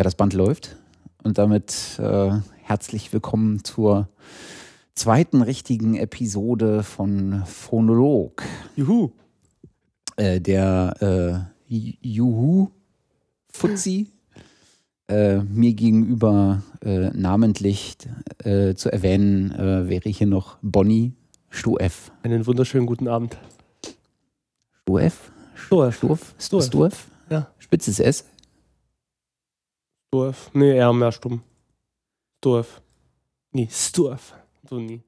Ja, das Band läuft. Und damit äh, herzlich willkommen zur zweiten richtigen Episode von Phonolog. Juhu. Äh, der äh, Juhu Fuzzi äh, mir gegenüber äh, namentlich äh, zu erwähnen äh, wäre hier noch Bonnie Stuef. Einen wunderschönen guten Abend. Stuef? Sturf. Sturf? Sturf. Sturf? Ja. Spitzes S? Sturf. Nee, eher mehr stumm. Sturf. Nee, Sturf. So nie.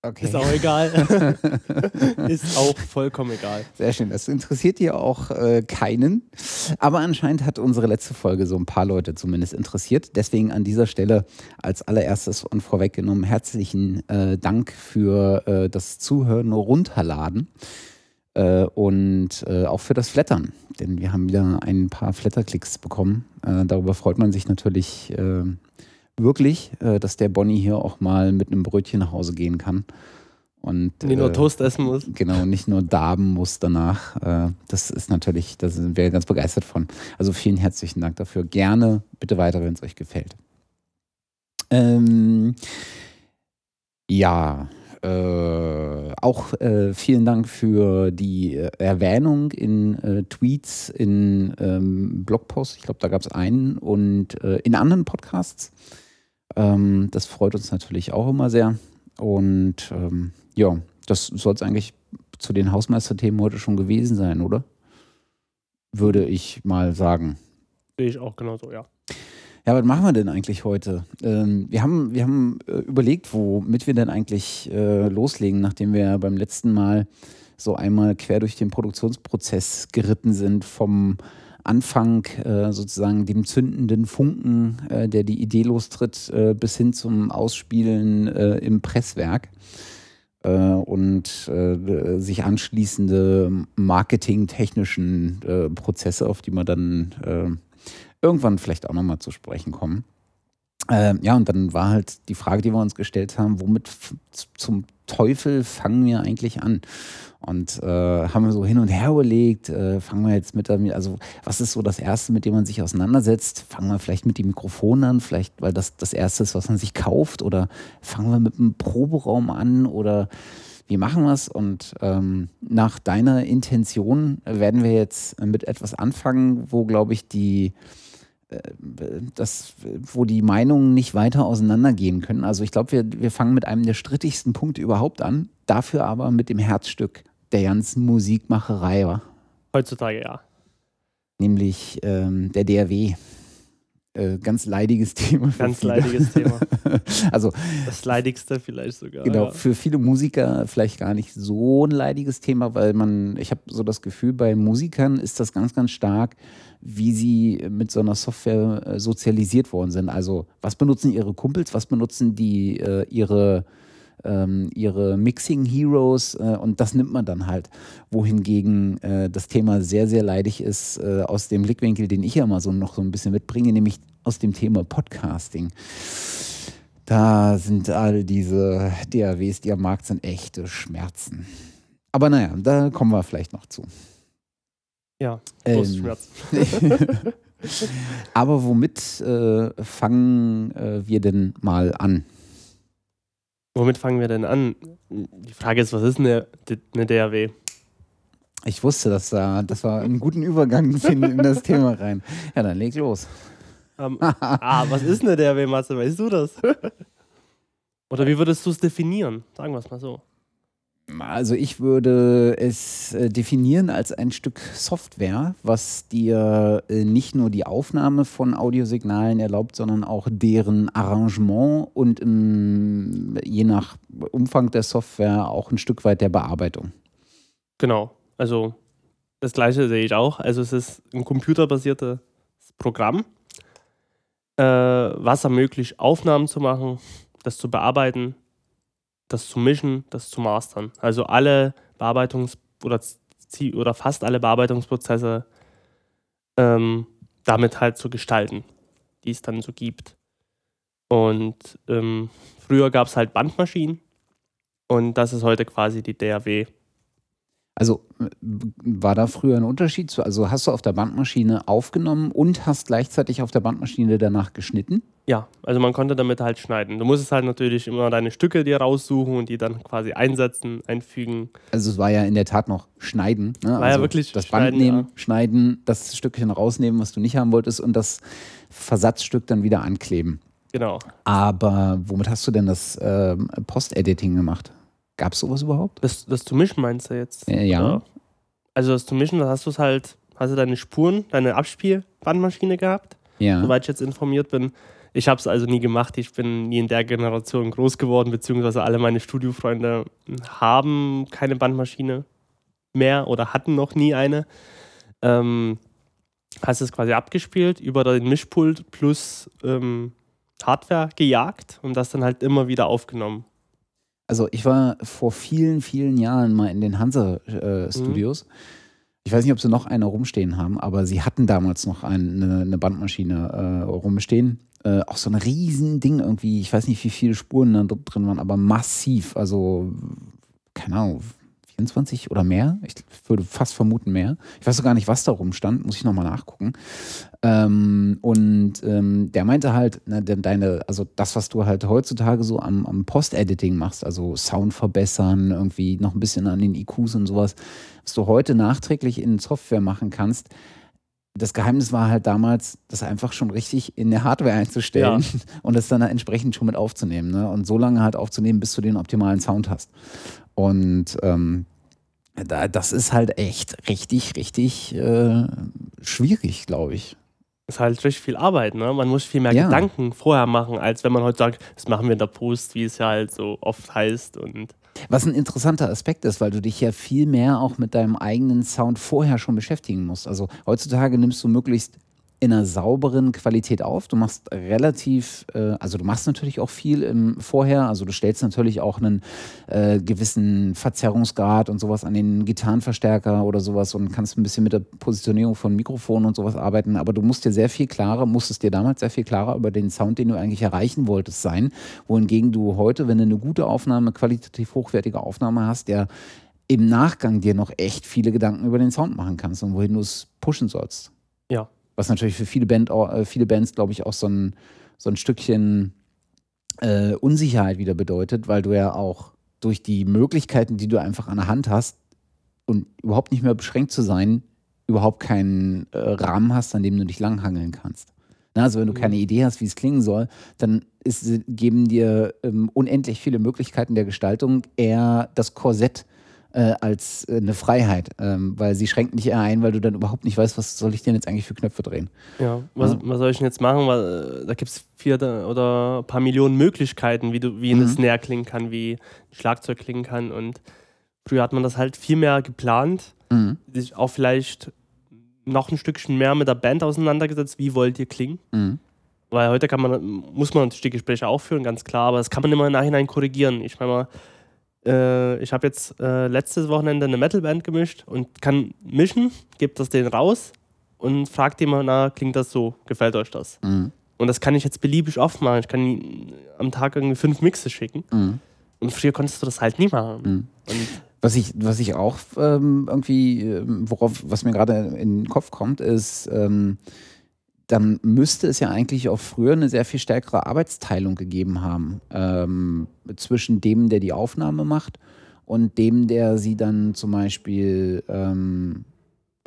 Okay. Ist auch egal. ist auch vollkommen egal. Sehr schön. Das interessiert ja auch äh, keinen. Aber anscheinend hat unsere letzte Folge so ein paar Leute zumindest interessiert. Deswegen an dieser Stelle als allererstes und vorweggenommen herzlichen äh, Dank für äh, das Zuhören und Runterladen. Äh, und äh, auch für das Flattern. Denn wir haben wieder ein paar Flatterklicks bekommen. Äh, darüber freut man sich natürlich wirklich, dass der Bonnie hier auch mal mit einem Brötchen nach Hause gehen kann. Und, nicht nur Toast essen muss. Genau, nicht nur darben muss danach. Äh, das ist natürlich, da sind wir ganz begeistert von. Also vielen herzlichen Dank dafür. Gerne bitte weiter, wenn es euch gefällt. Ähm, ja, äh, auch äh, vielen Dank für die äh, Erwähnung in äh, Tweets, in ähm, Blogposts. Ich glaube, da gab es einen und in anderen Podcasts. Ähm, das freut uns natürlich auch immer sehr. Und ähm, ja, das soll es eigentlich zu den Hausmeisterthemen heute schon gewesen sein, oder? Würde ich mal sagen. Sehe ich auch genauso, ja. Ja, was machen wir denn eigentlich heute? Ähm, wir haben, wir haben äh, überlegt, womit wir denn eigentlich äh, loslegen, nachdem wir beim letzten Mal so einmal quer durch den Produktionsprozess geritten sind, vom Anfang äh, sozusagen dem zündenden Funken, äh, der die Idee lostritt, äh, bis hin zum Ausspielen äh, im Presswerk und sich anschließende marketingtechnischen Prozesse, auf die man dann irgendwann vielleicht auch nochmal zu sprechen kommen. Ähm, ja, und dann war halt die Frage, die wir uns gestellt haben, womit zum Teufel fangen wir eigentlich an? Und äh, haben wir so hin und her überlegt, äh, fangen wir jetzt mit, also was ist so das Erste, mit dem man sich auseinandersetzt? Fangen wir vielleicht mit dem Mikrofon an, vielleicht weil das das Erste ist, was man sich kauft? Oder fangen wir mit einem Proberaum an? Oder wie machen wir es? Und ähm, nach deiner Intention werden wir jetzt mit etwas anfangen, wo, glaube ich, die äh, das, wo die Meinungen nicht weiter auseinandergehen können. Also ich glaube, wir, wir fangen mit einem der strittigsten Punkte überhaupt an, dafür aber mit dem Herzstück der ganzen Musikmacherei. Wa? Heutzutage ja. Nämlich ähm, der DRW. Äh, ganz leidiges Thema. Ganz viele. leidiges Thema. also das leidigste vielleicht sogar. Genau, ja. für viele Musiker vielleicht gar nicht so ein leidiges Thema, weil man, ich habe so das Gefühl, bei Musikern ist das ganz, ganz stark, wie sie mit so einer Software äh, sozialisiert worden sind. Also was benutzen ihre Kumpels, was benutzen die äh, ihre ähm, ihre Mixing Heroes äh, und das nimmt man dann halt. Wohingegen äh, das Thema sehr, sehr leidig ist äh, aus dem Blickwinkel, den ich ja mal so noch so ein bisschen mitbringe, nämlich aus dem Thema Podcasting. Da sind all diese DAWs, die am Markt sind, echte Schmerzen. Aber naja, da kommen wir vielleicht noch zu. Ja, ähm, Aber womit äh, fangen äh, wir denn mal an? Womit fangen wir denn an? Die Frage ist, was ist eine, eine DAW? Ich wusste, dass da, das war einen guten Übergang in das Thema rein. Ja, dann leg los. Ähm, ah, was ist eine DAW, Matze? Weißt du das? Oder wie würdest du es definieren? Sagen wir es mal so. Also ich würde es äh, definieren als ein Stück Software, was dir äh, nicht nur die Aufnahme von Audiosignalen erlaubt, sondern auch deren Arrangement und je nach Umfang der Software auch ein Stück weit der Bearbeitung. Genau, also das gleiche sehe ich auch. Also es ist ein computerbasiertes Programm, äh, was ermöglicht, Aufnahmen zu machen, das zu bearbeiten das zu mischen, das zu mastern. Also alle Bearbeitungs- oder, oder fast alle Bearbeitungsprozesse ähm, damit halt zu gestalten, die es dann so gibt. Und ähm, früher gab es halt Bandmaschinen und das ist heute quasi die DAW. Also war da früher ein Unterschied zu, also hast du auf der Bandmaschine aufgenommen und hast gleichzeitig auf der Bandmaschine danach geschnitten? Ja, also man konnte damit halt schneiden. Du musstest halt natürlich immer deine Stücke dir raussuchen und die dann quasi einsetzen, einfügen. Also es war ja in der Tat noch schneiden. Ne? War also ja wirklich das Band nehmen, ja. schneiden, das Stückchen rausnehmen, was du nicht haben wolltest und das Versatzstück dann wieder ankleben. Genau. Aber womit hast du denn das ähm, Post-Editing gemacht? Gab es sowas überhaupt? Das, das zu mischen meinst du jetzt? Äh, ja. ja. Also das zu mischen, da hast du es halt, hast du deine Spuren, deine Abspielbandmaschine gehabt. Ja. Soweit ich jetzt informiert bin. Ich habe es also nie gemacht. Ich bin nie in der Generation groß geworden, beziehungsweise alle meine Studiofreunde haben keine Bandmaschine mehr oder hatten noch nie eine. Ähm, hast es quasi abgespielt über den Mischpult plus ähm, Hardware gejagt und das dann halt immer wieder aufgenommen. Also ich war vor vielen, vielen Jahren mal in den Hansa-Studios. Mhm. Ich weiß nicht, ob sie noch eine rumstehen haben, aber sie hatten damals noch eine, eine Bandmaschine äh, rumstehen. Äh, auch so ein riesen Ding irgendwie. Ich weiß nicht, wie viele Spuren da drin waren, aber massiv. Also, keine Ahnung, 24 oder mehr. Ich würde fast vermuten mehr. Ich weiß auch gar nicht, was da rumstand, muss ich nochmal nachgucken. Ähm, und ähm, der meinte halt, na, deine, also das, was du halt heutzutage so am, am Post-Editing machst, also Sound verbessern, irgendwie noch ein bisschen an den IQs und sowas, was du heute nachträglich in Software machen kannst, das Geheimnis war halt damals, das einfach schon richtig in der Hardware einzustellen ja. und das dann entsprechend schon mit aufzunehmen. Ne? Und so lange halt aufzunehmen, bis du den optimalen Sound hast. Und ähm, da, das ist halt echt richtig, richtig äh, schwierig, glaube ich. Das ist halt richtig viel Arbeit, ne? Man muss viel mehr ja. Gedanken vorher machen, als wenn man heute sagt, das machen wir in der Post, wie es ja halt so oft heißt. Und Was ein interessanter Aspekt ist, weil du dich ja viel mehr auch mit deinem eigenen Sound vorher schon beschäftigen musst. Also heutzutage nimmst du möglichst in einer sauberen Qualität auf. Du machst relativ, äh, also du machst natürlich auch viel im Vorher. Also du stellst natürlich auch einen äh, gewissen Verzerrungsgrad und sowas an den Gitarrenverstärker oder sowas und kannst ein bisschen mit der Positionierung von Mikrofonen und sowas arbeiten. Aber du musst dir sehr viel klarer, musstest dir damals sehr viel klarer über den Sound, den du eigentlich erreichen wolltest, sein. Wohingegen du heute, wenn du eine gute Aufnahme, qualitativ hochwertige Aufnahme hast, der im Nachgang dir noch echt viele Gedanken über den Sound machen kannst und wohin du es pushen sollst. Ja, was natürlich für viele, Band, äh, viele Bands, glaube ich, auch so ein, so ein Stückchen äh, Unsicherheit wieder bedeutet, weil du ja auch durch die Möglichkeiten, die du einfach an der Hand hast und überhaupt nicht mehr beschränkt zu sein, überhaupt keinen äh, Rahmen hast, an dem du dich langhangeln kannst. Na, also wenn du mhm. keine Idee hast, wie es klingen soll, dann ist, geben dir ähm, unendlich viele Möglichkeiten der Gestaltung eher das Korsett äh, als äh, eine Freiheit, ähm, weil sie schränken dich eher ein, weil du dann überhaupt nicht weißt, was soll ich denn jetzt eigentlich für Knöpfe drehen. Ja, was, ja. was soll ich denn jetzt machen? Weil, äh, da gibt es vier oder ein paar Millionen Möglichkeiten, wie, du, wie mhm. eine Snare klingen kann, wie ein Schlagzeug klingen kann und früher hat man das halt viel mehr geplant, mhm. sich auch vielleicht noch ein Stückchen mehr mit der Band auseinandergesetzt, wie wollt ihr klingen. Mhm. Weil heute kann man, muss man die Gespräche auch führen, ganz klar, aber das kann man immer im Nachhinein korrigieren. Ich meine mal, äh, ich habe jetzt äh, letztes Wochenende eine Metalband gemischt und kann mischen, gebe das denen raus und fragt immer, na, klingt das so, gefällt euch das? Mhm. Und das kann ich jetzt beliebig oft machen. Ich kann am Tag irgendwie fünf Mixe schicken. Mhm. Und früher konntest du das halt nie machen. Mhm. was ich, was ich auch ähm, irgendwie, ähm, worauf, was mir gerade in den Kopf kommt, ist, ähm, dann müsste es ja eigentlich auch früher eine sehr viel stärkere Arbeitsteilung gegeben haben ähm, zwischen dem, der die Aufnahme macht und dem, der sie dann zum Beispiel ähm,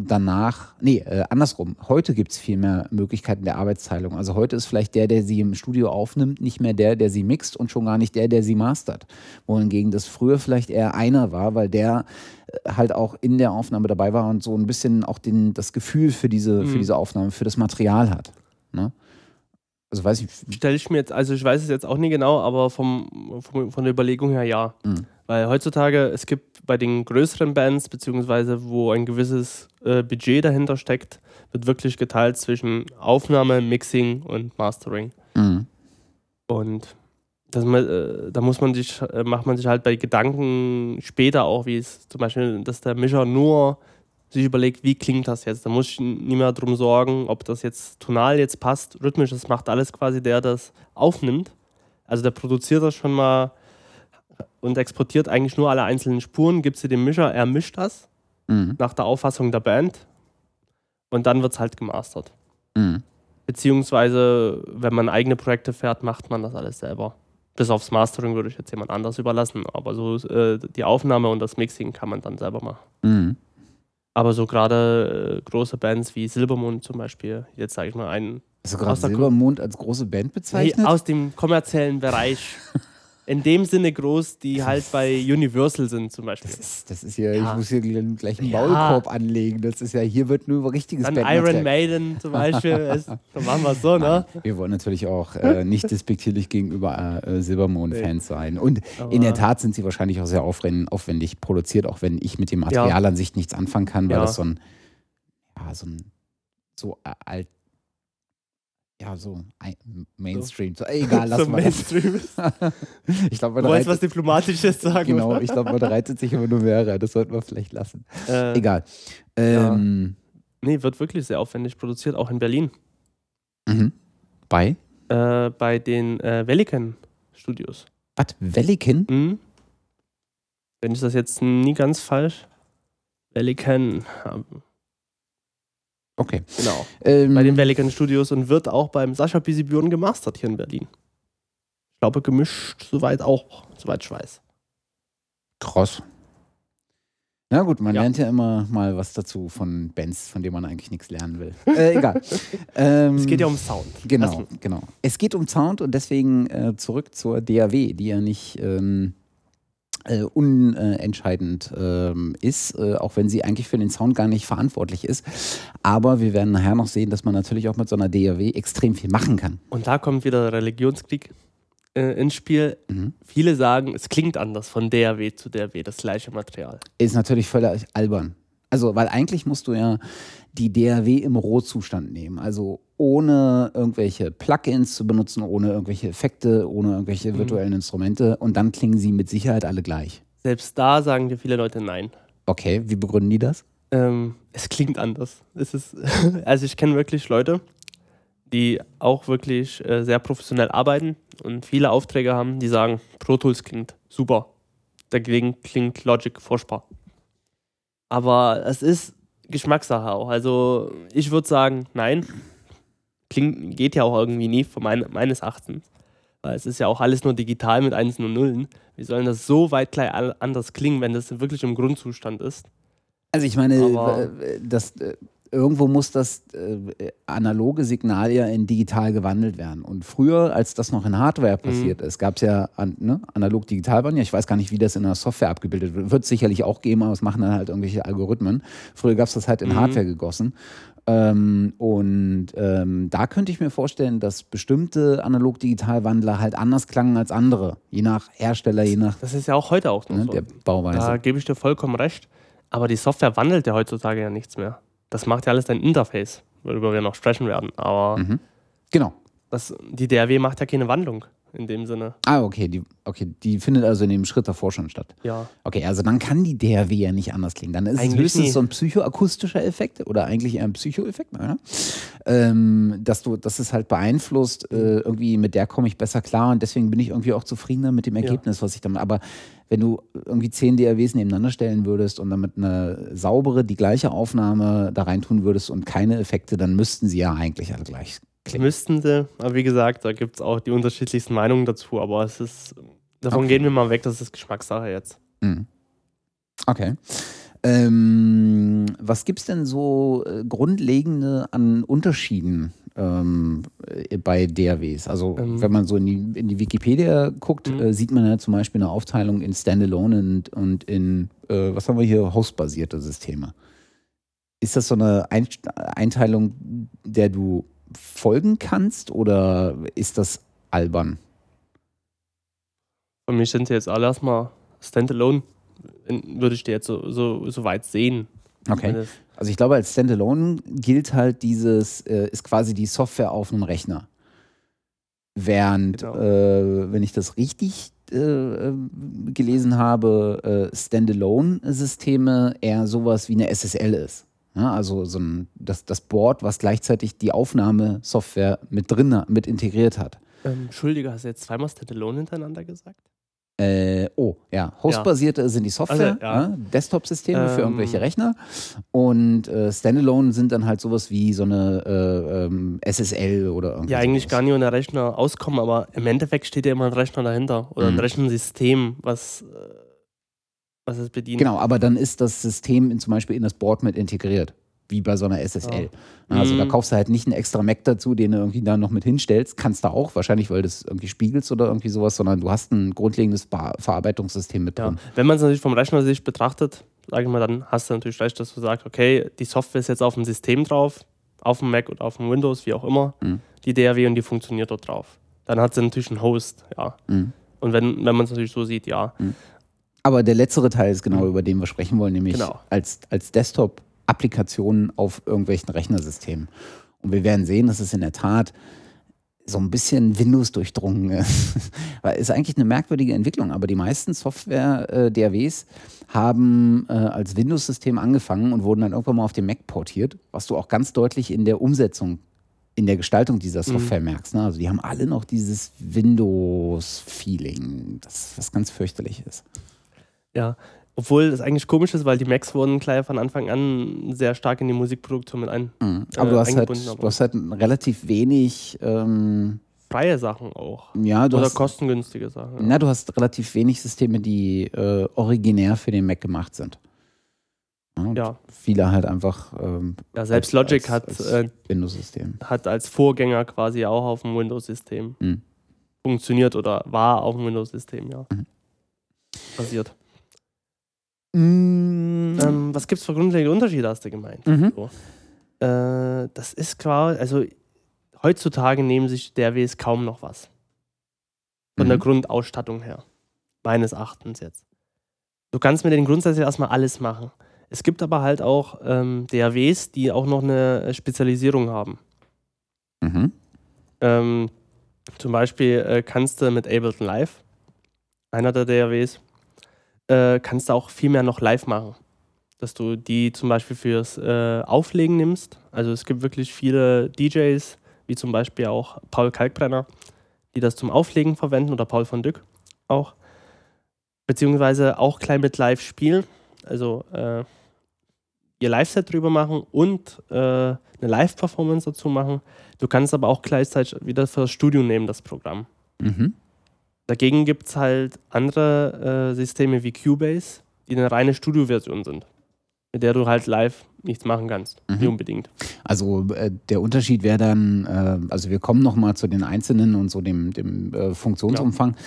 danach, nee, äh, andersrum. Heute gibt es viel mehr Möglichkeiten der Arbeitsteilung. Also heute ist vielleicht der, der sie im Studio aufnimmt, nicht mehr der, der sie mixt und schon gar nicht der, der sie mastert. Wohingegen das früher vielleicht eher einer war, weil der äh, halt auch in der Aufnahme dabei war und so ein bisschen auch den, das Gefühl für diese, mhm. für diese Aufnahme, für das Material hat. Ne? Also weiß ich. Stelle ich mir jetzt, also ich weiß es jetzt auch nicht genau, aber vom, vom von der Überlegung her ja. Mhm. Weil heutzutage, es gibt bei den größeren Bands, beziehungsweise wo ein gewisses äh, Budget dahinter steckt, wird wirklich geteilt zwischen Aufnahme, Mixing und Mastering. Mhm. Und das, äh, da muss man sich, äh, macht man sich halt bei Gedanken später auch, wie es zum Beispiel, dass der Mischer nur sich überlegt, wie klingt das jetzt. Da muss ich nie mehr drum sorgen, ob das jetzt tonal jetzt passt, rhythmisch, das macht alles quasi der, das aufnimmt. Also der produziert das schon mal und exportiert eigentlich nur alle einzelnen Spuren, gibt sie dem Mischer, er mischt das Mhm. nach der Auffassung der Band. Und dann wird es halt gemastert. Mhm. Beziehungsweise, wenn man eigene Projekte fährt, macht man das alles selber. Bis aufs Mastering würde ich jetzt jemand anders überlassen. Aber so äh, die Aufnahme und das Mixing kann man dann selber machen. Mhm. Aber so gerade äh, große Bands wie Silbermond zum Beispiel, jetzt sage ich mal einen Hast du gerade Silbermond als große Band bezeichnet? aus dem kommerziellen Bereich. In dem Sinne groß, die halt bei Universal sind zum Beispiel. das ist, das ist ja, Ja. ich muss hier gl- gleich einen Ja. Maulkorb anlegen. Das ist ja, hier wird nur über richtiges Dann Bandmaterial. Iron Maiden zum Beispiel. ist, dann machen wir es so, ne? Wir wollen natürlich auch äh, nicht despektierlich gegenüber äh, Silbermond-Fans sein. Und in Aber- der Tat sind sie wahrscheinlich auch sehr aufwen- aufwendig produziert, auch wenn ich mit dem Material an sich nichts anfangen kann, weil Ja. das so ein, ja, so ein, so alt, ja, so ein Mainstream. So, egal, lass so mal. Mainstream. Ich glaube, man, Du wolltest was Diplomatisches sagen. genau, oder? ich glaube, man reitet sich immer nur mehr rein. Das sollten wir vielleicht lassen. Äh, Egal. Ähm, Nee, wird wirklich sehr aufwendig produziert, auch in Berlin. mhm. Bei? Äh, bei den äh, Velikan Studios. Was? Welliken? Mhm. Wenn ich das jetzt nie ganz falsch. Velikan, ähm, Okay. genau. Ähm, Bei den Velikan Studios und wird auch beim Sascha Bisibjörn gemastert hier in Berlin. Ich glaube, gemischt soweit auch, soweit ich weiß. Krass. Na gut, man Ja. lernt ja immer mal was dazu von Bands, von denen man eigentlich nichts lernen will. Äh, egal. ähm, Es geht ja um Sound. Genau, genau. Es geht um Sound und deswegen äh, zurück zur DAW, die ja nicht ähm, äh, unentscheidend ähm, ist, äh, auch wenn sie eigentlich für den Sound gar nicht verantwortlich ist. Aber wir werden nachher noch sehen, dass man natürlich auch mit so einer DAW extrem viel machen kann. Und da kommt wieder der Religionskrieg äh, ins Spiel. Mhm. Viele sagen, es klingt anders von DAW zu DAW, das gleiche Material. Ist natürlich völlig albern. Also, weil eigentlich musst du ja die DAW im Rohzustand nehmen. Also ohne irgendwelche Plugins zu benutzen, ohne irgendwelche Effekte, ohne irgendwelche Mhm. virtuellen Instrumente und dann klingen sie mit Sicherheit alle gleich. Selbst da sagen dir viele Leute nein. Okay, wie begründen die das? Ähm, es klingt anders. Es ist, also ich kenne wirklich Leute, die auch wirklich äh, sehr professionell arbeiten und viele Aufträge haben, die sagen, Pro Tools klingt super. Dagegen klingt Logic furchtbar. Aber es ist Geschmackssache auch. Also ich würde sagen, nein. Klingt, geht ja auch irgendwie nie, von mein, meines Erachtens. Weil es ist ja auch alles nur digital mit Einsen und Nullen. Wie sollen das so weit gleich anders klingen, wenn das wirklich im Grundzustand ist? Also ich meine, Aber- das, äh, irgendwo muss das äh, analoge Signal ja in digital gewandelt werden. Und früher, als das noch in Hardware passiert ist, gab es ja an, ne, analog-digital ja. Ich weiß gar nicht, wie das in der Software abgebildet wird. Wird es sicherlich auch geben, aber es machen dann halt irgendwelche Algorithmen. Früher gab es das halt in Mhm. Hardware gegossen. Ähm, und ähm, da könnte ich mir vorstellen, dass bestimmte Analog-Digital-Wandler halt anders klangen als andere. Je nach Hersteller, je nach Das ist ja auch heute auch noch ne, so. der Bauweise. Da gebe ich dir vollkommen recht. Aber die Software wandelt ja heutzutage ja nichts mehr. Das macht ja alles dein Interface, worüber wir noch sprechen werden. Aber Mhm. Genau. das, die DRW macht ja keine Wandlung in dem Sinne. Ah, okay die, okay. die findet also in dem Schritt davor schon statt. Ja. Okay, also dann kann die DRW ja nicht anders klingen. Dann ist es Eigentlich höchstens nie. so ein psychoakustischer Effekt oder eigentlich eher ein Psychoeffekt, naja. ähm, dass du, das ist halt beeinflusst, äh, irgendwie mit der komme ich besser klar und deswegen bin ich irgendwie auch zufriedener mit dem Ergebnis, was ich damit. Aber wenn du irgendwie zehn DRWs nebeneinander stellen würdest und damit eine saubere, die gleiche Aufnahme da reintun würdest und keine Effekte, dann müssten sie ja eigentlich alle gleich klingen. Müssten sie, aber wie gesagt, da gibt es auch die unterschiedlichsten Meinungen dazu. Aber es ist, davon Okay. gehen wir mal weg, das ist Geschmackssache jetzt. Mhm. Okay. Ähm, was gibt es denn so äh, grundlegende an Unterschieden ähm, äh, bei DAWs? Also, Ähm. wenn man so in die, in die Wikipedia guckt, Mhm. äh, sieht man ja zum Beispiel eine Aufteilung in Standalone und, und in, äh, was haben wir hier, hostbasierte Systeme. Ist das so eine Ein Einteilung, der du folgen kannst oder ist das albern? Für mich sind sie jetzt alle erstmal Standalone. Würde ich die jetzt so, so, so weit sehen. Okay. Also ich glaube, als Standalone gilt halt dieses, äh, ist quasi die Software auf einem Rechner. Während, Genau. äh, wenn ich das richtig äh, äh, gelesen habe, äh, Standalone-Systeme eher sowas wie eine SSL ist. Ja, also so ein, das, das Board, was gleichzeitig die Aufnahmesoftware mit drin, mit integriert hat. Ähm, Entschuldige, hast du jetzt zweimal Standalone hintereinander gesagt? Äh, oh, ja. Hostbasierte sind die Software, Also, ja. ja, Desktop-Systeme für Ähm. irgendwelche Rechner. Und äh, Standalone sind dann halt sowas wie so eine äh, ähm, SSL oder irgendwas. Ja, eigentlich gar nicht ohne Rechner auskommen, aber im Endeffekt steht ja immer ein Rechner dahinter oder ein Mhm. Rechensystem, was, äh, was es bedient. Genau, aber dann ist das System in, zum Beispiel in das Board mit integriert, wie bei so einer SSL. Also da Mhm. kaufst du halt nicht einen extra Mac dazu, den du irgendwie da noch mit hinstellst. Kannst du auch, wahrscheinlich, weil du das irgendwie spiegelst oder irgendwie sowas, sondern du hast ein grundlegendes Bar Verarbeitungssystem mit Ja. drin. Wenn man es natürlich vom Rechnersicht betrachtet, sage ich mal, dann hast du natürlich recht, dass du sagst, okay, die Software ist jetzt auf dem System drauf, auf dem Mac oder auf dem Windows, wie auch immer, Mhm. die DAW und die funktioniert dort drauf. Dann hat sie natürlich einen Host, ja. Mhm. Und wenn, wenn man es natürlich so sieht, ja. Aber der letztere Teil ist genau, über den wir sprechen wollen, nämlich Genau. als, als Desktop-Applikationen auf irgendwelchen Rechnersystemen. Und wir werden sehen, dass es in der Tat so ein bisschen Windows durchdrungen ist. Weil ist eigentlich eine merkwürdige Entwicklung, aber die meisten Software-DAWs haben äh, als Windows-System angefangen und wurden dann irgendwann mal auf den Mac portiert, was du auch ganz deutlich in der Umsetzung, in der Gestaltung dieser Software merkst. Ne? Also die haben alle noch dieses Windows-Feeling, das was ganz fürchterlich ist. Ja. Obwohl das eigentlich komisch ist, weil die Macs wurden gleich von Anfang an sehr stark in die Musikproduktion mit ein. Mhm. Aber äh, du, hast halt, du hast halt relativ wenig, ähm, Freie Sachen auch. ja, du Oder hast, kostengünstige Sachen. ja. na, du hast relativ wenig Systeme, die äh, originär für den Mac gemacht sind. Ja, Ja. Viele halt einfach ähm, Ja, selbst als- Logic als, hat, als äh, Windows-System. hat als Vorgänger quasi auch auf dem Windows-System Mhm. funktioniert oder war auf dem Windows-System, ja. Mhm. Basiert. Mhm. Ähm, was gibt es für grundlegende Unterschiede, hast du gemeint? Mhm. So. Äh, das ist quasi, also heutzutage nehmen sich DRWs kaum noch was. Von der Mhm. Grundausstattung her. Meines Erachtens jetzt. Du kannst mit den grundsätzlich erstmal alles machen. Es gibt aber halt auch ähm, DAWs, die auch noch eine Spezialisierung haben. Mhm. Ähm, zum Beispiel äh, kannst du mit Ableton Live, einer der DAWs, äh, kannst du auch viel mehr noch live machen. Dass du die zum Beispiel fürs äh, Auflegen nimmst. Also es gibt wirklich viele DJs, wie zum Beispiel auch Paul Kalkbrenner, die das zum Auflegen verwenden oder Paul von Dück auch. Beziehungsweise auch klein mit live spielen. Also äh, ihr Live-Set drüber machen und äh, eine Live-Performance dazu machen. Du kannst aber auch gleichzeitig wieder fürs Studio nehmen, das Programm. Mhm. Dagegen gibt es halt andere äh, Systeme wie Cubase, die eine reine Studio-Version sind, mit der du halt live nichts machen kannst. Mhm. Nicht unbedingt. Also äh, der Unterschied wäre dann, äh, also wir kommen nochmal zu den Einzelnen und so dem, dem äh, Funktionsumfang,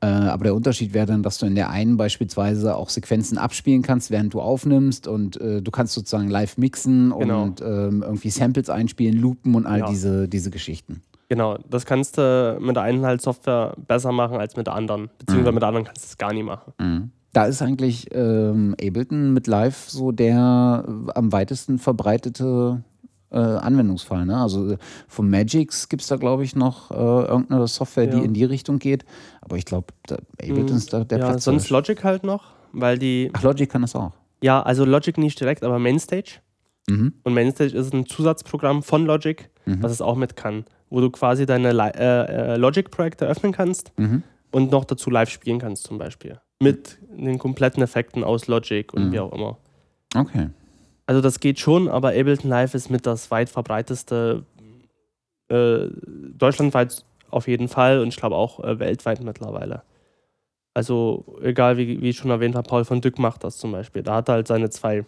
äh, aber der Unterschied wäre dann, dass du in der einen beispielsweise auch Sequenzen abspielen kannst, während du aufnimmst und äh, du kannst sozusagen live mixen Genau. und ähm, irgendwie Samples einspielen, loopen und all Ja. diese, diese Geschichten. Genau, das kannst du mit der einen halt Software besser machen als mit der anderen. Beziehungsweise Mhm. mit der anderen kannst du es gar nicht machen. Da ist eigentlich ähm, Ableton mit Live so der äh, am weitesten verbreitete äh, Anwendungsfall. Ne? Also äh, von Magix gibt es da, glaube ich, noch äh, irgendeine Software, die Ja. in die Richtung geht. Aber ich glaube, Ableton Mhm. ist da der ja, Platz. sonst Logic halt noch, weil die, Ach, Logic kann das auch. ja, also Logic nicht direkt, aber Mainstage. Mhm. Und Mainstage ist ein Zusatzprogramm von Logic, Mhm. was es auch mit kann, wo du quasi deine äh, äh, Logic-Projekte öffnen kannst Mhm. und noch dazu live spielen kannst zum Beispiel. Mit den kompletten Effekten aus Logic und Mhm. wie auch immer. Okay. Also das geht schon, aber Ableton Live ist mit das weit verbreiteste, äh, deutschlandweit auf jeden Fall und ich glaube auch äh, weltweit mittlerweile. Also egal, wie, wie ich schon erwähnt habe, Paul von Dück macht das zum Beispiel. Da hat er halt seine zwei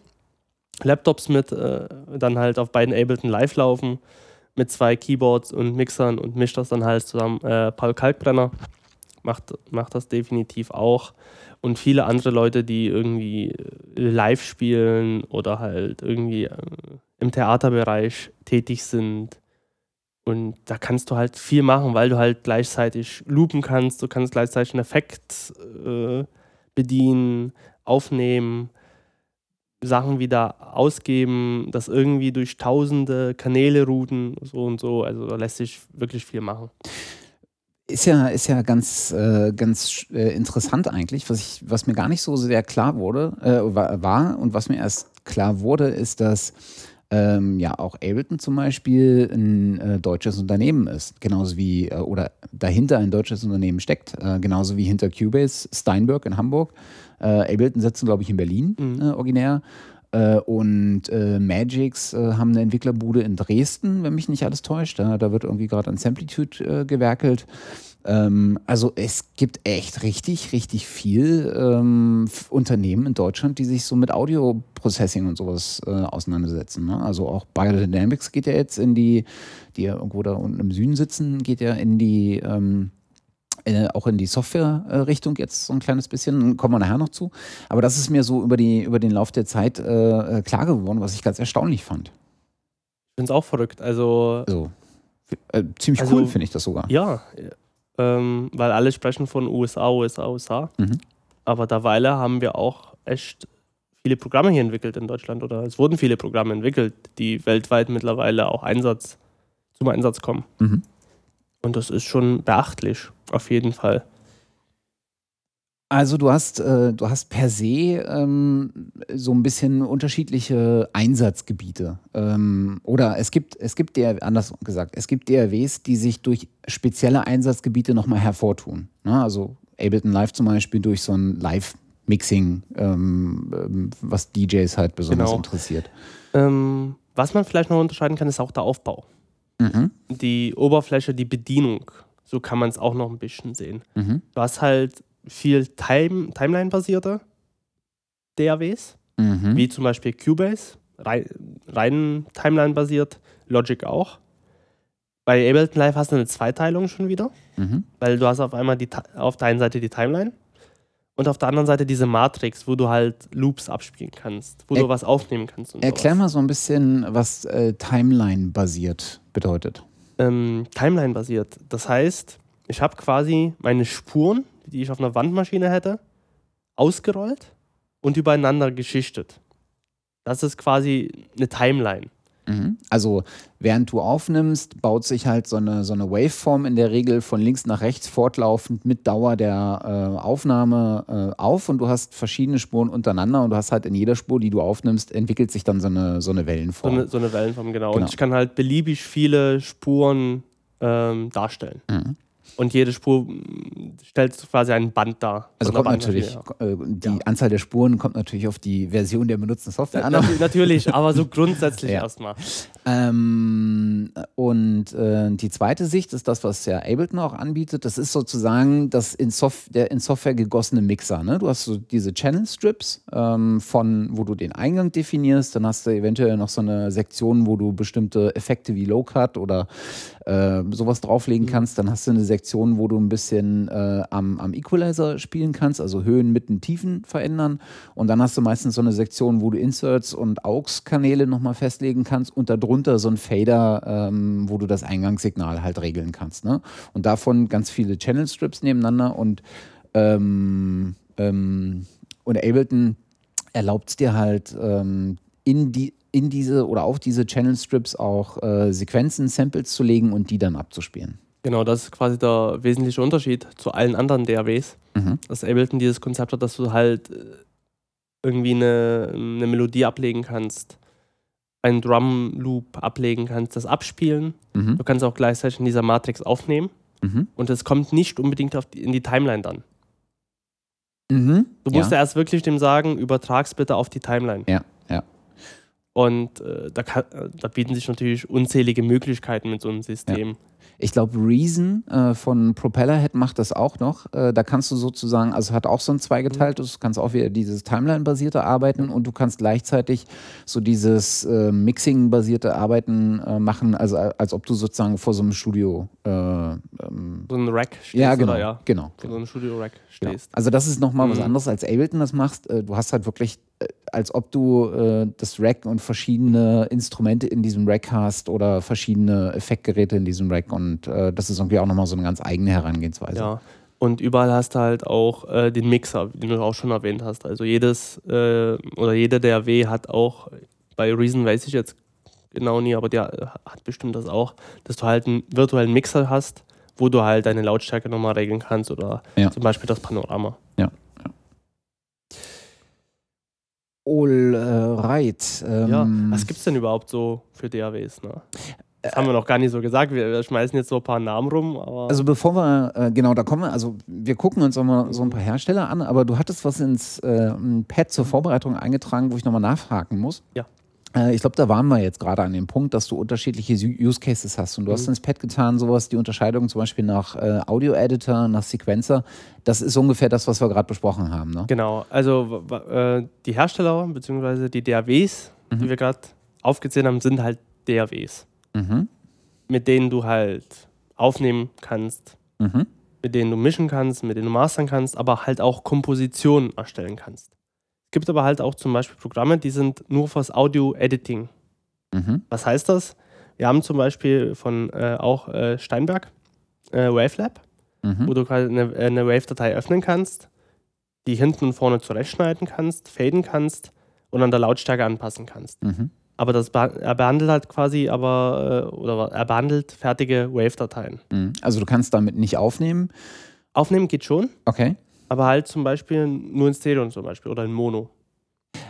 Laptops mit, äh, dann halt auf beiden Ableton Live laufen, mit zwei Keyboards und Mixern und mischt das dann halt zusammen. Äh, Paul Kalkbrenner macht, macht das definitiv auch. Und viele andere Leute, die irgendwie äh, live spielen oder halt irgendwie äh, im Theaterbereich tätig sind. Und da kannst du halt viel machen, weil du halt gleichzeitig loopen kannst, du kannst gleichzeitig einen Effekt äh, bedienen, aufnehmen, Sachen wieder ausgeben, das irgendwie durch tausende Kanäle routen, so und so. Also da lässt sich wirklich viel machen. Ist ja, ist ja ganz, äh, ganz äh, interessant eigentlich, was, ich, was mir gar nicht so sehr klar wurde, äh, wa- war und was mir erst klar wurde, ist, dass ähm, ja auch Ableton zum Beispiel ein äh, deutsches Unternehmen ist, genauso wie äh, oder dahinter ein deutsches Unternehmen steckt, äh, genauso wie hinter Cubase Steinberg in Hamburg. Äh, Ableton sitzen, glaube ich, in Berlin Mhm. äh, originär. Äh, und Magix haben eine Entwicklerbude in Dresden, wenn mich nicht alles täuscht. Da, da wird irgendwie gerade an Samplitude gewerkelt. Ähm, also es gibt echt richtig, richtig viel ähm, Unternehmen in Deutschland, die sich so mit Audio-Processing und sowas äh, auseinandersetzen. Ne? Also auch Biodynamics geht ja jetzt in die, die ja irgendwo da unten im Süden sitzen, geht ja in die ähm, äh, auch in die Software-Richtung jetzt so ein kleines bisschen, kommen wir nachher noch zu. Aber das ist mir so über, die, über den Lauf der Zeit äh, äh, klar geworden, was ich ganz erstaunlich fand. Ich finde es auch verrückt. Also, Also äh, ziemlich Also- cool finde ich das sogar. ja, ähm, weil alle sprechen von USA, USA, USA. Mhm. Aber derweile haben wir auch echt viele Programme hier entwickelt in Deutschland oder es wurden viele Programme entwickelt, die weltweit mittlerweile auch Einsatz, zum Einsatz kommen. Mhm. Und das ist schon beachtlich, auf jeden Fall. Also du hast, äh, du hast per se ähm, so ein bisschen unterschiedliche Einsatzgebiete. Ähm, oder es gibt, es gibt der, anders gesagt, es gibt DRWs, die sich durch spezielle Einsatzgebiete nochmal hervortun. Ne? Also Ableton Live zum Beispiel durch so ein Live-Mixing, ähm, ähm, was DJs halt besonders Genau. interessiert. Ähm, was man vielleicht noch unterscheiden kann, ist auch der Aufbau. Mhm. Die Oberfläche, die Bedienung. So kann man es auch noch ein bisschen sehen. Mhm. Du hast halt viel Time Timeline-basierte DAWs, Mhm. wie zum Beispiel Cubase, rein, rein Timeline-basiert, Logic auch. Bei Ableton Live hast du eine Zweiteilung schon wieder, Mhm. weil du hast auf einmal die, auf der einen Seite die Timeline und auf der anderen Seite diese Matrix, wo du halt Loops abspielen kannst, wo Er- du was aufnehmen kannst. Erklär sowas. mal so ein bisschen, was äh, Timeline-basiert bedeutet. ähm, Timeline-basiert. Das heißt, ich habe quasi meine Spuren, die ich auf einer Wandmaschine hätte, ausgerollt und übereinander geschichtet. Das ist quasi eine Timeline. Mhm. Also während du aufnimmst, baut sich halt so eine, so eine Waveform in der Regel von links nach rechts fortlaufend mit Dauer der äh, Aufnahme äh, auf und du hast verschiedene Spuren untereinander und du hast halt in jeder Spur, die du aufnimmst, entwickelt sich dann so eine, so eine So Wellenform. eine, so eine Wellenform, genau. Genau. Und ich kann halt beliebig viele Spuren ähm, darstellen. Mhm. Und jede Spur mm, stellt quasi ein Band dar. Also kommt natürlich, Bandmaschine, äh, die Ja. Anzahl der Spuren kommt natürlich auf die Version der benutzten Software ja. an. Na, nat- natürlich, aber so grundsätzlich Ja. erstmal. Ähm, und äh, die zweite Sicht ist das, was ja Ableton auch anbietet. Das ist sozusagen das in, Sof der in Software gegossene Mixer. Ne? Du hast so diese Channel Strips, ähm, von, wo du den Eingang definierst. Dann hast du eventuell noch so eine Sektion, wo du bestimmte Effekte wie Low Cut oder äh, sowas drauflegen kannst. Dann hast du eine Sektion, wo du ein bisschen äh, am, am Equalizer spielen kannst, also Höhen, Mitten, Tiefen verändern. Und dann hast du meistens so eine Sektion, wo du Inserts und AUX-Kanäle nochmal festlegen kannst und darunter so ein Fader, ähm, wo du das Eingangssignal halt regeln kannst. Ne? Und davon ganz viele Channel Strips nebeneinander und, ähm, ähm, und Ableton erlaubt es dir halt ähm, in, die, in diese oder auf diese Channel Strips auch äh, Sequenzen, Samples zu legen und die dann abzuspielen. Genau, das ist quasi der wesentliche Unterschied zu allen anderen DAWs. Mhm. Dass Ableton dieses Konzept hat, dass du halt äh, irgendwie eine, eine Melodie ablegen kannst, einen Drum-Loop ablegen kannst, das abspielen. Mhm. Du kannst auch gleichzeitig in dieser Matrix aufnehmen Mhm. und es kommt nicht unbedingt auf die, in die Timeline dann. Mhm. Du musst ja. erst wirklich dem sagen, übertrag's bitte auf die Timeline. Ja. Und äh, da, kann, da bieten sich natürlich unzählige Möglichkeiten mit so einem System. Ich glaube, Reason äh, von Propellerhead macht das auch noch. Äh, da kannst du sozusagen, also hat auch so ein zweigeteiltes, du kannst auch wieder dieses Timeline-basierte Arbeiten und du kannst gleichzeitig so dieses äh, Mixing-basierte Arbeiten äh, machen, also äh, als ob du sozusagen vor so einem Studio. Äh, ähm, So ein Rack stehst ja, genau. oder ja, genau. vor so einem Studio-Rack Genau. stehst. Also das ist nochmal was Mhm. anderes als Ableton das machst. Du hast halt wirklich, als ob du äh, das Rack und verschiedene Instrumente in diesem Rack hast oder verschiedene Effektgeräte in diesem Rack und äh, das ist irgendwie auch nochmal so eine ganz eigene Herangehensweise. Ja. Und überall hast du halt auch äh, den Mixer, den du auch schon erwähnt hast. Also jedes äh, oder jeder DAW hat auch, bei Reason weiß ich jetzt genau nie, aber der äh, hat bestimmt das auch, dass du halt einen virtuellen Mixer hast, wo du halt deine Lautstärke nochmal regeln kannst oder Ja. zum Beispiel das Panorama. Alright, weit. Ähm, Ja, was gibt es denn überhaupt so für DAWs? Ne? Das haben wir noch gar nicht so gesagt. Wir, schmeißen jetzt so ein paar Namen rum, aber Also bevor wir, äh, genau, da kommen wir, also wir gucken uns auch mal so ein paar Hersteller an, aber du hattest was ins äh, Pad zur Vorbereitung eingetragen, wo ich nochmal nachhaken muss. Ja. Äh, ich glaube, da waren wir jetzt gerade an dem Punkt, dass du unterschiedliche Use Cases hast. Und du hast ins Pad getan, sowas, die Unterscheidung zum Beispiel nach äh, Audio-Editor, nach Sequencer. Das ist ungefähr das, was wir gerade besprochen haben. Ne? genau. Also äh, die Hersteller bzw. die DAWs, die wir gerade aufgezählt haben, sind halt DAWs, Mhm. mit denen du halt aufnehmen kannst, Mhm. mit denen du mischen kannst, mit denen du mastern kannst, aber halt auch Kompositionen erstellen kannst. Es gibt aber halt auch zum Beispiel Programme, die sind nur fürs Audio-Editing. Mhm. Was heißt das? Wir haben zum Beispiel von äh, auch äh, Steinberg äh, Wavelab, Mhm. wo du quasi eine, äh, eine Wave-Datei öffnen kannst, die hinten und vorne zurechtschneiden kannst, faden kannst und an der Lautstärke anpassen kannst. Mhm. Aber das er behandelt halt quasi aber, äh, oder er behandelt fertige Wave-Dateien. Mhm. Also du kannst damit nicht aufnehmen. Aufnehmen geht schon, Okay. Aber halt zum Beispiel nur in Stereo zum Beispiel oder in Mono.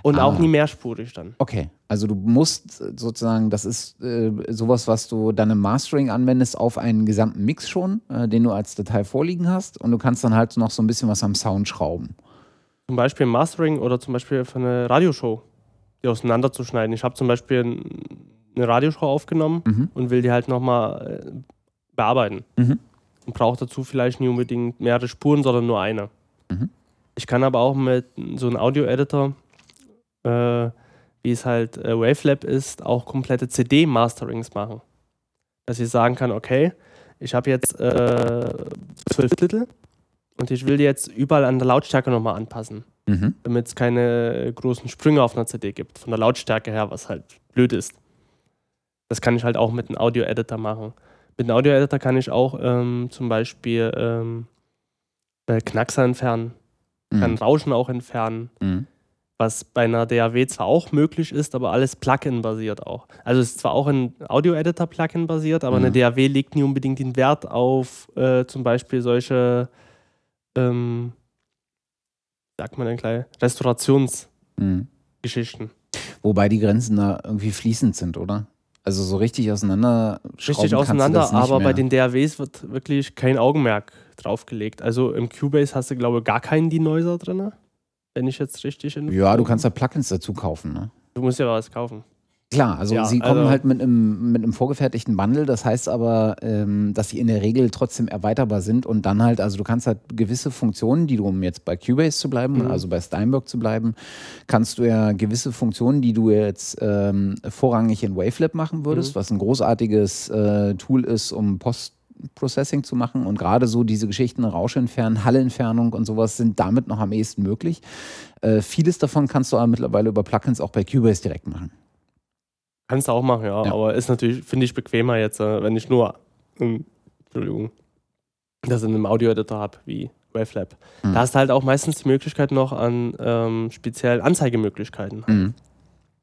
Und Ah. auch nie mehrspurig dann. Okay, also du musst äh, sozusagen, das ist äh, sowas, was du dann im Mastering anwendest auf einen gesamten Mix schon, äh, den du als Datei vorliegen hast und du kannst dann halt noch so ein bisschen was am Sound schrauben. Zum Beispiel im Mastering oder zum Beispiel für eine Radioshow, die auseinanderzuschneiden. Ich habe zum Beispiel ein- eine Radioshow aufgenommen Mhm. und will die halt nochmal äh, bearbeiten. Mhm. Und brauche dazu vielleicht nicht unbedingt mehrere Spuren, sondern nur eine. Mhm. Ich kann aber auch mit so einem Audio-Editor, äh, wie es halt äh, Wavelab ist, auch komplette CD-Masterings machen. Dass ich sagen kann, okay, ich habe jetzt äh, zwölf Titel und ich will die jetzt überall an der Lautstärke nochmal anpassen Mhm. damit es keine großen Sprünge auf einer CD gibt, von der Lautstärke her, was halt blöd ist. Das kann ich halt auch mit einem Audio-Editor machen. Mit einem Audio-Editor kann ich auch ähm, zum Beispiel ähm, äh, Knackser entfernen, kann Mhm. Rauschen auch entfernen, Mhm. was bei einer DAW zwar auch möglich ist, aber alles Plugin-basiert auch. Also es ist zwar auch ein Audio-Editor-Plugin basiert, aber Mhm. eine DAW legt nie unbedingt den Wert auf äh, zum Beispiel solche, ähm, sagt man denn gleich, Restaurationsgeschichten. Mhm. Wobei die Grenzen da irgendwie fließend sind, oder? Also so richtig auseinander Richtig auseinander, aber bei den DAWs wird wirklich kein Augenmerk drauf gelegt. Also im Cubase hast du, glaube ich, gar keinen Denoiser drin, wenn ich jetzt richtig in. Ja, du kannst da Plugins dazu kaufen, ne? Du musst ja was kaufen. Klar, also Ja, sie kommen also- halt mit einem, mit einem vorgefertigten Bundle, das heißt aber, ähm, dass sie in der Regel trotzdem erweiterbar sind und dann halt, also du kannst halt gewisse Funktionen, die du, um jetzt bei Cubase zu bleiben, Mhm. also bei Steinberg zu bleiben, kannst du ja gewisse Funktionen, die du jetzt ähm, vorrangig in Wavelab machen würdest, Mhm. was ein großartiges äh, Tool ist, um Post-Processing zu machen und gerade so diese Geschichten, Rauschentfernen, Hallentfernung und sowas sind damit noch am ehesten möglich. Äh, vieles davon kannst du aber mittlerweile über Plugins auch bei Cubase direkt machen. Kannst du auch machen, ja. Ja. Aber ist natürlich, finde ich, bequemer jetzt, äh, wenn ich nur, ähm, Entschuldigung, das in einem Audio-Editor habe, wie Wavelab. Mhm. Da hast du halt auch meistens die Möglichkeit noch an ähm, speziellen Anzeigemöglichkeiten. Mhm.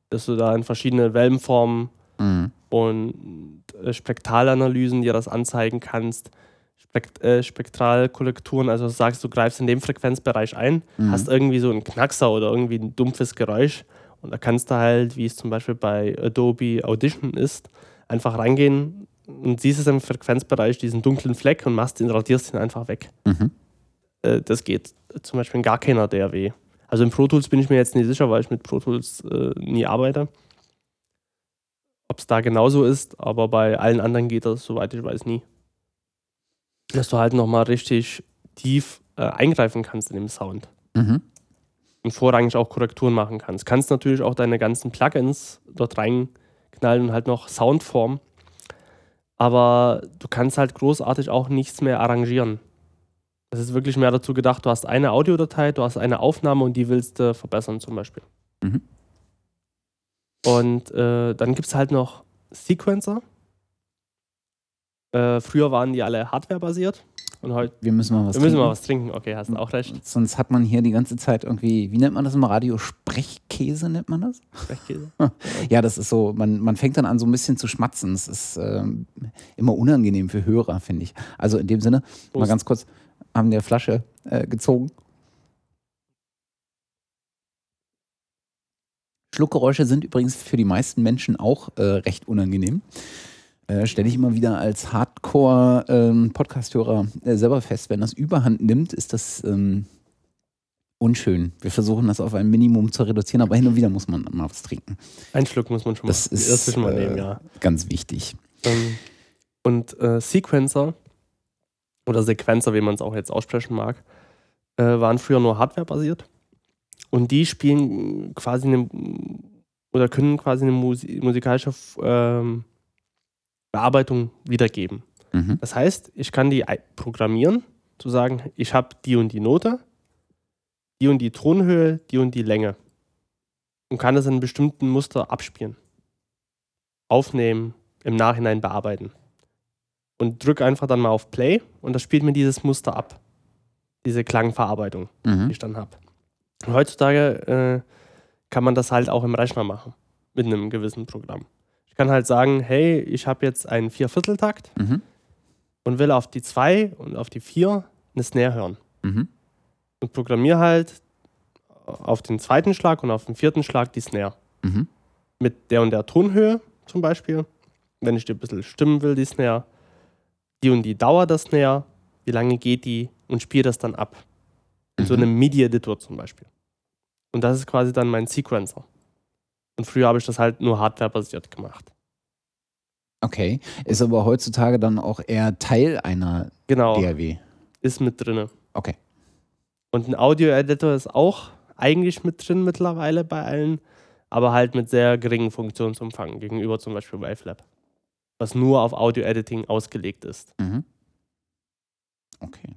Dass du da in verschiedene Wellenformen Mhm. Und äh, Spektralanalysen dir das anzeigen kannst. Spekt äh, Spektralkorrekturen, also sagst, du greifst in dem Frequenzbereich ein, Mhm. hast irgendwie so einen Knackser oder irgendwie ein dumpfes Geräusch und da kannst du halt, wie es zum Beispiel bei Adobe Audition ist, einfach reingehen und siehst es im Frequenzbereich, diesen dunklen Fleck und machst den, radierst ihn einfach weg. Mhm. Äh, das geht zum Beispiel in gar keiner DAW. Also in Pro Tools bin ich mir jetzt nicht sicher, weil ich mit Pro Tools äh, nie arbeite. Ob es da genauso ist, aber bei allen anderen geht das, soweit ich weiß, nie. Dass du halt nochmal richtig tief äh, eingreifen kannst in den Sound Mhm. und vorrangig auch Korrekturen machen kannst. Kannst natürlich auch deine ganzen Plugins dort reinknallen und halt noch Soundform. Aber du kannst halt großartig auch nichts mehr arrangieren. Es ist wirklich mehr dazu gedacht, du hast eine Audiodatei, du hast eine Aufnahme und die willst du verbessern zum Beispiel. Mhm. Und äh, dann gibt es halt noch Sequencer. Äh, früher waren die alle hardwarebasiert und heute Wir müssen mal was wir müssen trinken. mal was trinken. Okay, hast du auch recht. Sonst hat man hier die ganze Zeit irgendwie, wie nennt man das im Radio? Sprechkäse nennt man das? Sprechkäse. Ja, das ist so, man, man fängt dann an so ein bisschen zu schmatzen. Das ist ähm, immer unangenehm für Hörer, finde ich. Also in dem Sinne, mal Prost. ganz kurz, haben der Flasche äh, gezogen. Schluckgeräusche sind übrigens für die meisten Menschen auch äh, recht unangenehm. Äh, Stelle ich immer wieder als Hardcore-Podcast-Hörer äh, selber fest. Wenn das Überhand nimmt, ist das ähm, unschön. Wir versuchen das auf ein Minimum zu reduzieren, aber hin und wieder muss man mal was trinken. Ein Schluck muss man schon Das mal, ist schon mal äh, nehmen, ja. ganz wichtig. Ähm, und äh, Sequencer oder Sequencer, wie man es auch jetzt aussprechen mag, äh, waren früher nur Hardware-basiert. Und die spielen quasi eine oder können quasi eine Musi musikalische ähm, Bearbeitung wiedergeben. Mhm. Das heißt, ich kann die programmieren, zu sagen, ich habe die und die Note, die und die Tonhöhe, die und die Länge. Und kann das in einem bestimmten Muster abspielen. Aufnehmen, im Nachhinein bearbeiten. Und drücke einfach dann mal auf Play und das spielt mir dieses Muster ab. Diese Klangverarbeitung, die Mhm. ich dann habe. Heutzutage äh, kann man das halt auch im Rechner machen. Mit einem gewissen Programm. Ich kann halt sagen, hey, ich habe jetzt einen Viervierteltakt Mhm. und will auf die 2 und auf die 4 eine Snare hören. Mhm. Und programmiere halt auf den zweiten Schlag und auf den vierten Schlag die Snare. Mhm. Mit der und der Tonhöhe zum Beispiel. Wenn ich die ein bisschen stimmen will, die Snare. Die und die Dauer der Snare. Wie lange geht die? Und spiele das dann ab. In so Mhm. einem MIDI-Editor zum Beispiel. Und das ist quasi dann mein Sequencer. Und früher habe ich das halt nur hardwarebasiert gemacht. Okay. Ist aber heutzutage dann auch eher Teil einer Genau, DAW. ist mit drinne. Okay. Und ein Audio-Editor ist auch eigentlich mit drin mittlerweile bei allen, aber halt mit sehr geringem Funktionsumfang gegenüber zum Beispiel Wavelab, was nur auf Audio-Editing ausgelegt ist. Mhm. Okay.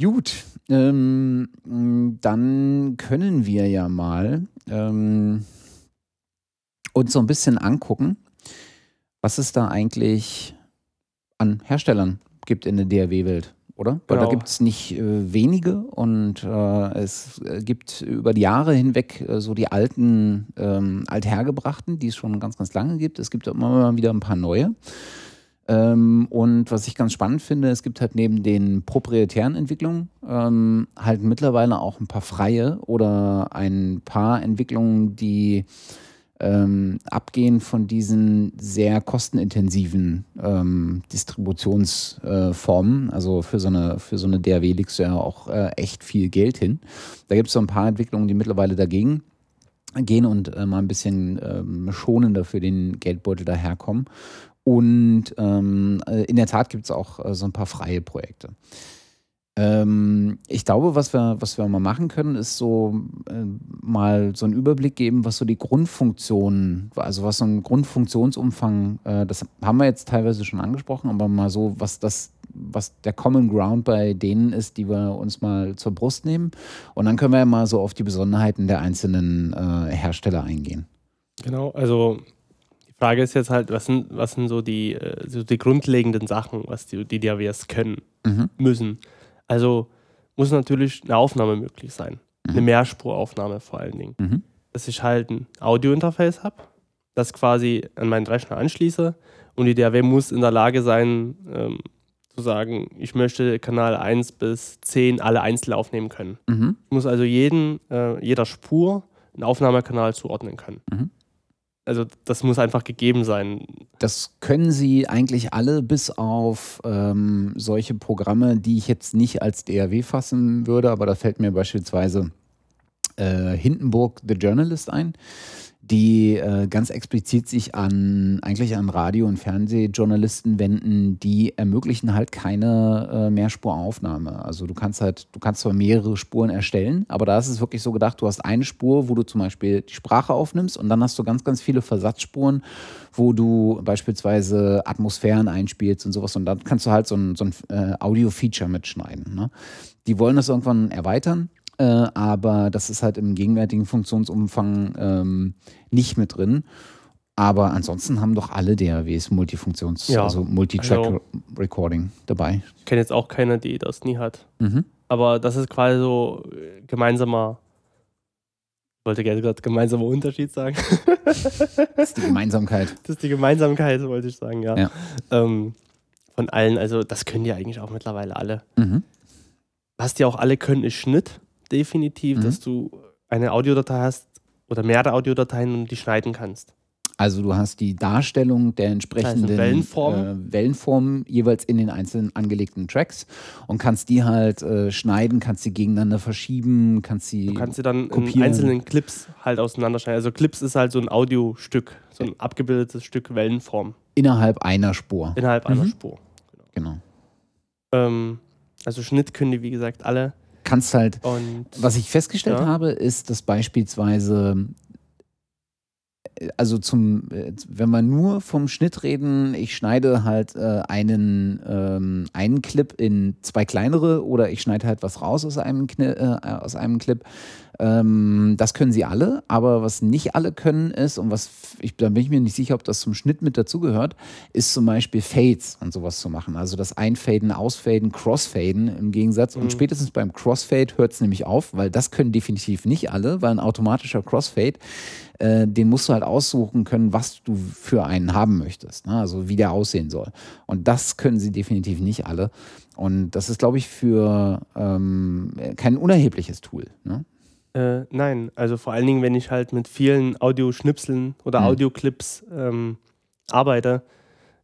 Gut, ähm, dann können wir ja mal ähm, uns so ein bisschen angucken, was es da eigentlich an Herstellern gibt in der DAW-Welt, oder? Weil da Genau. gibt es nicht äh, wenige und äh, es gibt über die Jahre hinweg äh, so die alten, ähm, althergebrachten, die es schon ganz, ganz lange gibt. Es gibt immer mal wieder ein paar neue. Ähm, und was ich ganz spannend finde, es gibt halt neben den proprietären Entwicklungen ähm, halt mittlerweile auch ein paar freie oder ein paar Entwicklungen, die ähm, abgehen von diesen sehr kostenintensiven ähm, Distributionsformen. also für so eine, für so eine DAW legst du ja auch äh, echt viel Geld hin. Da gibt es so ein paar Entwicklungen, die mittlerweile dagegen gehen und äh, mal ein bisschen ähm, schonender für den Geldbeutel daherkommen. Und ähm, äh, in der Tat gibt es auch äh, so ein paar freie Projekte. Ähm, ich glaube, was wir, was wir mal machen können, ist so äh, mal so einen Überblick geben, was so die Grundfunktionen, also was so ein Grundfunktionsumfang, äh, das haben wir jetzt teilweise schon angesprochen, aber mal so, was das, was der Common Ground bei denen ist, die wir uns mal zur Brust nehmen. Und dann können wir ja mal so auf die Besonderheiten der einzelnen äh, Hersteller eingehen. Genau, also Frage ist jetzt halt, was sind, was sind so die, äh, so die grundlegenden Sachen, was die, die DAWs können, Mhm. müssen. Also muss natürlich eine Aufnahme möglich sein. Eine Mehrspuraufnahme vor allen Dingen. Mhm. dass ich halt ein Audio-Interface habe, das quasi an meinen Rechner anschließe und die DAW muss in der Lage sein, ähm, zu sagen, ich möchte Kanal 1 bis 10 alle einzeln aufnehmen können. Mhm. Ich muss also jeden, äh, jeder Spur einen Aufnahmekanal zuordnen können. Also das muss einfach gegeben sein. Das können Sie eigentlich alle bis auf ähm, solche Programme, die ich jetzt nicht als DAW fassen würde, aber da fällt mir beispielsweise äh, Hindenburg The Journalist ein, die äh, ganz explizit sich an eigentlich an Radio- und Fernsehjournalisten wenden, die ermöglichen halt keine äh, Mehrspuraufnahme. Also du kannst halt, du kannst zwar mehrere Spuren erstellen, aber da ist es wirklich so gedacht, du hast eine Spur, wo du zum Beispiel die Sprache aufnimmst und dann hast du ganz, ganz viele Versatzspuren, wo du beispielsweise Atmosphären einspielst und sowas und dann kannst du halt so ein, so ein äh, Audio-Feature mitschneiden. Ne? Die wollen das irgendwann erweitern. Äh, aber das ist halt im gegenwärtigen Funktionsumfang ähm, nicht mit drin. Aber ansonsten haben doch alle DAWs Multifunktions-, Ja, also also- Multitrack-Recording dabei. Ich kenne jetzt auch keiner, die das nie hat. Mhm. Aber das ist quasi so äh, gemeinsamer, ich wollte gerne gerade gemeinsamer Unterschied sagen. Das ist die Gemeinsamkeit. Das ist die Gemeinsamkeit, wollte ich sagen, ja. Ja. Ähm, von allen, also das können die eigentlich auch mittlerweile alle. Mhm. Was die auch alle können, ist Schnitt, definitiv, Mhm. dass du eine Audiodatei hast oder mehrere Audiodateien und die schneiden kannst. Also du hast die Darstellung der entsprechenden eine Wellenform. Äh, Wellenformen jeweils in den einzelnen angelegten Tracks und kannst die halt äh, schneiden, kannst sie gegeneinander verschieben, kannst sie Du kannst sie dann in kopieren. einzelnen Clips halt auseinanderschneiden. Also Clips ist halt so ein Audiostück, so ein abgebildetes Stück Wellenform innerhalb einer Spur. innerhalb einer Mhm. Spur. Genau. Ähm, also Schnitt können die, wie gesagt, alle. Kannst halt Und Was ich festgestellt Ja. habe, ist, dass beispielsweise, also zum, äh, wenn wir nur vom Schnitt reden, ich schneide halt äh, einen, ähm, einen Clip in zwei kleinere oder ich schneide halt was raus aus einem, Kni äh, aus einem Clip. Ähm, das können sie alle, aber was nicht alle können ist, und was ich, da bin ich mir nicht sicher, ob das zum Schnitt mit dazugehört, ist zum Beispiel Fades und sowas zu machen. Also das Einfaden, Ausfaden, Crossfaden im Gegensatz. Und spätestens beim Crossfade hört es nämlich auf, weil das können definitiv nicht alle, weil ein automatischer Crossfade, äh, den musst du halt aussuchen können, was du für einen haben möchtest. Ne? Also wie der aussehen soll. Und das können sie definitiv nicht alle. Und das ist, glaube ich, für ähm, kein unerhebliches Tool. Ne? Äh, nein, also vor allen Dingen, wenn ich halt mit vielen Audioschnipseln oder Mhm. Audioclips ähm, arbeite,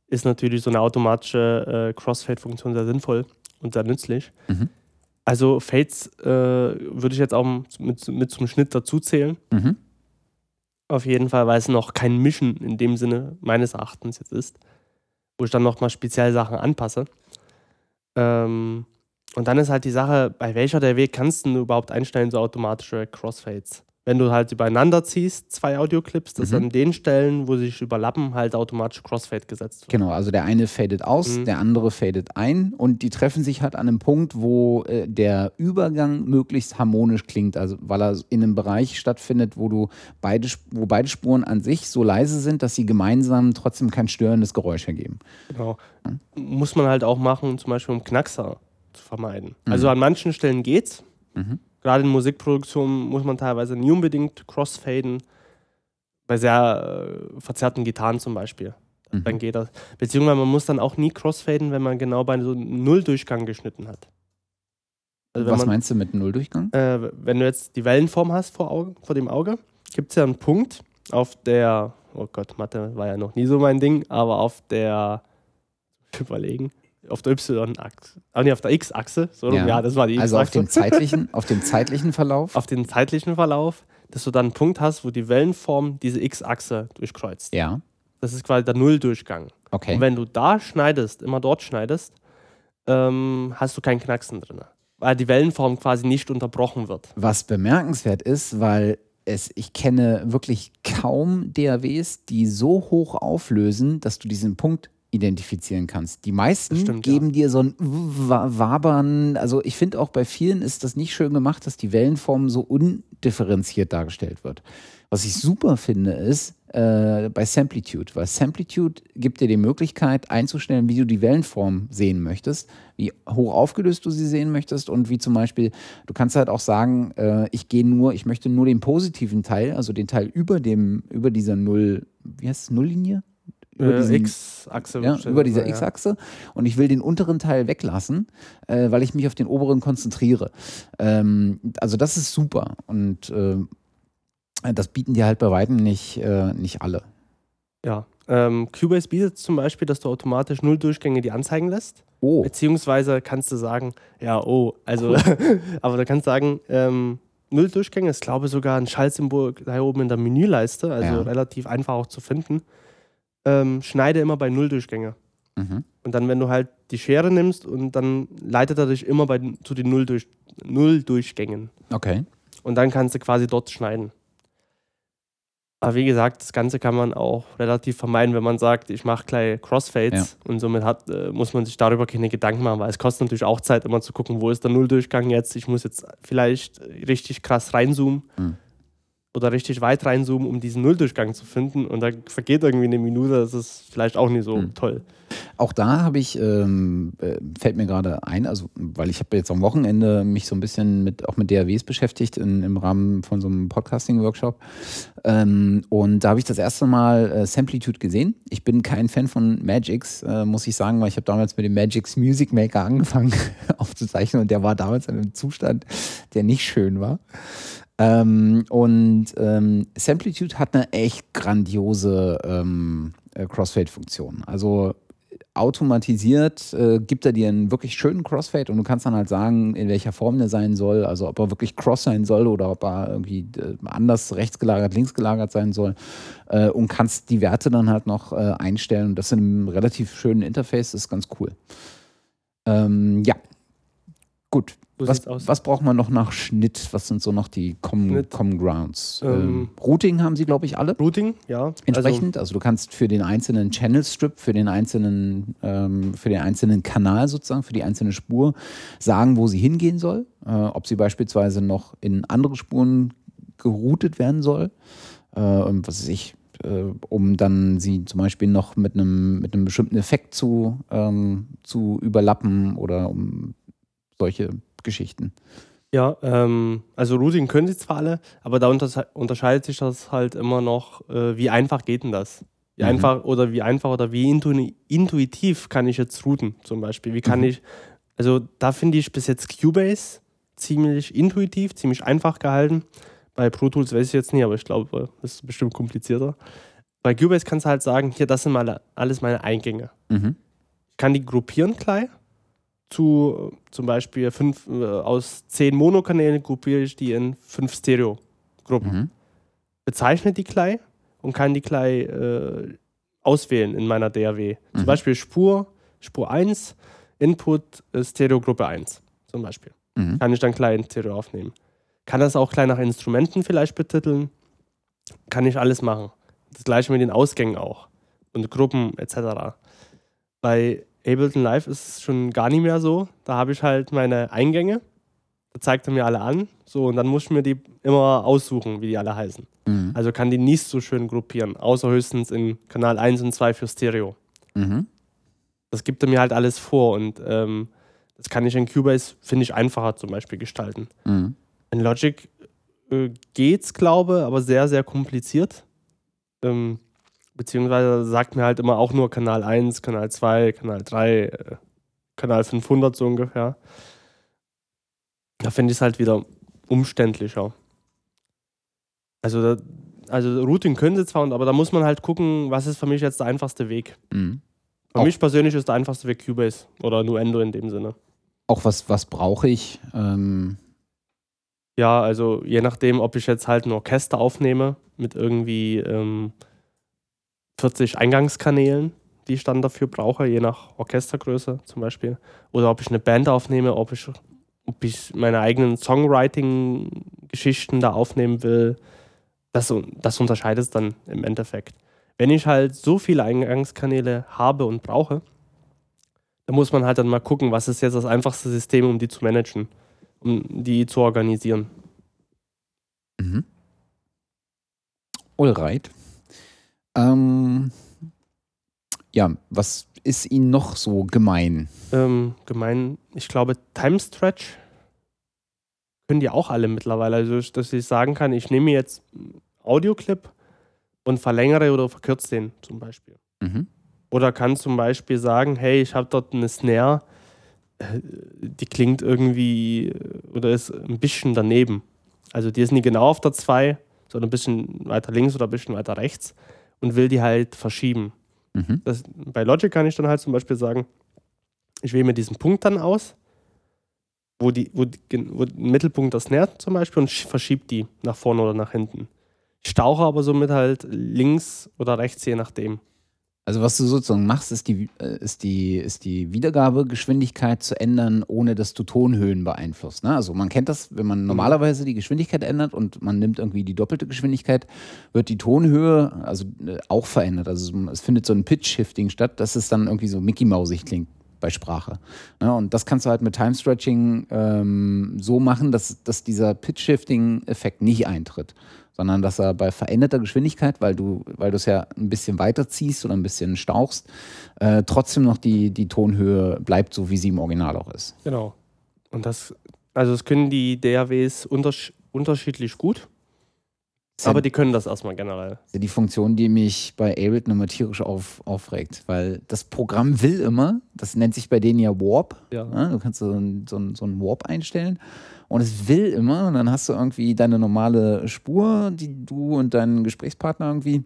ist natürlich so eine automatische äh, Crossfade-Funktion sehr sinnvoll und sehr nützlich. Mhm. Also Fades äh, würde ich jetzt auch mit, mit zum Schnitt dazu zählen. Mhm. Auf jeden Fall, weil es noch kein Mischen in dem Sinne meines Erachtens jetzt ist, wo ich dann nochmal speziell Sachen anpasse. Ähm, und dann ist halt die Sache, bei welcher der Weg kannst du überhaupt einstellen, so automatische Crossfades? Wenn du halt übereinander ziehst, zwei Audioclips, dass Mhm. an den Stellen, wo sie sich überlappen, halt automatisch Crossfade gesetzt wird. Genau, also der eine fadet aus, Mhm. der andere fadet ein und die treffen sich halt an einem Punkt, wo äh, der Übergang möglichst harmonisch klingt, also weil er in einem Bereich stattfindet, wo du beide, wo beide Spuren an sich so leise sind, dass sie gemeinsam trotzdem kein störendes Geräusch ergeben. Genau. Muss man halt auch machen, zum Beispiel um Knackser zu vermeiden. Mhm. Also an manchen Stellen geht's. Mhm. Gerade in Musikproduktionen muss man teilweise nie unbedingt crossfaden. Bei sehr äh, verzerrten Gitarren zum Beispiel. Mhm. Dann geht das. Beziehungsweise man muss dann auch nie crossfaden, wenn man genau bei so einem Nulldurchgang geschnitten hat. Also Was man, meinst du mit Nulldurchgang? äh, wenn du jetzt die Wellenform hast vor, Auge, vor dem Auge, gibt es ja einen Punkt auf der, oh Gott, Mathe war ja noch nie so mein Ding, aber auf der, überlegen, auf der Y-Achse, ah nee, auf der X-Achse, so, Ja. ja. das war die Also auf X-Achse dem zeitlichen, auf dem zeitlichen Verlauf? auf den zeitlichen Verlauf, dass du dann einen Punkt hast, wo die Wellenform diese X-Achse durchkreuzt. Ja, Das ist quasi der Nulldurchgang. okay. Und wenn du da schneidest, immer dort schneidest, ähm, hast du keinen Knacksen drin. Weil die Wellenform quasi nicht unterbrochen wird. Was bemerkenswert ist, weil es, ich kenne wirklich kaum DAWs, die so hoch auflösen, dass du diesen Punkt identifizieren kannst. Die meisten stimmt, ja. geben dir so ein Wa- Wabern. Also ich finde auch bei vielen ist das nicht schön gemacht, dass die Wellenform so undifferenziert dargestellt wird. Was ich super finde, ist äh, bei Samplitude, weil Samplitude gibt dir die Möglichkeit einzustellen, wie du die Wellenform sehen möchtest, wie hoch aufgelöst du sie sehen möchtest und wie zum Beispiel, du kannst halt auch sagen, äh, ich gehe nur, ich möchte nur den positiven Teil, also den Teil über dem, über dieser Null, wie heißt es, Nulllinie? Über Äh, diesen- X-Achse. ja, über dieser ja. X-Achse und ich will den unteren Teil weglassen, äh, weil ich mich auf den oberen konzentriere. Ähm, also das ist super und äh, das bieten dir halt bei weitem nicht, äh, nicht alle. Ja. Ähm, Cubase bietet zum Beispiel, dass du automatisch Nulldurchgänge die anzeigen lässt. Oh, Beziehungsweise kannst du sagen, ja, oh, also, aber du kannst sagen, ähm, Nulldurchgänge ist, glaube ich, sogar ein Schaltsymbol da oben in der Menüleiste, also Ja. relativ einfach auch zu finden. Ähm, schneide immer bei Nulldurchgänge. mhm. Und dann, wenn du halt die Schere nimmst und dann leitet er dich immer bei, zu den Nulldurch, Nulldurchgängen. okay. Und dann kannst du quasi dort schneiden. Aber wie gesagt, das Ganze kann man auch relativ vermeiden, wenn man sagt, ich mache gleich Crossfades und somit hat, äh, muss man sich darüber keine Gedanken machen, weil es kostet natürlich auch Zeit, immer zu gucken, wo ist der Nulldurchgang jetzt. Ich muss jetzt vielleicht richtig krass reinzoomen Mhm. Oder richtig weit reinzoomen, um diesen Nulldurchgang zu finden. Und da vergeht irgendwie eine Minute, das ist vielleicht auch nicht so Mhm. toll. Auch da habe ich, ähm, äh, fällt mir gerade ein, also weil ich habe jetzt am Wochenende mich so ein bisschen mit auch mit DAWs beschäftigt in, im Rahmen von so einem Podcasting-Workshop. Ähm, und da habe ich das erste Mal äh, Samplitude gesehen. Ich bin kein Fan von Magix, äh, muss ich sagen, weil ich habe damals mit dem Magix Music Maker angefangen aufzuzeichnen und der war damals in einem Zustand, der nicht schön war. Ähm, und ähm, Samplitude hat eine echt grandiose ähm, äh, Crossfade-Funktion. Also automatisiert äh, gibt er dir einen wirklich schönen Crossfade und du kannst dann halt sagen, in welcher Form der sein soll, also ob er wirklich cross sein soll oder ob er irgendwie äh, anders rechts gelagert, links gelagert sein soll äh, und kannst die Werte dann halt noch äh, einstellen und das in einem relativ schönen Interface, ist ganz cool. Ähm, ja, gut. Was, was, braucht man noch nach Schnitt? Was sind so noch die Common, Common Grounds? Ähm, ähm, Routing haben sie, glaube ich, alle. Routing, ja. Entsprechend. Also, also, du kannst für den einzelnen Channel Strip, für den einzelnen, ähm, für den einzelnen Kanal sozusagen, für die einzelne Spur sagen, wo sie hingehen soll. Äh, ob sie beispielsweise noch in andere Spuren geroutet werden soll. Äh, was weiß ich, äh, um dann sie zum Beispiel noch mit einem, mit einem bestimmten Effekt zu, ähm, zu überlappen oder um solche Geschichten. Ja, ähm, also Routing können sie zwar alle, aber da unterscheidet sich das halt immer noch, äh, wie einfach geht denn das? Wie mhm. einfach oder wie einfach oder wie intu intuitiv kann ich jetzt routen zum Beispiel? Wie kann mhm. ich, also da finde ich bis jetzt Cubase ziemlich intuitiv, ziemlich einfach gehalten. Bei Pro Tools weiß ich jetzt nicht, aber ich glaube, das ist bestimmt komplizierter. Bei Cubase kannst du halt sagen, hier, das sind meine, alles meine Eingänge. Mhm. Ich kann die gruppieren gleich zu zum Beispiel fünf, äh, aus zehn Monokanälen gruppiere ich die in fünf Stereo-Gruppen. Mhm. Bezeichne die gleich und kann die gleich äh, auswählen in meiner DAW. Mhm. Zum Beispiel Spur, Spur 1, Input äh, Stereo-Gruppe 1 zum Beispiel. Mhm. Kann ich dann gleich in Stereo aufnehmen. Kann das auch gleich nach Instrumenten vielleicht betiteln. Kann ich alles machen. Das gleiche mit den Ausgängen auch. Und Gruppen etc. Bei Ableton Live ist schon gar nicht mehr so. Da habe ich halt meine Eingänge. Da zeigt er mir alle an. So, und dann muss ich mir die immer aussuchen, wie die alle heißen. Mhm. Also kann die nicht so schön gruppieren, außer höchstens in Kanal 1 und 2 für Stereo. Mhm. Das gibt er mir halt alles vor und ähm, das kann ich in Cubase, finde ich, einfacher zum Beispiel gestalten. Mhm. In Logic äh, geht's, glaube aber sehr, sehr kompliziert. Ähm, beziehungsweise sagt mir halt immer auch nur Kanal 1, Kanal 2, Kanal 3, äh, Kanal 500 so ungefähr. Da finde ich es halt wieder umständlicher. Also, da, also Routing können sie zwar, aber da muss man halt gucken, was ist für mich jetzt der einfachste Weg. Mhm. Für auch mich persönlich ist der einfachste Weg Cubase oder Nuendo in dem Sinne. Auch was, was brauche ich? Ähm ja, also je nachdem, ob ich jetzt halt ein Orchester aufnehme mit irgendwie ähm, 40 Eingangskanälen, die ich dann dafür brauche, je nach Orchestergröße zum Beispiel. Oder ob ich eine Band aufnehme, ob ich, ob ich meine eigenen Songwriting-Geschichten da aufnehmen will. Das, das unterscheidet es dann im Endeffekt. Wenn ich halt so viele Eingangskanäle habe und brauche, dann muss man halt dann mal gucken, was ist jetzt das einfachste System, um die zu managen, um die zu organisieren. Mhm. Alright. Ähm, ja, was ist Ihnen noch so gemein? Ähm, gemein, ich glaube, Time Stretch können die auch alle mittlerweile. Also, dass ich sagen kann, ich nehme jetzt Audioclip und verlängere oder verkürze den zum Beispiel. Mhm. Oder kann zum Beispiel sagen, hey, ich habe dort eine Snare, äh, die klingt irgendwie oder ist ein bisschen daneben. Also die ist nicht genau auf der 2, sondern ein bisschen weiter links oder ein bisschen weiter rechts und will die halt verschieben. Mhm. Das, bei Logic kann ich dann halt zum Beispiel sagen, ich wähle mir diesen Punkt dann aus, wo, die, wo, die, wo ein Mittelpunkt das nährt zum Beispiel und verschiebt die nach vorne oder nach hinten. Ich tauche aber somit halt links oder rechts, je nachdem. Also was du sozusagen machst, ist die, äh, ist die, ist die Wiedergabegeschwindigkeit zu ändern, ohne dass du Tonhöhen beeinflusst. Ne? Also man kennt das, wenn man mhm. normalerweise die Geschwindigkeit ändert und man nimmt irgendwie die doppelte Geschwindigkeit, wird die Tonhöhe also äh, auch verändert. Also es findet so ein Pitch-Shifting statt, dass es dann irgendwie so Mickey-Mausig klingt bei Sprache. Ja, und das kannst du halt mit Time Stretching ähm, so machen, dass, dass dieser Pitch-Shifting-Effekt nicht eintritt sondern dass er bei veränderter Geschwindigkeit, weil du, weil du es ja ein bisschen weiter ziehst oder ein bisschen stauchst, äh, trotzdem noch die, die Tonhöhe bleibt so, wie sie im Original auch ist. Genau. Und das, also das können die DAWs untersch unterschiedlich gut. Aber die können das erstmal generell. Die Funktion, die mich bei Ableton immer tierisch auf, aufregt, weil das Programm will immer, das nennt sich bei denen ja Warp. Ja. Ne? Du kannst so ein, so, ein, so ein Warp einstellen und es will immer und dann hast du irgendwie deine normale Spur, die du und dein Gesprächspartner irgendwie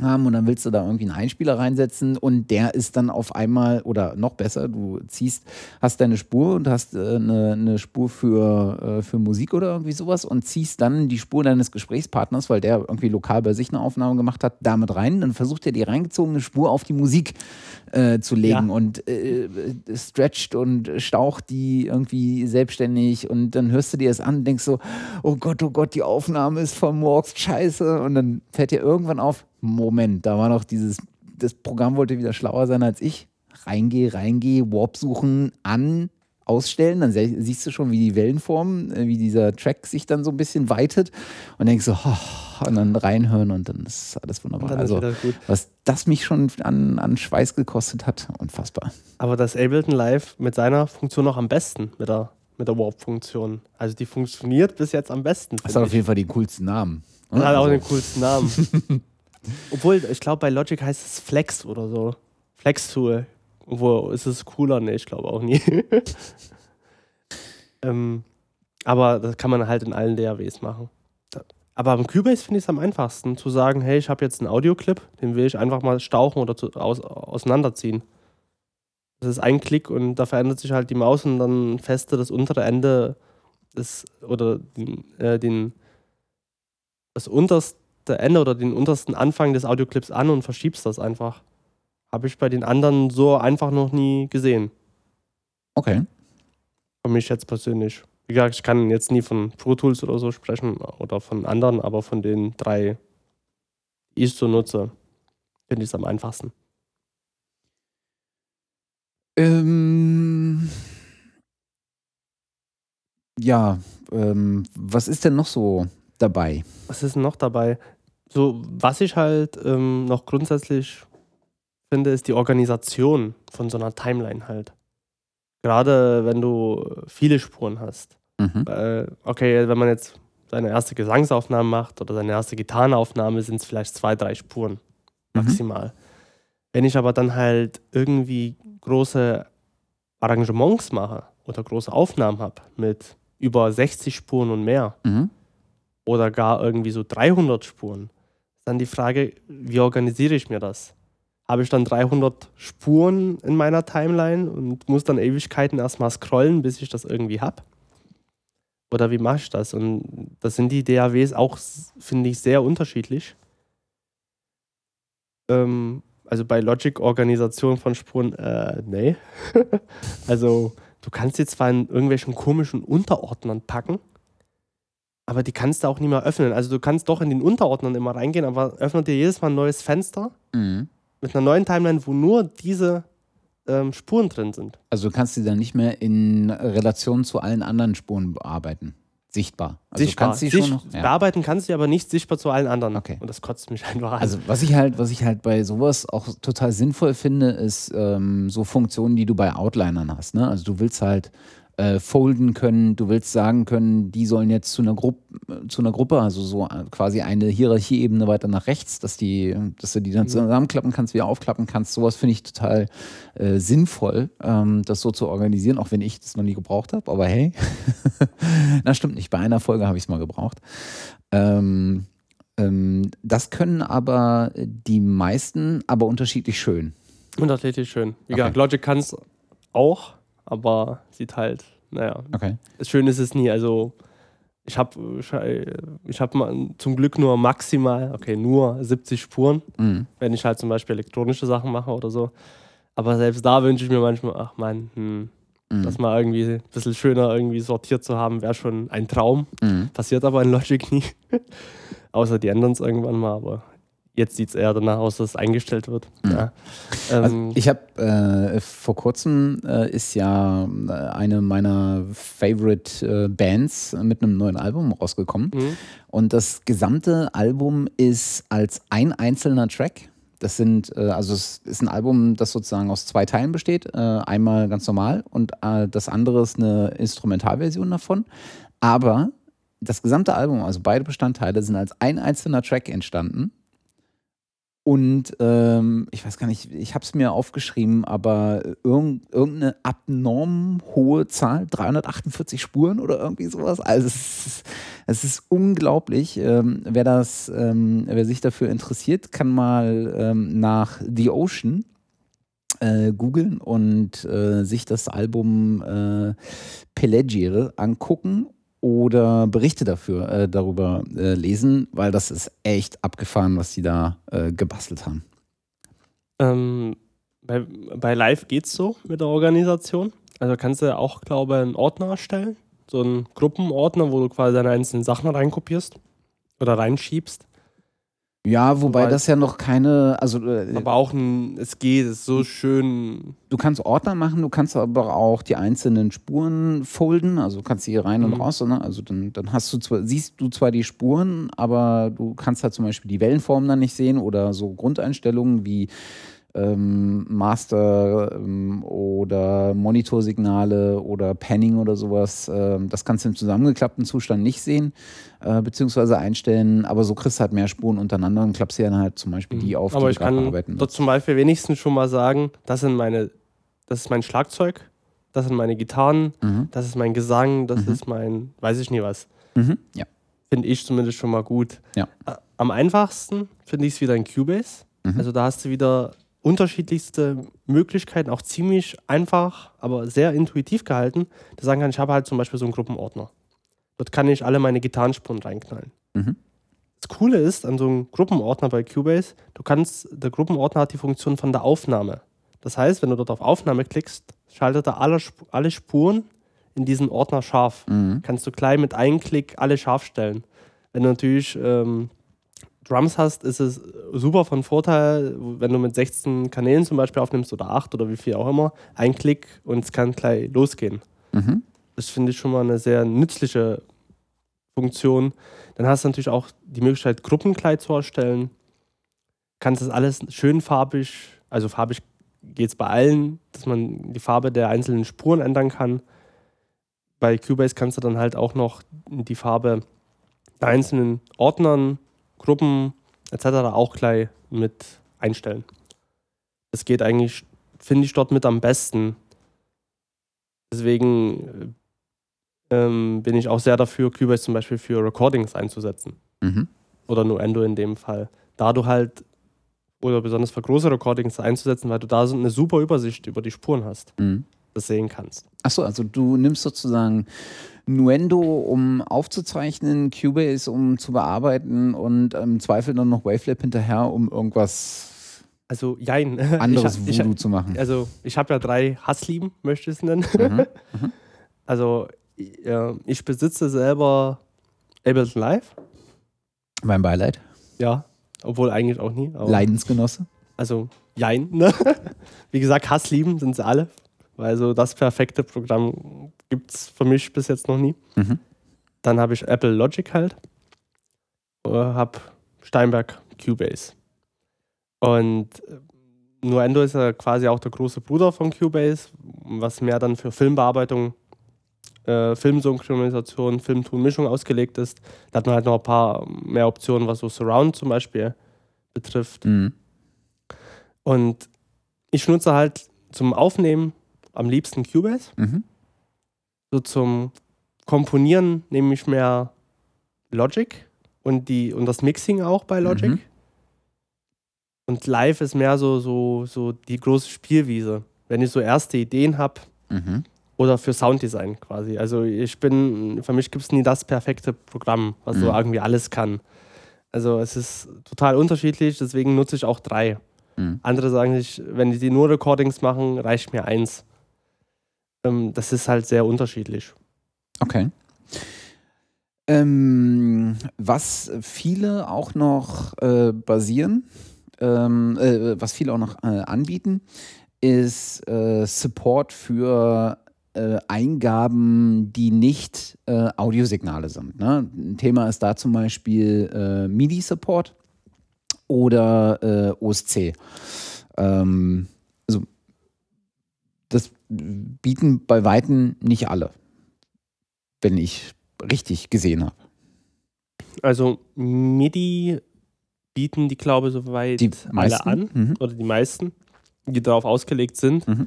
haben und dann willst du da irgendwie einen Einspieler reinsetzen und der ist dann auf einmal oder noch besser, du ziehst, hast deine Spur und hast äh, eine, eine, Spur für, äh, für Musik oder irgendwie sowas und ziehst dann die Spur deines Gesprächspartners, weil der irgendwie lokal bei sich eine Aufnahme gemacht hat, damit rein. Dann versucht er die reingezogene Spur auf die Musik äh, zu legen ja. und äh, stretcht und staucht die irgendwie selbstständig und dann hörst du dir das an und denkst so, oh Gott, oh Gott, die Aufnahme ist vom Murks, scheiße und dann fällt dir irgendwann auf, Moment, da war noch dieses, das Programm wollte wieder schlauer sein als ich. Reingehe, reingehe, Warp suchen, an, ausstellen, dann siehst du schon, wie die Wellenform, äh, wie dieser Track sich dann so ein bisschen weitet und denkst so, oh, und dann reinhören und dann ist alles wunderbar. Also, was das mich schon an, an Schweiß gekostet hat, unfassbar. Aber das Ableton Live mit seiner Funktion noch am besten, mit der, mit der Warp-Funktion. Also die funktioniert bis jetzt am besten. Das hat auf jeden Fall die coolsten Namen. Das hat auch also. den coolsten Namen. Obwohl, ich glaube, bei Logic heißt es Flex oder so. Flex-Tool. Wo ist es cooler? Nee, ich glaube auch nie. ähm, aber das kann man halt in allen DAWs machen. Aber am Cubase finde ich es am einfachsten, zu sagen, hey, ich habe jetzt einen Audioclip, den will ich einfach mal stauchen oder zu, aus, auseinanderziehen. Das ist ein Klick und da verändert sich halt die Maus und dann feste das untere Ende des, oder den, äh, den, das unterste Ende oder den untersten Anfang des Audioclips an und verschiebst das einfach. Habe ich bei den anderen so einfach noch nie gesehen. Okay. Für mich jetzt persönlich. Wie gesagt, ich kann jetzt nie von Pro Tools oder so sprechen oder von anderen, aber von den drei, die ich so nutze, finde ich es am einfachsten. Ähm, ja, ähm, was ist denn noch so dabei? Was ist noch dabei? So, was ich halt ähm, noch grundsätzlich finde, ist die Organisation von so einer Timeline halt. Gerade wenn du viele Spuren hast. Mhm. Äh, okay, wenn man jetzt seine erste Gesangsaufnahme macht oder seine erste Gitarrenaufnahme, sind es vielleicht zwei, drei Spuren mhm. maximal. Mhm. Wenn ich aber dann halt irgendwie große Arrangements mache oder große Aufnahmen habe mit über 60 Spuren und mehr, mhm oder gar irgendwie so 300 Spuren. Dann die Frage, wie organisiere ich mir das? Habe ich dann 300 Spuren in meiner Timeline und muss dann Ewigkeiten erstmal scrollen, bis ich das irgendwie habe? Oder wie mache ich das? Und das sind die DAWs auch, finde ich, sehr unterschiedlich. Ähm, also bei Logic Organisation von Spuren, äh, nee. also du kannst sie zwar in irgendwelchen komischen Unterordnern packen, aber die kannst du auch nicht mehr öffnen. Also du kannst doch in den Unterordnern immer reingehen, aber öffnet dir jedes Mal ein neues Fenster mhm. mit einer neuen Timeline, wo nur diese ähm, Spuren drin sind. Also du kannst sie dann nicht mehr in Relation zu allen anderen Spuren bearbeiten. Sichtbar. Also sichtbar. Kannst sie Sicht, schon noch, ja. Bearbeiten kannst du aber nicht sichtbar zu allen anderen. Okay. Und das kotzt mich einfach an. Also was ich halt, was ich halt bei sowas auch total sinnvoll finde, ist ähm, so Funktionen, die du bei Outlinern hast. Ne? Also du willst halt äh, folden können. Du willst sagen können, die sollen jetzt zu einer, Gruppe, zu einer Gruppe, also so quasi eine Hierarchieebene weiter nach rechts, dass, die, dass du die dann mhm. zusammenklappen kannst, wieder aufklappen kannst. Sowas finde ich total äh, sinnvoll, ähm, das so zu organisieren, auch wenn ich das noch nie gebraucht habe. Aber hey, na stimmt nicht. Bei einer Folge habe ich es mal gebraucht. Ähm, ähm, das können aber die meisten, aber unterschiedlich schön. Unterschiedlich schön. Wie gesagt, okay. Logic kann es auch aber sieht halt, naja. Okay. Schön ist es nie. Also ich habe ich hab zum Glück nur maximal, okay, nur 70 Spuren, mhm. wenn ich halt zum Beispiel elektronische Sachen mache oder so. Aber selbst da wünsche ich mir manchmal, ach man, hm, mhm. das mal irgendwie ein bisschen schöner irgendwie sortiert zu haben, wäre schon ein Traum. Mhm. Passiert aber in Logic nie. Außer die ändern es irgendwann mal, aber Jetzt sieht es eher danach aus, dass es eingestellt wird. Mhm. Ja. Also ähm, ich habe äh, vor kurzem äh, ist ja äh, eine meiner Favorite äh, Bands mit einem neuen Album rausgekommen. Mhm. Und das gesamte Album ist als ein einzelner Track. Das sind, äh, also es ist ein Album, das sozusagen aus zwei Teilen besteht. Äh, einmal ganz normal und das andere ist eine Instrumentalversion davon. Aber das gesamte Album, also beide Bestandteile, sind als ein einzelner Track entstanden Und ähm, ich weiß gar nicht, ich habe es mir aufgeschrieben, aber irgend, irgendeine abnorm hohe Zahl, 348 Spuren oder irgendwie sowas. Also es ist, es ist unglaublich. Ähm, wer das, ähm, wer sich dafür interessiert, kann mal ähm, nach The Ocean äh, googeln und äh, sich das Album äh, Pelagiere angucken oder Berichte dafür äh, darüber äh, lesen, weil das ist echt abgefahren, was die da äh, gebastelt haben. Ähm, bei, bei Live geht's so mit der Organisation. Also kannst du auch, glaube ich, einen Ordner erstellen. So einen Gruppenordner, wo du quasi deine einzelnen Sachen reinkopierst oder reinschiebst. Ja, wobei das ja noch keine, also äh, aber auch ein, es geht, es ist so schön. Du kannst Ordner machen, du kannst aber auch die einzelnen Spuren folden, also du kannst sie rein und mhm. raus, ne? also dann, dann hast du zwar, siehst du zwar die Spuren, aber du kannst halt zum Beispiel die Wellenformen dann nicht sehen oder so Grundeinstellungen wie ähm, Master ähm, oder Monitorsignale oder Panning oder sowas. Ähm, das kannst du im zusammengeklappten Zustand nicht sehen, äh, beziehungsweise einstellen, aber so kriegst du halt mehr Spuren untereinander und klappst dir dann halt zum Beispiel die mhm. auf, aber die ich kann arbeiten dort zum Beispiel wenigstens schon mal sagen, das sind meine, das ist mein Schlagzeug, das sind meine Gitarren, mhm. das ist mein Gesang, das mhm. ist mein, weiß ich nie was. Mhm. Ja. Finde ich zumindest schon mal gut. Ja. Am einfachsten finde ich es wieder in Cubase. Mhm. Also da hast du wieder unterschiedlichste Möglichkeiten, auch ziemlich einfach, aber sehr intuitiv gehalten. Da sagen kann, ich habe halt zum Beispiel so einen Gruppenordner. Dort kann ich alle meine Gitarrenspuren reinknallen. Mhm. Das Coole ist an so einem Gruppenordner bei Cubase, du kannst, der Gruppenordner hat die Funktion von der Aufnahme. Das heißt, wenn du dort auf Aufnahme klickst, schaltet er alle, alle Spuren in diesen Ordner scharf. Mhm. Kannst du gleich mit einem Klick alle scharf stellen. Wenn du natürlich ähm, Drums hast, ist es super von Vorteil, wenn du mit 16 Kanälen zum Beispiel aufnimmst oder 8 oder wie viel auch immer, ein Klick und es kann gleich losgehen. Mhm. Das finde ich schon mal eine sehr nützliche Funktion. Dann hast du natürlich auch die Möglichkeit, Gruppenkleid zu erstellen. Kannst das alles schön farbig, also farbig geht es bei allen, dass man die Farbe der einzelnen Spuren ändern kann. Bei Cubase kannst du dann halt auch noch die Farbe der einzelnen Ordnern Gruppen etc. auch gleich mit einstellen. Es geht eigentlich, finde ich, dort mit am besten. Deswegen ähm, bin ich auch sehr dafür, Cubase zum Beispiel für Recordings einzusetzen. Mhm. Oder Nuendo in dem Fall. Da du halt, oder besonders für große Recordings einzusetzen, weil du da so eine super Übersicht über die Spuren hast. Mhm. Das sehen kannst. Achso, also du nimmst sozusagen Nuendo, um aufzuzeichnen, Cubase, um zu bearbeiten und im Zweifel dann noch Wavelab hinterher, um irgendwas also, jein. anderes ich, Voodoo ich, zu machen. Also ich habe ja drei Hasslieben, möchte ich es nennen. Mhm. Mhm. Also äh, ich besitze selber Ableton Live. Mein Beileid. Ja, obwohl eigentlich auch nie. Leidensgenosse. Also jein. Ne? Wie gesagt, Hasslieben sind sie alle. Weil so das perfekte Programm gibt es für mich bis jetzt noch nie. Mhm. Dann habe ich Apple Logic halt. Äh, habe Steinberg Cubase. Und äh, Nuendo ist ja quasi auch der große Bruder von Cubase, was mehr dann für Filmbearbeitung, äh, Filmsynchronisation, Filmtonmischung ausgelegt ist. Da hat man halt noch ein paar mehr Optionen, was so Surround zum Beispiel betrifft. Mhm. Und ich nutze halt zum Aufnehmen am liebsten Cubase. Mhm. So zum Komponieren nehme ich mehr Logic und, die, und das Mixing auch bei Logic. Mhm. Und live ist mehr so, so, so die große Spielwiese. Wenn ich so erste Ideen habe mhm. oder für Sounddesign quasi. Also ich bin, für mich gibt es nie das perfekte Programm, was mhm. so irgendwie alles kann. Also es ist total unterschiedlich, deswegen nutze ich auch drei. Mhm. Andere sagen sich, wenn die nur Recordings machen, reicht mir eins. Ähm, das ist halt sehr unterschiedlich. Okay. Ähm, was viele auch noch äh, basieren, ähm, äh, was viele auch noch äh, anbieten, ist äh, Support für äh, Eingaben, die nicht äh, Audiosignale sind. Ne? Ein Thema ist da zum Beispiel MIDI-Support oder OSC. Ähm, das bieten bei Weitem nicht alle, wenn ich richtig gesehen habe. Also MIDI bieten die, glaube ich, soweit Die alle an. Mhm. Oder die meisten, die darauf ausgelegt sind, Mhm.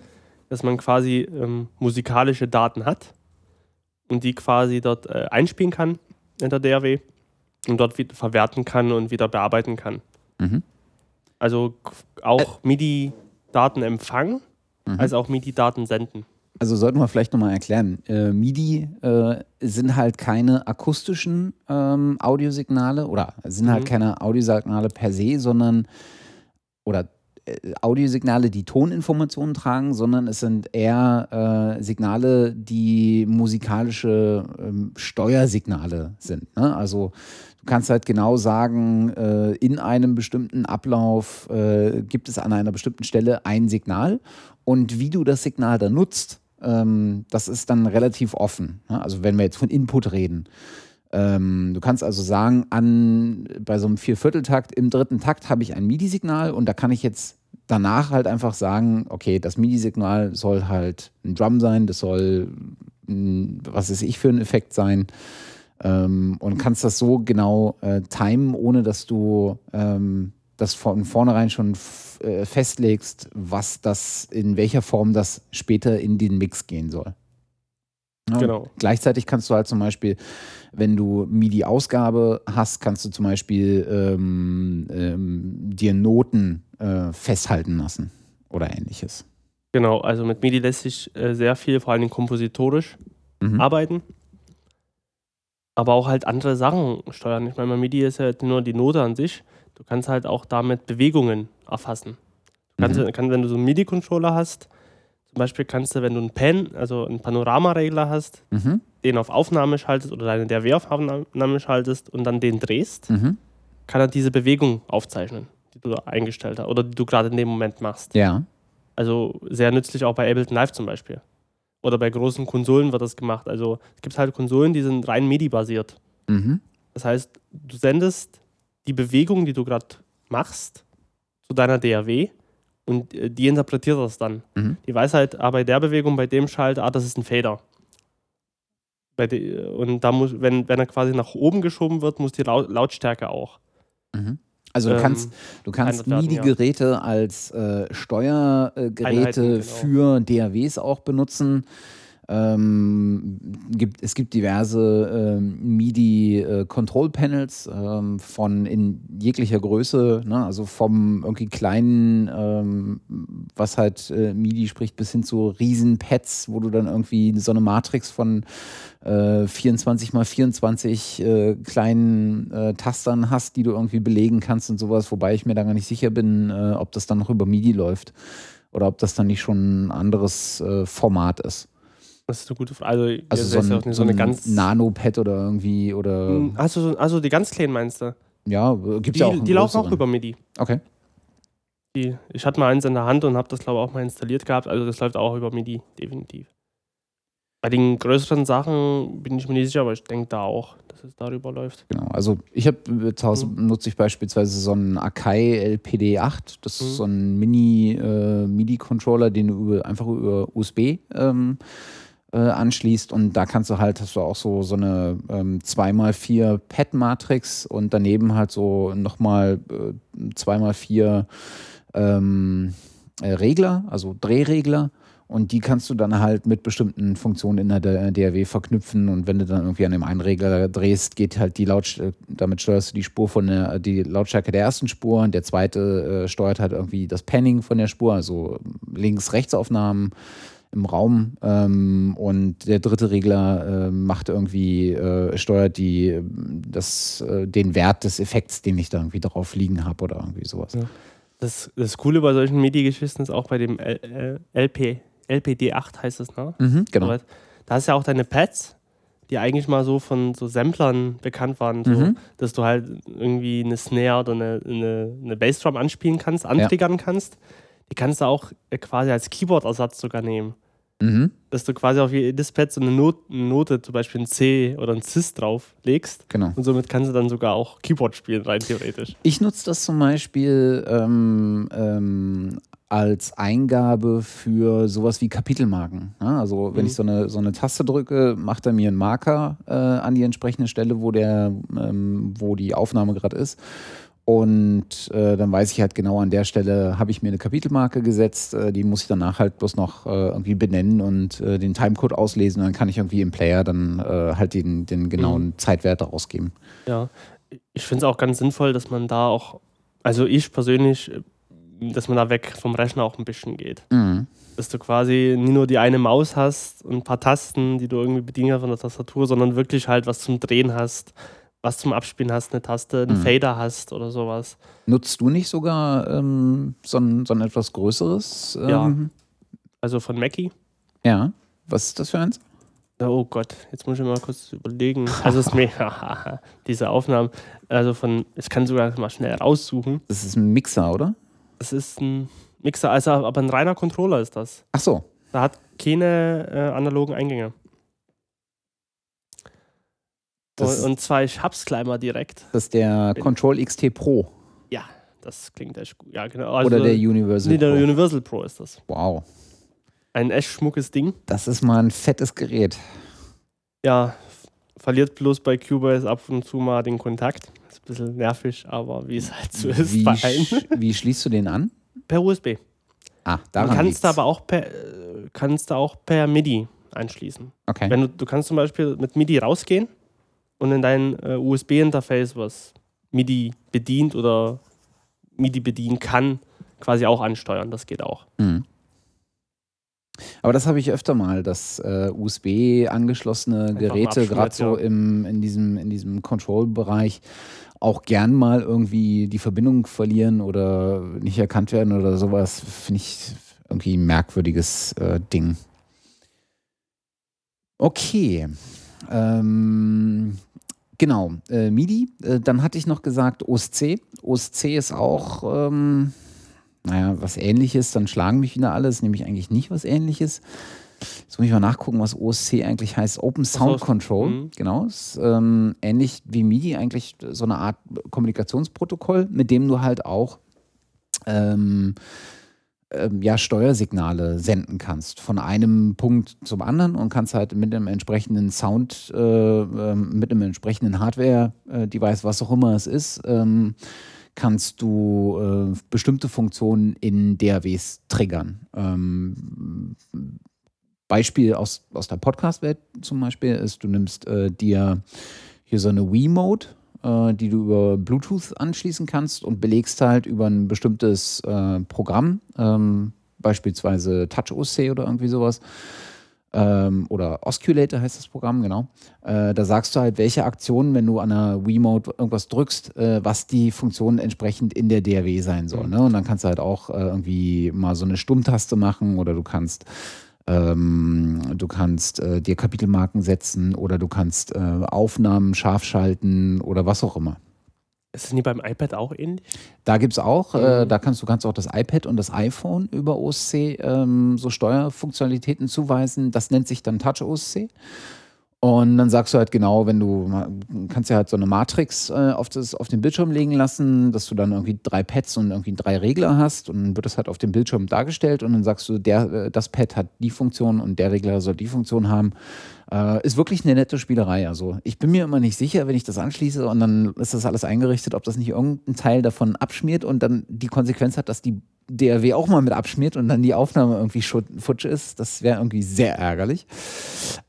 dass man quasi ähm, musikalische Daten hat und die quasi dort äh, einspielen kann in der DAW und dort wieder verwerten kann und wieder bearbeiten kann. Mhm. Also auch MIDI-Daten empfangen, Mhm. als auch MIDI-Daten senden. Also sollten wir vielleicht nochmal erklären. Äh, MIDI äh, sind halt keine akustischen ähm, Audiosignale oder sind halt Mhm. keine Audiosignale per se, sondern oder äh, Audiosignale, die Toninformationen tragen, sondern es sind eher äh, Signale, die musikalische ähm, Steuersignale sind. Ne? Also du kannst halt genau sagen, äh, in einem bestimmten Ablauf gibt es an einer bestimmten Stelle ein Signal und wie du das Signal dann nutzt, ähm, das ist dann relativ offen. Ne? Also wenn wir jetzt von Input reden. Ähm, du kannst also sagen, an, bei so einem Viervierteltakt im dritten Takt habe ich ein MIDI-Signal und da kann ich jetzt danach halt einfach sagen, okay, das MIDI-Signal soll halt ein Drum sein, das soll, was weiß ich, für ein Effekt sein. Ähm, und kannst das so genau äh, timen, ohne dass du ähm, das von vornherein schon äh, festlegst, was das, in welcher Form das später in den Mix gehen soll. Ja, Genau. Gleichzeitig kannst du halt zum Beispiel, wenn du MIDI-Ausgabe hast, kannst du zum Beispiel ähm, ähm, dir Noten äh, festhalten lassen oder ähnliches. Genau, also mit MIDI lässt sich äh, sehr viel, vor allem kompositorisch, Mhm. arbeiten. Aber auch halt andere Sachen steuern. Ich meine, MIDI ist ja nicht nur die Note an sich, du kannst halt auch damit Bewegungen erfassen. Du kannst, Mhm. kann, wenn du so einen MIDI-Controller hast, zum Beispiel kannst du, wenn du einen Pen, also einen Panoramaregler hast, Mhm. den auf Aufnahme schaltest oder deine DAW auf Aufnahme schaltest und dann den drehst, Mhm. kann er diese Bewegung aufzeichnen, die du da eingestellt hast oder die du gerade in dem Moment machst. Ja. Also sehr nützlich auch bei Ableton Live zum Beispiel. Oder bei großen Konsolen wird das gemacht. Also es gibt halt Konsolen, die sind rein MIDI-basiert. Mhm. Das heißt, du sendest die Bewegung, die du gerade machst, zu deiner DAW und äh, die interpretiert das dann. Mhm. Die weiß halt, ah, bei der Bewegung, bei dem Schalt, ah, das ist ein Fader. Und da muss, wenn, wenn er quasi nach oben geschoben wird, muss die Lau- Lautstärke auch. Mhm. Also du ähm, kannst, du kannst werden, ja. MIDI-Geräte als äh, Steuergeräte genau. für DAWs auch benutzen. Ähm, gibt, es gibt diverse ähm, MIDI-Control-Panels ähm, von in jeglicher Größe, ne? also vom irgendwie kleinen, ähm, was halt äh, MIDI spricht, bis hin zu riesen Pads, wo du dann irgendwie so eine Matrix von äh, 24 mal 24 äh, kleinen äh, Tastern hast, die du irgendwie belegen kannst und sowas, wobei ich mir da gar nicht sicher bin, äh, ob das dann noch über MIDI läuft oder ob das dann nicht schon ein anderes Format ist. Das ist eine gute Frage. Also, Also so ein, so eine ein ganz. Nanopad oder irgendwie oder Hm, Also, also die ganz kleinen meinst du? ja, gibt Die, ja auch die laufen auch über MIDI. Okay. Die, ich hatte mal eins in der Hand und habe das, glaube ich, auch mal installiert gehabt. Also das läuft auch über MIDI, definitiv. Bei den größeren Sachen bin ich mir nicht sicher, aber ich denke da auch, dass es darüber läuft. Genau, also ich habe zu Hause Mhm. nutze ich beispielsweise so einen Akai LPD8. Das Mhm. ist so ein Mini äh, den du über, einfach über USB ähm, äh, anschließt und da kannst du halt, hast du auch so, so eine ähm, 2x4 Pad-Matrix und daneben halt so nochmal äh, 2x4 ähm, äh, Regler, also Drehregler. Und die kannst du dann halt mit bestimmten Funktionen in der DAW verknüpfen. Und wenn du dann irgendwie an dem einen Regler drehst, geht halt die Lautstärke, damit steuerst du die Spur von der, die Lautstärke der ersten Spur und der zweite äh, steuert halt irgendwie das Panning von der Spur, also Links-Rechts-Aufnahmen im Raum. Ähm, und der dritte Regler äh, macht irgendwie, äh, steuert die, das, äh, den Wert des Effekts, den ich da irgendwie drauf liegen habe oder irgendwie sowas. Ja. Das, das Coole bei solchen MIDI-Geschichten ist auch bei dem L, äh, LP, LPD8 heißt es, ne? Mhm, genau. Aber Da hast du ja auch deine Pads, die eigentlich mal so von so Samplern bekannt waren, so, Mhm. dass du halt irgendwie eine Snare oder eine, eine, eine Bassdrum anspielen kannst, antriggern kannst. Die kannst du auch äh, quasi als Keyboard-Ersatz sogar nehmen. Mhm, Dass du quasi auf jedes Pad so eine Not, eine Note, zum Beispiel ein C oder ein Cis drauf legst. genau. Und somit kannst du dann sogar auch Keyboard spielen, rein theoretisch. Ich nutze das zum Beispiel ähm, ähm, als Eingabe für sowas wie Kapitelmarken. Ja, also wenn Mhm. ich so eine, so eine Taste drücke, macht er mir einen Marker äh, an die entsprechende Stelle, wo, der, ähm, wo die Aufnahme gerade ist. Und äh, dann weiß ich halt genau, an der Stelle habe ich mir eine Kapitelmarke gesetzt. Äh, die muss ich danach halt bloß noch äh, irgendwie benennen und äh, den Timecode auslesen. Und dann kann ich irgendwie im Player dann äh, halt den, den genauen mhm. Zeitwert ausgeben. Ja, ich finde es auch ganz sinnvoll, dass man da auch, also ich persönlich, dass man da weg vom Rechner auch ein bisschen geht. Mhm. Dass du quasi nie nur die eine Maus hast und ein paar Tasten, die du irgendwie bedienen kannst von der Tastatur, sondern wirklich halt was zum Drehen hast was zum Abspielen hast, eine Taste, einen mhm. Fader hast oder sowas. Nutzt du nicht sogar ähm, so, ein, so ein etwas größeres? Ähm ja. Also von Mackie. Ja. Was ist das für eins? Oh Gott, jetzt muss ich mal kurz überlegen. Also es ist mir, diese Aufnahmen, also von, ich kann sogar mal schnell raussuchen. Das ist ein Mixer, oder? Das ist ein Mixer, also aber ein reiner Controller ist das. Ach so. Da hat keine äh, analogen Eingänge. Das und, zwar, ich hab's gleich mal direkt. Das ist der Control XT Pro. Ja, das klingt echt gut. Ja, genau. Also, Oder der Universal nee, der Pro. Universal Pro ist das. Wow. Ein echt schmuckes Ding. Das ist mal ein fettes Gerät. Ja, verliert bloß bei Cubase ab und zu mal den Kontakt. Ist ein bisschen nervig, aber wie es halt so ist wie, bei sch wie schließt du den an? Per USB. Ah, daran Du kannst aber auch per, äh, kannst da auch per MIDI anschließen. Okay. Wenn du, du kannst zum Beispiel mit MIDI rausgehen und in dein äh, USB-Interface, was MIDI bedient oder MIDI bedienen kann, quasi auch ansteuern. Das geht auch. Mhm. Aber das habe ich öfter mal, dass äh, USB angeschlossene Geräte, gerade so im, in diesem, in diesem Control-Bereich, auch gern mal irgendwie die Verbindung verlieren oder nicht erkannt werden oder sowas, finde ich irgendwie ein merkwürdiges äh, Ding. Okay. Ähm, genau, äh, MIDI. Äh, dann hatte ich noch gesagt OSC. OSC ist auch, ähm, naja, was ähnliches. Dann schlagen mich wieder alles, nämlich eigentlich nicht was ähnliches. Jetzt muss ich mal nachgucken, was OSC eigentlich heißt. Open Sound Control. Mhm. Genau. Ist ähm, ähnlich wie MIDI eigentlich so eine Art Kommunikationsprotokoll, mit dem du halt auch ähm, ähm, ja, Steuersignale senden kannst von einem Punkt zum anderen und kannst halt mit einem entsprechenden Sound, äh, äh, mit einem entsprechenden Hardware-Device, was auch immer es ist, ähm, kannst du äh, bestimmte Funktionen in DAWs triggern. Ähm, Beispiel aus, aus der Podcast-Welt zum Beispiel ist, du nimmst äh, dir hier so eine Wii-Mode die du über Bluetooth anschließen kannst und belegst halt über ein bestimmtes äh, Programm, ähm, beispielsweise TouchOC oder irgendwie sowas. Ähm, oder Osculator heißt das Programm, genau. Äh, da sagst du halt, welche Aktionen, wenn du an einer Wiimote irgendwas drückst, äh, was die Funktion entsprechend in der DRW sein soll. Ne? Und dann kannst du halt auch äh, irgendwie mal so eine Stummtaste machen oder du kannst ähm, du kannst äh, dir Kapitelmarken setzen oder du kannst äh, Aufnahmen scharf schalten oder was auch immer. Ist das nie beim iPad auch ähnlich? Da gibt es auch, äh, mhm. äh, da kannst du kannst auch das iPad und das iPhone über OSC ähm, so Steuerfunktionalitäten zuweisen. Das nennt sich dann Touch OSC. Und dann sagst du halt genau, wenn du kannst ja halt so eine Matrix äh, auf, das, auf den Bildschirm legen lassen, dass du dann irgendwie drei Pads und irgendwie drei Regler hast und dann wird das halt auf dem Bildschirm dargestellt und dann sagst du, der, äh, das Pad hat die Funktion und der Regler soll die Funktion haben. Äh, ist wirklich eine nette Spielerei. Also ich bin mir immer nicht sicher, wenn ich das anschließe und dann ist das alles eingerichtet, ob das nicht irgendein Teil davon abschmiert und dann die Konsequenz hat, dass die DRW auch mal mit abschmiert und dann die Aufnahme irgendwie futsch ist. Das wäre irgendwie sehr ärgerlich.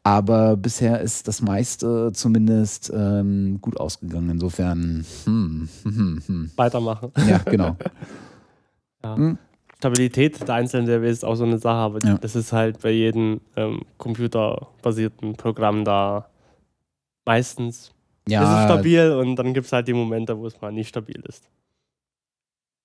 Aber bisher ist das meiste zumindest ähm, gut ausgegangen. Insofern hm, hm, hm. hm. weitermachen. Ja, genau. ja. Stabilität der einzelnen DRW ist auch so eine Sache, aber ja. das ist halt bei jedem ähm, computerbasierten Programm da meistens ja. ist es stabil und dann gibt es halt die Momente, wo es mal nicht stabil ist.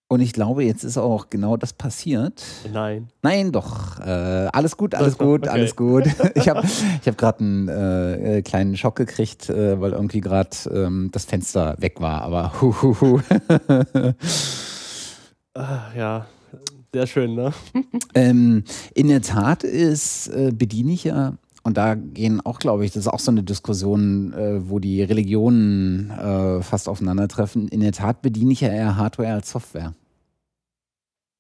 Und ich glaube, jetzt ist auch genau das passiert. Nein. Nein, doch. Äh, alles gut, alles gut, okay. alles gut. Ich habe ich hab gerade einen äh, äh, kleinen Schock gekriegt, äh, weil irgendwie gerade ähm, das Fenster weg war. Aber hu, hu, hu. Ach, ja, sehr schön, ne? ähm, in der Tat ist, äh, bediene ich ja und da gehen auch, glaube ich, das ist auch so eine Diskussion, äh, wo die Religionen äh, fast aufeinandertreffen. In der Tat bediene ich ja eher Hardware als Software.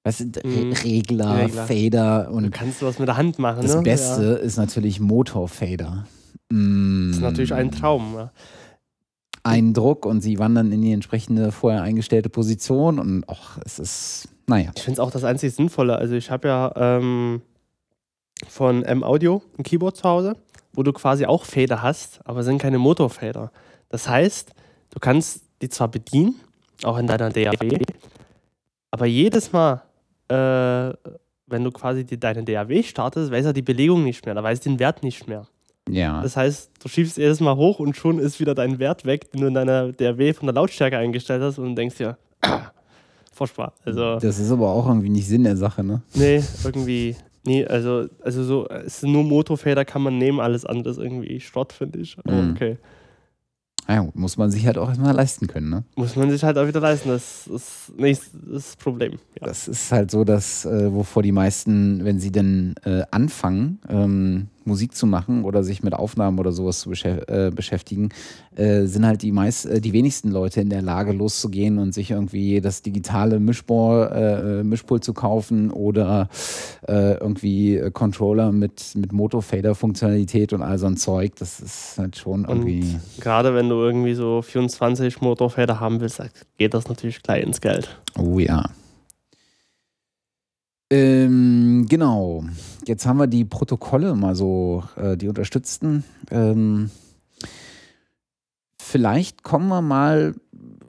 Weißt du, mhm. Regler, Regler, Fader und. Du kannst was mit der Hand machen, Das ne? Beste ja. ist natürlich Motorfader. Mm. Das ist natürlich ein Traum. Ja. Eindruck und sie wandern in die entsprechende vorher eingestellte Position und auch es ist, naja. Ich finde es auch das einzig Sinnvolle. Also ich habe ja ähm, von M-Audio ein Keyboard zu Hause, wo du quasi auch Feder hast, aber sind keine Motorfeder. Das heißt, du kannst die zwar bedienen, auch in deiner DAW, aber jedes Mal, äh, wenn du quasi die, deine DAW startest, weiß er die Belegung nicht mehr, da weiß den Wert nicht mehr. Ja. Das heißt, du schiebst jedes Mal hoch und schon ist wieder dein Wert weg, den du in deiner DAW von der Lautstärke eingestellt hast und denkst dir, furchtbar. Also, das ist aber auch irgendwie nicht Sinn der Sache, ne? Nee, irgendwie. Nee, also, also so, es sind nur Motorfeder kann man nehmen, alles andere ist irgendwie Schrott, finde ich. Aber Mhm. okay. Ja, muss man sich halt auch erstmal leisten können, ne? Muss man sich halt auch wieder leisten. Das ist nicht das Problem. Ja. Das ist halt so, dass, äh, wovor die meisten, wenn sie denn äh, anfangen, ähm, Musik zu machen oder sich mit Aufnahmen oder sowas zu äh, beschäftigen, äh, sind halt die meist, äh, die wenigsten Leute in der Lage, loszugehen und sich irgendwie das digitale Mischbohr, äh, äh, Mischpult zu kaufen oder äh, irgendwie Controller mit, mit Motorfader-Funktionalität und all so ein Zeug. Das ist halt schon irgendwie. Und gerade wenn du irgendwie so 24 Motorfeder haben willst, geht das natürlich gleich ins Geld. Oh ja. Ähm, genau. Jetzt haben wir die Protokolle mal so, äh, die unterstützten. Ähm, vielleicht kommen wir mal,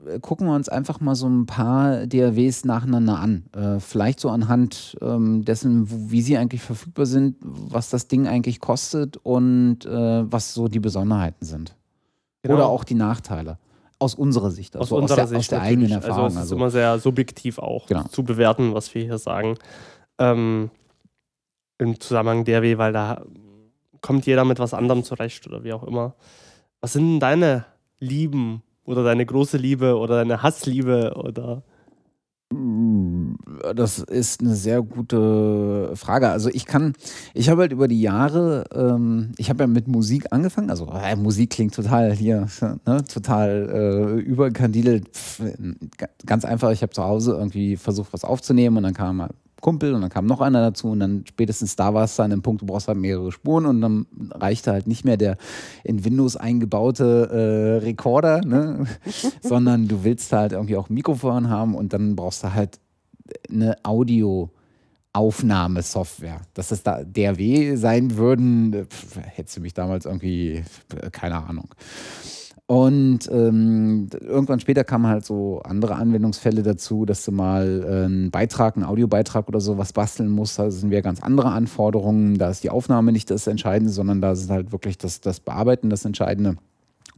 äh, gucken wir uns einfach mal so ein paar DAWs nacheinander an. Äh, vielleicht so anhand ähm, dessen, wo, wie sie eigentlich verfügbar sind, was das Ding eigentlich kostet und äh, was so die Besonderheiten sind. Oder auch die Nachteile. Aus unserer Sicht, Genau. aus also unserer aus der, Sicht aus der eigenen. Erfahrung. Also es ist immer sehr subjektiv auch Genau. zu bewerten, was wir hier sagen. Ähm, Im Zusammenhang DRW, weil da kommt jeder mit was anderem zurecht oder wie auch immer. Was sind denn deine Lieben oder deine große Liebe oder deine Hassliebe oder Das ist eine sehr gute Frage. Also ich kann, ich habe halt über die Jahre, ähm, ich habe ja mit Musik angefangen, also äh, Musik klingt total hier, ne, total äh, überkandidelt. Ganz einfach, ich habe zu Hause irgendwie versucht, was aufzunehmen und dann kam ein Kumpel und dann kam noch einer dazu und dann spätestens da war es dann im Punkt, du brauchst halt mehrere Spuren und dann reichte halt nicht mehr der in Windows eingebaute äh, Rekorder, ne? sondern du willst halt irgendwie auch ein Mikrofon haben und dann brauchst du halt eine Audio-Aufnahmesoftware. Dass es da DRW sein würden, pf, hättest du mich damals irgendwie, keine Ahnung. Und ähm, irgendwann später kamen halt so andere Anwendungsfälle dazu, dass du mal äh, einen Beitrag, einen Audiobeitrag oder sowas basteln musst. Da sind wir ganz andere Anforderungen. Da ist die Aufnahme nicht das Entscheidende, sondern da ist halt wirklich das, das Bearbeiten das Entscheidende.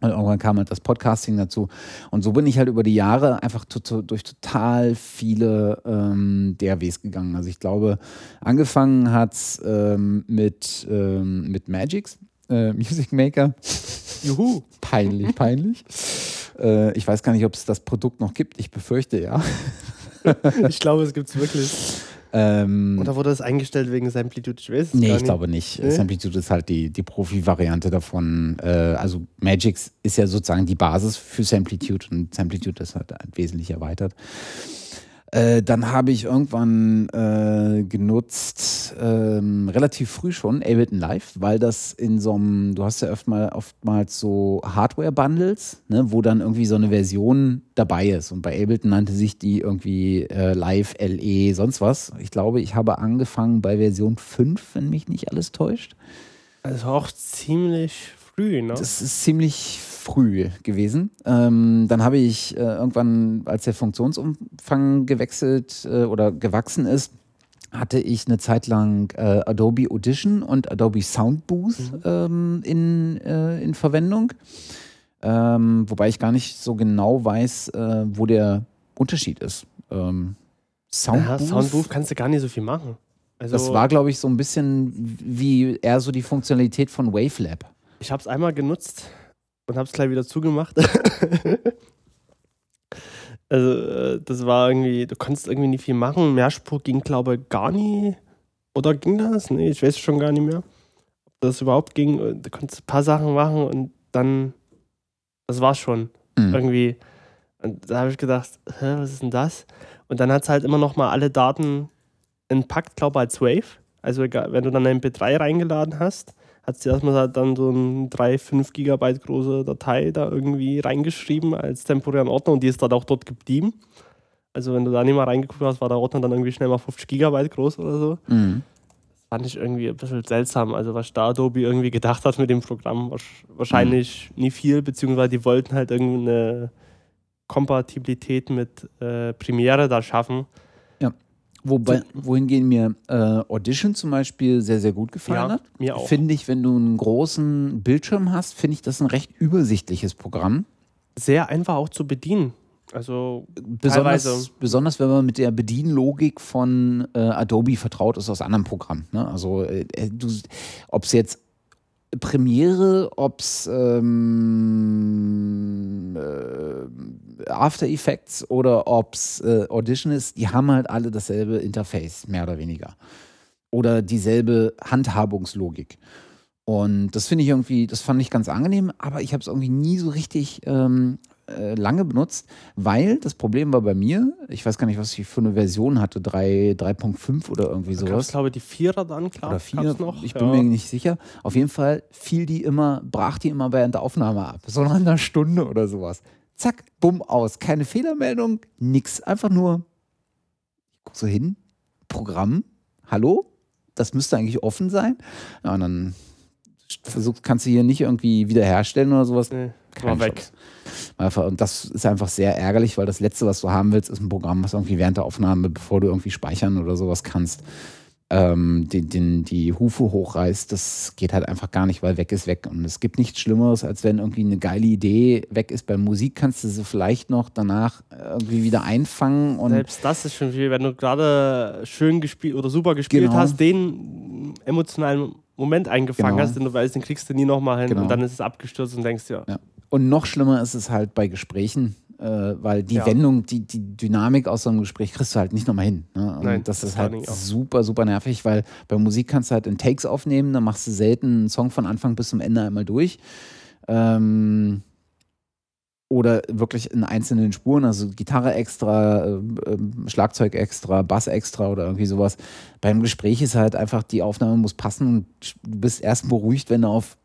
Und irgendwann kam halt das Podcasting dazu. Und so bin ich halt über die Jahre einfach durch total viele ähm, DAWs gegangen. Also ich glaube, angefangen hat es ähm, mit, ähm, mit Magix, äh, Music Maker. Juhu. Peinlich, peinlich. Äh, ich weiß gar nicht, ob es das Produkt noch gibt. Ich befürchte ja. Ich glaube, es gibt es wirklich. Ähm, Oder wurde es eingestellt wegen Samplitude? Ich weiß es Nee, gar ich nicht. glaube nicht. Nee? Samplitude ist halt die, die Profi-Variante davon. Äh, also Magix ist ja sozusagen die Basis für Samplitude und Samplitude ist halt wesentlich erweitert. Äh, dann habe ich irgendwann äh, genutzt, ähm, relativ früh schon, Ableton Live, weil das in so einem, du hast ja oft mal, oftmals so Hardware-Bundles, ne, wo dann irgendwie so eine Version dabei ist. Und bei Ableton nannte sich die irgendwie äh, Live, LE, sonst was. Ich glaube, ich habe angefangen bei Version 5, wenn mich nicht alles täuscht. Also auch ziemlich früh, ne? Das ist ziemlich früh gewesen. Ähm, dann habe ich äh, irgendwann, als der Funktionsumfang gewechselt äh, oder gewachsen ist, hatte ich eine Zeit lang äh, Adobe Audition und Adobe Soundbooth ähm, in, äh, in Verwendung. Ähm, wobei ich gar nicht so genau weiß, äh, wo der Unterschied ist. Ähm, Soundbooth, ja, Soundbooth kannst du gar nicht so viel machen. Also, das war, glaube ich, so ein bisschen wie eher so die Funktionalität von Wavelab. Ich habe es einmal genutzt und habe es gleich wieder zugemacht. also, äh, das war irgendwie, du konntest irgendwie nicht viel machen. Mehrspur ging, glaube ich, gar nie. Oder ging das? Nee, ich weiß schon gar nicht mehr. Ob das überhaupt ging. Du konntest ein paar Sachen machen und dann, das war's schon. Mhm. Irgendwie. Und da habe ich gedacht, Hä, was ist denn das? Und dann hat es halt immer noch mal alle Daten entpackt, glaube ich, als Wave. Also wenn du dann ein MP3 reingeladen hast, hat sie erstmal halt dann so eine 3, 5 Gigabyte große Datei da irgendwie reingeschrieben als temporären Ordner und die ist dann auch dort geblieben. Also wenn du da nicht mal reingeguckt hast, war der Ordner dann irgendwie schnell mal 50 Gigabyte groß oder so. Mhm. Das fand ich irgendwie ein bisschen seltsam. Also was da Adobe irgendwie gedacht hat mit dem Programm, wahrscheinlich mhm. nie viel, beziehungsweise die wollten halt irgendeine Kompatibilität mit äh, Premiere da schaffen. Wobei, wohingegen mir äh, Audition zum Beispiel sehr, sehr gut gefallen ja, hat. Mir auch. Finde ich, wenn du einen großen Bildschirm hast, finde ich das ein recht übersichtliches Programm. Sehr einfach auch zu bedienen. Also besonders, besonders wenn man mit der Bedienlogik von äh, Adobe vertraut ist aus anderen Programmen. Ne? Also äh, äh ob es jetzt Premiere, ob es ähm, äh, After Effects oder ob es äh, Audition ist, die haben halt alle dasselbe Interface, mehr oder weniger. Oder dieselbe Handhabungslogik. Und das finde ich irgendwie, das fand ich ganz angenehm, aber ich habe es irgendwie nie so richtig ähm, äh, lange benutzt, weil das Problem war bei mir, ich weiß gar nicht, was ich für eine Version hatte, 3.5 oder irgendwie sowas. Ich glaube, die Vierer dann, klar. Oder vier, noch. ich bin ja. mir nicht sicher. Auf jeden Fall fiel die immer, brach die immer während der Aufnahme ab. So nach einer Stunde oder sowas. Zack, bumm, aus. Keine Fehlermeldung, nix. Einfach nur, ich guck so hin, Programm, hallo? Das müsste eigentlich offen sein. Ja, und dann versucht, kannst du hier nicht irgendwie wiederherstellen oder sowas. Nee, war weg. Und das ist einfach sehr ärgerlich, weil das Letzte, was du haben willst, ist ein Programm, was irgendwie während der Aufnahme, bevor du irgendwie speichern oder sowas kannst, ähm, den, den, die Hufe hochreißt. Das geht halt einfach gar nicht, weil weg ist weg. Und es gibt nichts Schlimmeres, als wenn irgendwie eine geile Idee weg ist. Bei Musik kannst du sie vielleicht noch danach irgendwie wieder einfangen. Und Selbst das ist schon viel, wenn du gerade schön gespielt oder super gespielt genau. hast, den emotionalen Moment eingefangen genau. hast, den du weißt, den kriegst du nie nochmal hin genau. und dann ist es abgestürzt und denkst ja. ja. Und noch schlimmer ist es halt bei Gesprächen, äh, weil die ja. Wendung, die, die Dynamik aus so einem Gespräch kriegst du halt nicht nochmal hin. Ne? Und Nein, das, das ist halt super, super nervig, weil bei Musik kannst du halt in Takes aufnehmen, dann machst du selten einen Song von Anfang bis zum Ende einmal durch. Ähm, oder wirklich in einzelnen Spuren, also Gitarre extra, äh, äh, Schlagzeug extra, Bass extra oder irgendwie sowas. Beim Gespräch ist halt einfach, die Aufnahme muss passen und du bist erst beruhigt, wenn du auf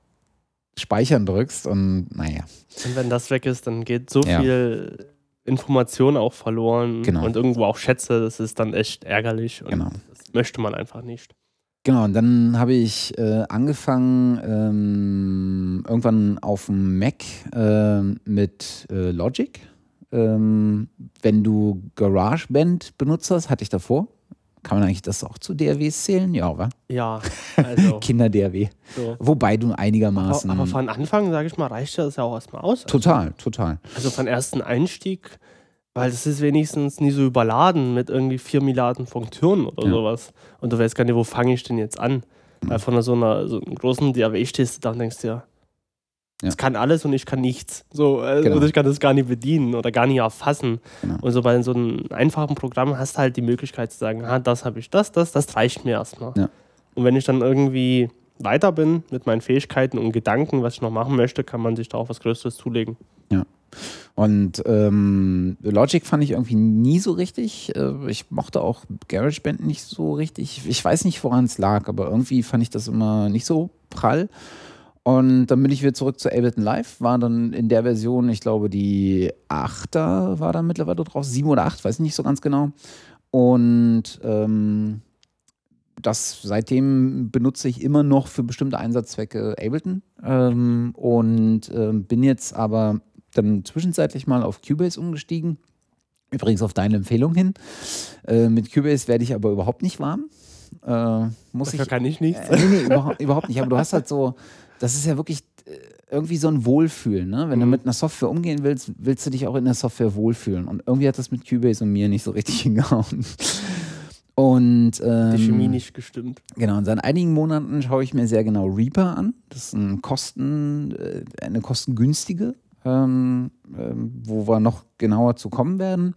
Speichern drückst und naja. Und wenn das weg ist, dann geht so ja. viel Information auch verloren genau. und irgendwo auch Schätze, das ist dann echt ärgerlich und genau. das möchte man einfach nicht. Genau, und dann habe ich äh, angefangen, ähm, irgendwann auf dem Mac äh, mit äh, Logic. Ähm, wenn du GarageBand benutzt hast, hatte ich davor. Kann man eigentlich das auch zu DRWs zählen? Ja, wa? Ja, also. Kinder-DRW. So. Wobei du einigermaßen. Aber, aber von Anfang, sage ich mal, reicht das ja auch erstmal aus. Total, also. total. Also von ersten Einstieg weil es ist wenigstens nie so überladen mit irgendwie vier Milliarden Funktionen oder ja. sowas. Und du weißt gar nicht, wo fange ich denn jetzt an? Weil von so einer, so einer großen DAW stehst du da und denkst dir, ja. es kann alles und ich kann nichts. So, äh, genau. ich kann das gar nicht bedienen oder gar nicht erfassen. Genau. Und so bei so einem einfachen Programm hast du halt die Möglichkeit zu sagen, ah, das habe ich, das, das, das reicht mir erstmal. Ja. Und wenn ich dann irgendwie weiter bin mit meinen Fähigkeiten und Gedanken, was ich noch machen möchte, kann man sich da auch was Größeres zulegen. Ja. Und ähm, Logic fand ich irgendwie nie so richtig. Äh, ich mochte auch GarageBand nicht so richtig. Ich weiß nicht, woran es lag, aber irgendwie fand ich das immer nicht so prall. Und dann bin ich wieder zurück zu Ableton Live, war dann in der Version, ich glaube, die 8er war dann mittlerweile drauf, 7 oder 8, weiß nicht so ganz genau. Und ähm, das seitdem benutze ich immer noch für bestimmte Einsatzzwecke Ableton ähm, und äh, bin jetzt aber dann zwischenzeitlich mal auf Cubase umgestiegen. Übrigens auf deine Empfehlung hin. Äh, mit Cubase werde ich aber überhaupt nicht warm. Äh, muss Dafür ich, kann ich nichts. Äh, nee, nee, überhaupt, überhaupt nicht. Aber du hast halt so, das ist ja wirklich äh, irgendwie so ein Wohlfühlen. Ne? Wenn mhm. du mit einer Software umgehen willst, willst du dich auch in der Software wohlfühlen. Und irgendwie hat das mit Cubase und mir nicht so richtig hingehauen. Und, ähm, Die Chemie nicht gestimmt. Genau, und seit einigen Monaten schaue ich mir sehr genau Reaper an. Das ist ein Kosten, äh, eine kostengünstige ähm, ähm, wo wir noch genauer zu kommen werden.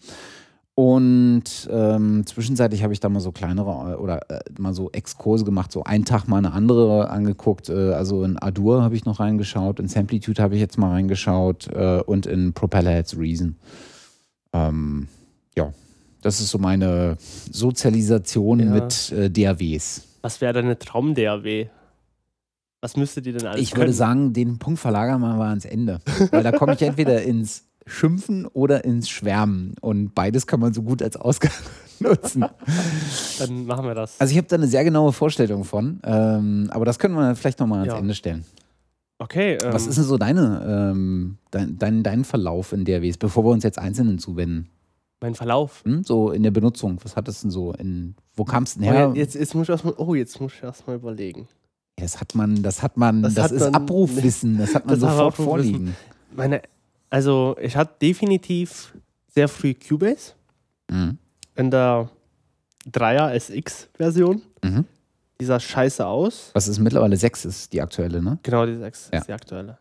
Und ähm, zwischenzeitlich habe ich da mal so kleinere äh, oder äh, mal so Exkurse gemacht, so einen Tag mal eine andere angeguckt. Äh, also in Adur habe ich noch reingeschaut, in Samplitude habe ich jetzt mal reingeschaut äh, und in Propellerheads Reason. Ähm, ja, das ist so meine Sozialisation ja. mit äh, DAWs. Was wäre deine Traum-DAW? Was müsste die denn alles Ich können? würde sagen, den Punkt verlagern wir mal ans Ende. Weil da komme ich entweder ins Schimpfen oder ins Schwärmen. Und beides kann man so gut als Ausgang nutzen. Dann machen wir das. Also ich habe da eine sehr genaue Vorstellung von. Ähm, aber das können wir vielleicht nochmal ans Ja. Ende stellen. okay. Ähm, Was ist denn so deine, ähm, dein, dein, dein Verlauf in DAWs, bevor wir uns jetzt Einzelnen zuwenden? mein Verlauf? Hm? So in der Benutzung. Was hattest du denn so? In, wo kamst du denn Oh, her? jetzt, jetzt muss ich erstmal. Oh, jetzt muss ich erstmal überlegen. Das hat man, das hat man, das, Das hat ist man- Abrufwissen, das hat man Das sofort vorliegen. Meine, also ich hatte definitiv sehr früh Cubase Mhm. in der 3er SX-Version. Mhm. Die sah scheiße aus. Was ist mittlerweile 6 ist die aktuelle, ne? Genau, die 6 Ja. ist die aktuelle.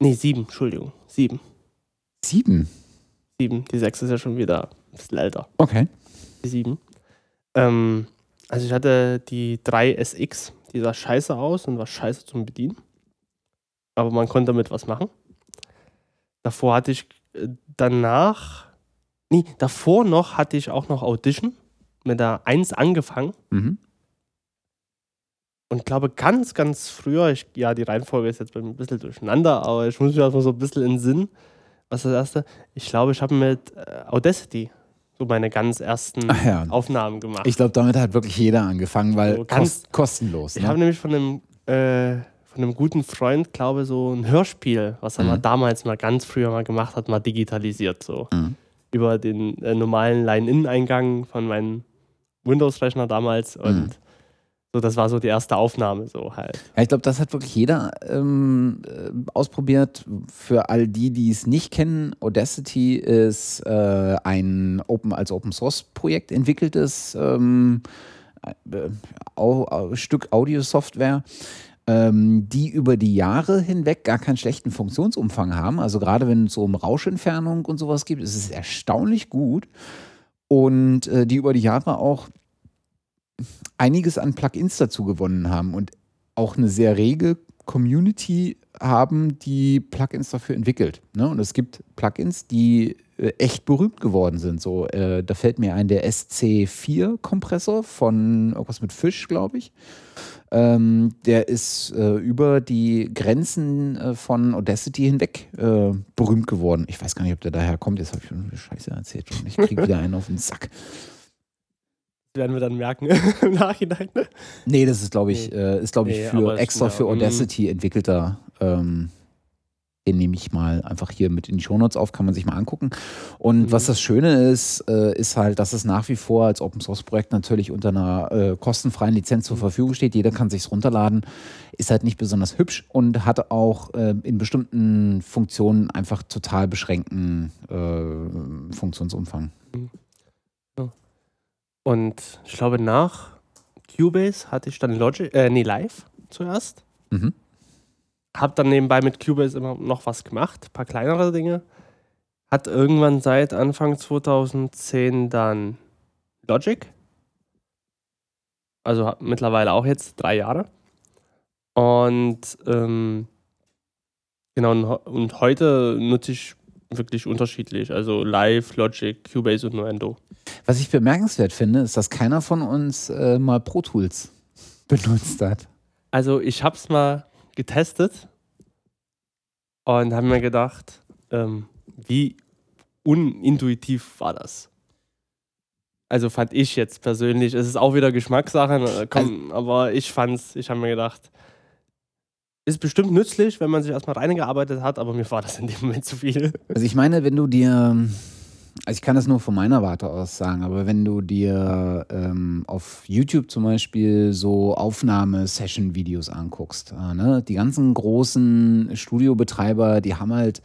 Nee, 7, Entschuldigung. 7. Sieben. 7. Die 6 ist ja schon wieder ein bisschen älter. Okay. Die 7. Ähm, also ich hatte die 3 SX, die sah scheiße aus und war scheiße zum Bedienen. Aber man konnte damit was machen. Davor hatte ich äh, danach, nee, davor noch hatte ich auch noch Audition mit der 1 angefangen Mhm. und glaube ganz, ganz früher, ich, ja, die Reihenfolge ist jetzt bei mir ein bisschen durcheinander, aber ich muss mich erstmal so ein bisschen in den Sinn. Was ist das erste? Ich glaube, ich habe mit äh, Audacity so meine ganz ersten ja. Aufnahmen gemacht. Ich glaube, damit hat wirklich jeder angefangen, weil So ganz- kost, kostenlos. Ich Ne? habe nämlich von einem, äh, von einem guten Freund, glaube ich, so ein Hörspiel, was er Mhm. mal damals mal ganz früher mal gemacht hat, mal digitalisiert. So Mhm. über den äh, normalen Line-In-Eingang von meinem Windows-Rechner damals. Und Mhm. so, das war so die erste Aufnahme, so halt. Ja, ich glaube, das hat wirklich jeder ähm, äh, ausprobiert. Für all die, die es nicht kennen, Audacity ist äh, ein Open, als Open Source Projekt entwickeltes ähm, äh, Stück Audiosoftware, die über die Jahre hinweg gar keinen schlechten Funktionsumfang haben. Also gerade wenn es so um Rauschentfernung und sowas gibt, ist es erstaunlich gut. Und äh, die über die Jahre auch einiges an Plugins dazu gewonnen haben und auch eine sehr rege Community haben, die Plugins dafür entwickelt. Ne? Und es gibt Plugins, die echt berühmt geworden sind. So, äh, da fällt mir ein der SC4-Kompressor von irgendwas mit Fisch, glaube ich. Ähm, der ist äh, über die Grenzen äh, von Audacity hinweg äh, berühmt geworden. Ich weiß gar nicht, ob der daher kommt. Jetzt habe ich schon eine Scheiße erzählt und ich kriege wieder einen auf den Sack. Werden wir dann merken im Nachhinein. ne? Nee, das ist, glaube ich, äh, ist, glaube ich, Nee, für extra für. Audacity entwickelter. Ähm, den nehme ich mal einfach hier mit in die Shownotes auf, kann man sich mal angucken. Und Mhm. was das Schöne ist, äh, ist halt, dass es nach wie vor als Open Source Projekt natürlich unter einer äh, kostenfreien Lizenz Mhm. zur Verfügung steht. Jeder kann sich's runterladen. Ist halt nicht besonders hübsch und hat auch äh, in bestimmten Funktionen einfach total beschränkten äh, Funktionsumfang. Und ich glaube, nach Cubase hatte ich dann Logic, äh, nee, Live zuerst. Mhm. Hab dann nebenbei mit Cubase immer noch was gemacht, ein paar kleinere Dinge. Hat irgendwann seit Anfang 2010 dann Logic. Also mittlerweile auch jetzt drei Jahre. Und ähm, genau, und heute nutze ich wirklich unterschiedlich. Also Live, Logic, Cubase und Nuendo. Was ich bemerkenswert finde, ist, dass keiner von uns äh, mal Pro Tools benutzt hat. Also ich habe es mal getestet und habe mir gedacht, ähm, wie unintuitiv war das? Also fand ich jetzt persönlich, es ist auch wieder Geschmackssache, äh, komm, aber ich fand's, ich habe mir gedacht, ist bestimmt nützlich, wenn man sich erstmal reingearbeitet hat, aber mir war das in dem Moment zu viel. Also ich meine, wenn du dir, also ich kann das nur von meiner Warte aus sagen, aber wenn du dir ähm, auf YouTube zum Beispiel so Aufnahme-Session-Videos anguckst, äh, ne? die ganzen großen Studiobetreiber, die haben halt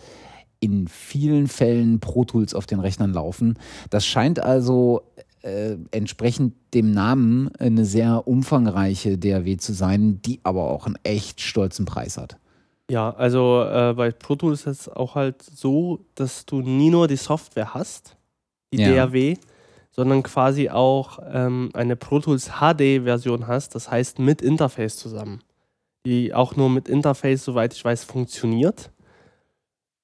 in vielen Fällen Pro Tools auf den Rechnern laufen. Das scheint also äh, entsprechend dem Namen eine sehr umfangreiche DAW zu sein, die aber auch einen echt stolzen Preis hat. Ja, also äh, bei Pro Tools ist es auch halt so, dass du nie nur die Software hast, die Ja. DAW, sondern quasi auch ähm, eine Pro Tools HD-Version hast, das heißt mit Interface zusammen. Die auch nur mit Interface, soweit ich weiß, funktioniert.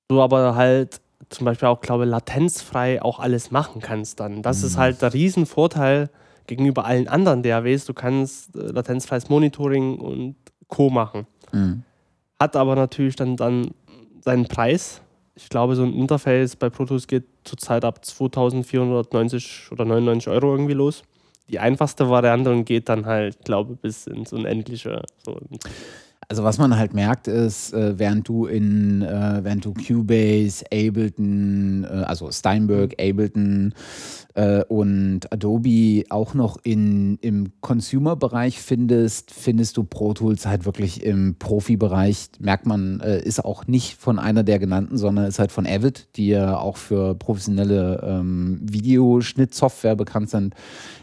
Du aber halt zum Beispiel auch, glaube latenzfrei auch alles machen kannst dann. Das ist Mhm. halt der Riesenvorteil gegenüber allen anderen DAWs, du kannst äh, latenzfreies Monitoring und Co. machen. Mhm. Hat aber natürlich dann, dann seinen Preis. Ich glaube, so ein Interface bei Pro geht zurzeit ab 2490 oder 99 Euro irgendwie los. Die einfachste Variante und geht dann halt, glaube ich, bis ins Unendliche. So. Also was man halt merkt ist, äh, während du in, äh, während du Cubase, Ableton, äh, also Steinberg, Ableton äh, und Adobe auch noch in, im Consumer-Bereich findest, findest du Pro Tools halt wirklich im Profi-Bereich. Merkt man, ist auch nicht von einer der genannten, sondern ist halt von Avid, die ja auch für professionelle ähm, Videoschnittsoftware bekannt sind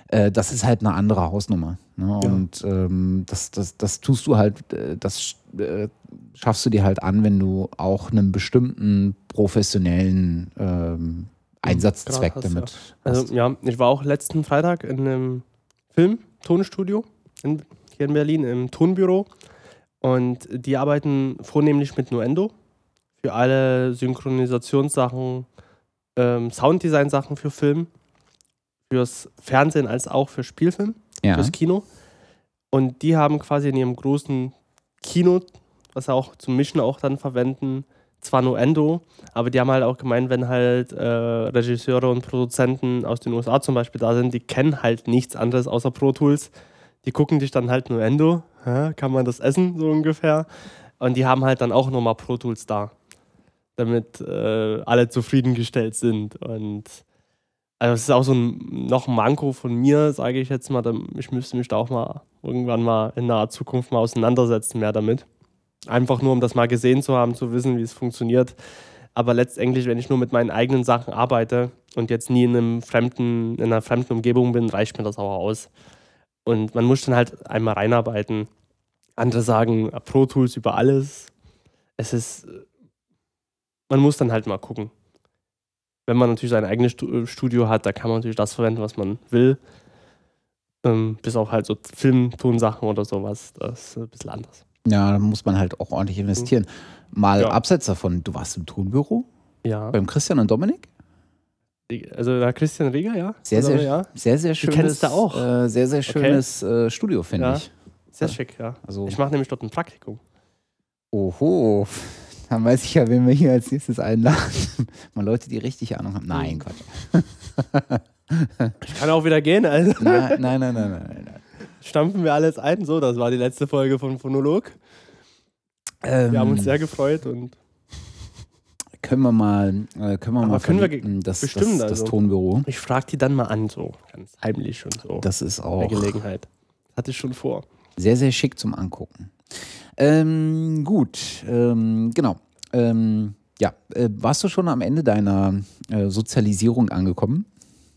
äh, das ist halt eine andere Hausnummer. Ne? Ja. Und ähm, das, das, das tust du halt, äh, das äh, schaffst du dir halt an, wenn du auch einen bestimmten professionellen ähm, Einsatzzweck hast, damit Also hast. ja, ich war auch letzten Freitag in einem Film, Tonstudio in, hier in Berlin im Tonbüro und die arbeiten vornehmlich mit Nuendo für alle Synchronisationssachen, ähm, Sounddesign-Sachen für Film, fürs Fernsehen als auch für Spielfilm, Ja. fürs Kino. Und die haben quasi in ihrem großen Kino, was sie auch zum Mischen auch dann verwenden, zwar Nuendo, aber die haben halt auch gemeint, wenn halt äh, Regisseure und Produzenten aus den USA zum Beispiel da sind, die kennen halt nichts anderes außer Pro Tools. Die gucken dich dann halt Nuendo, hä, kann man das essen, so ungefähr. Und die haben halt dann auch nochmal Pro Tools da, damit äh, alle zufriedengestellt sind. Und also es ist auch so ein noch ein Manko von mir, sage ich jetzt mal. Ich müsste mich da auch mal irgendwann mal in naher Zukunft mal auseinandersetzen, mehr damit. Einfach nur, um das mal gesehen zu haben, zu wissen, wie es funktioniert. Aber letztendlich, wenn ich nur mit meinen eigenen Sachen arbeite und jetzt nie in, einem fremden, in einer fremden Umgebung bin, reicht mir das auch aus. Und man muss dann halt einmal reinarbeiten. Andere sagen Pro Tools über alles. Es ist, man muss dann halt mal gucken. Wenn man natürlich sein eigenes äh, Studio hat, da kann man natürlich das verwenden, was man will. Ähm, bis auf halt so Filmtonsachen oder sowas. Das ist ein bisschen anders. ja, da muss man halt auch ordentlich investieren. Mal Ja. abseits davon, du warst im Tonbüro Ja. beim Christian und Dominik? Also der Christian Rieger, ja. Sehr, also, sehr, ja. sehr, sehr schönes, kennst du auch. Äh, sehr, sehr schönes äh, Studio, finde Ja. ich. Sehr schick, ja. Also, Ich mache nämlich dort ein Praktikum. oho, dann weiß ich ja, wen wir hier als nächstes einladen. Mal Leute, die richtig Ahnung haben. Nein, Quatsch. Ich kann auch wieder gehen, also Nein, nein, nein, nein, nein. stampfen wir alles ein. So, das war die letzte Folge von Phonolog. Ähm, Wir haben uns sehr gefreut und können wir mal, äh, können wir Aber mal können wir das, bestimmt, das, das also. Tonbüro. ich frage die dann mal an, so ganz heimlich und so. Das ist auch Gelegenheit. Hatte ich schon vor. sehr, sehr schick zum Angucken. Ähm, gut, ähm, genau. Ähm, ja, äh, warst du schon am Ende deiner äh, Sozialisierung angekommen?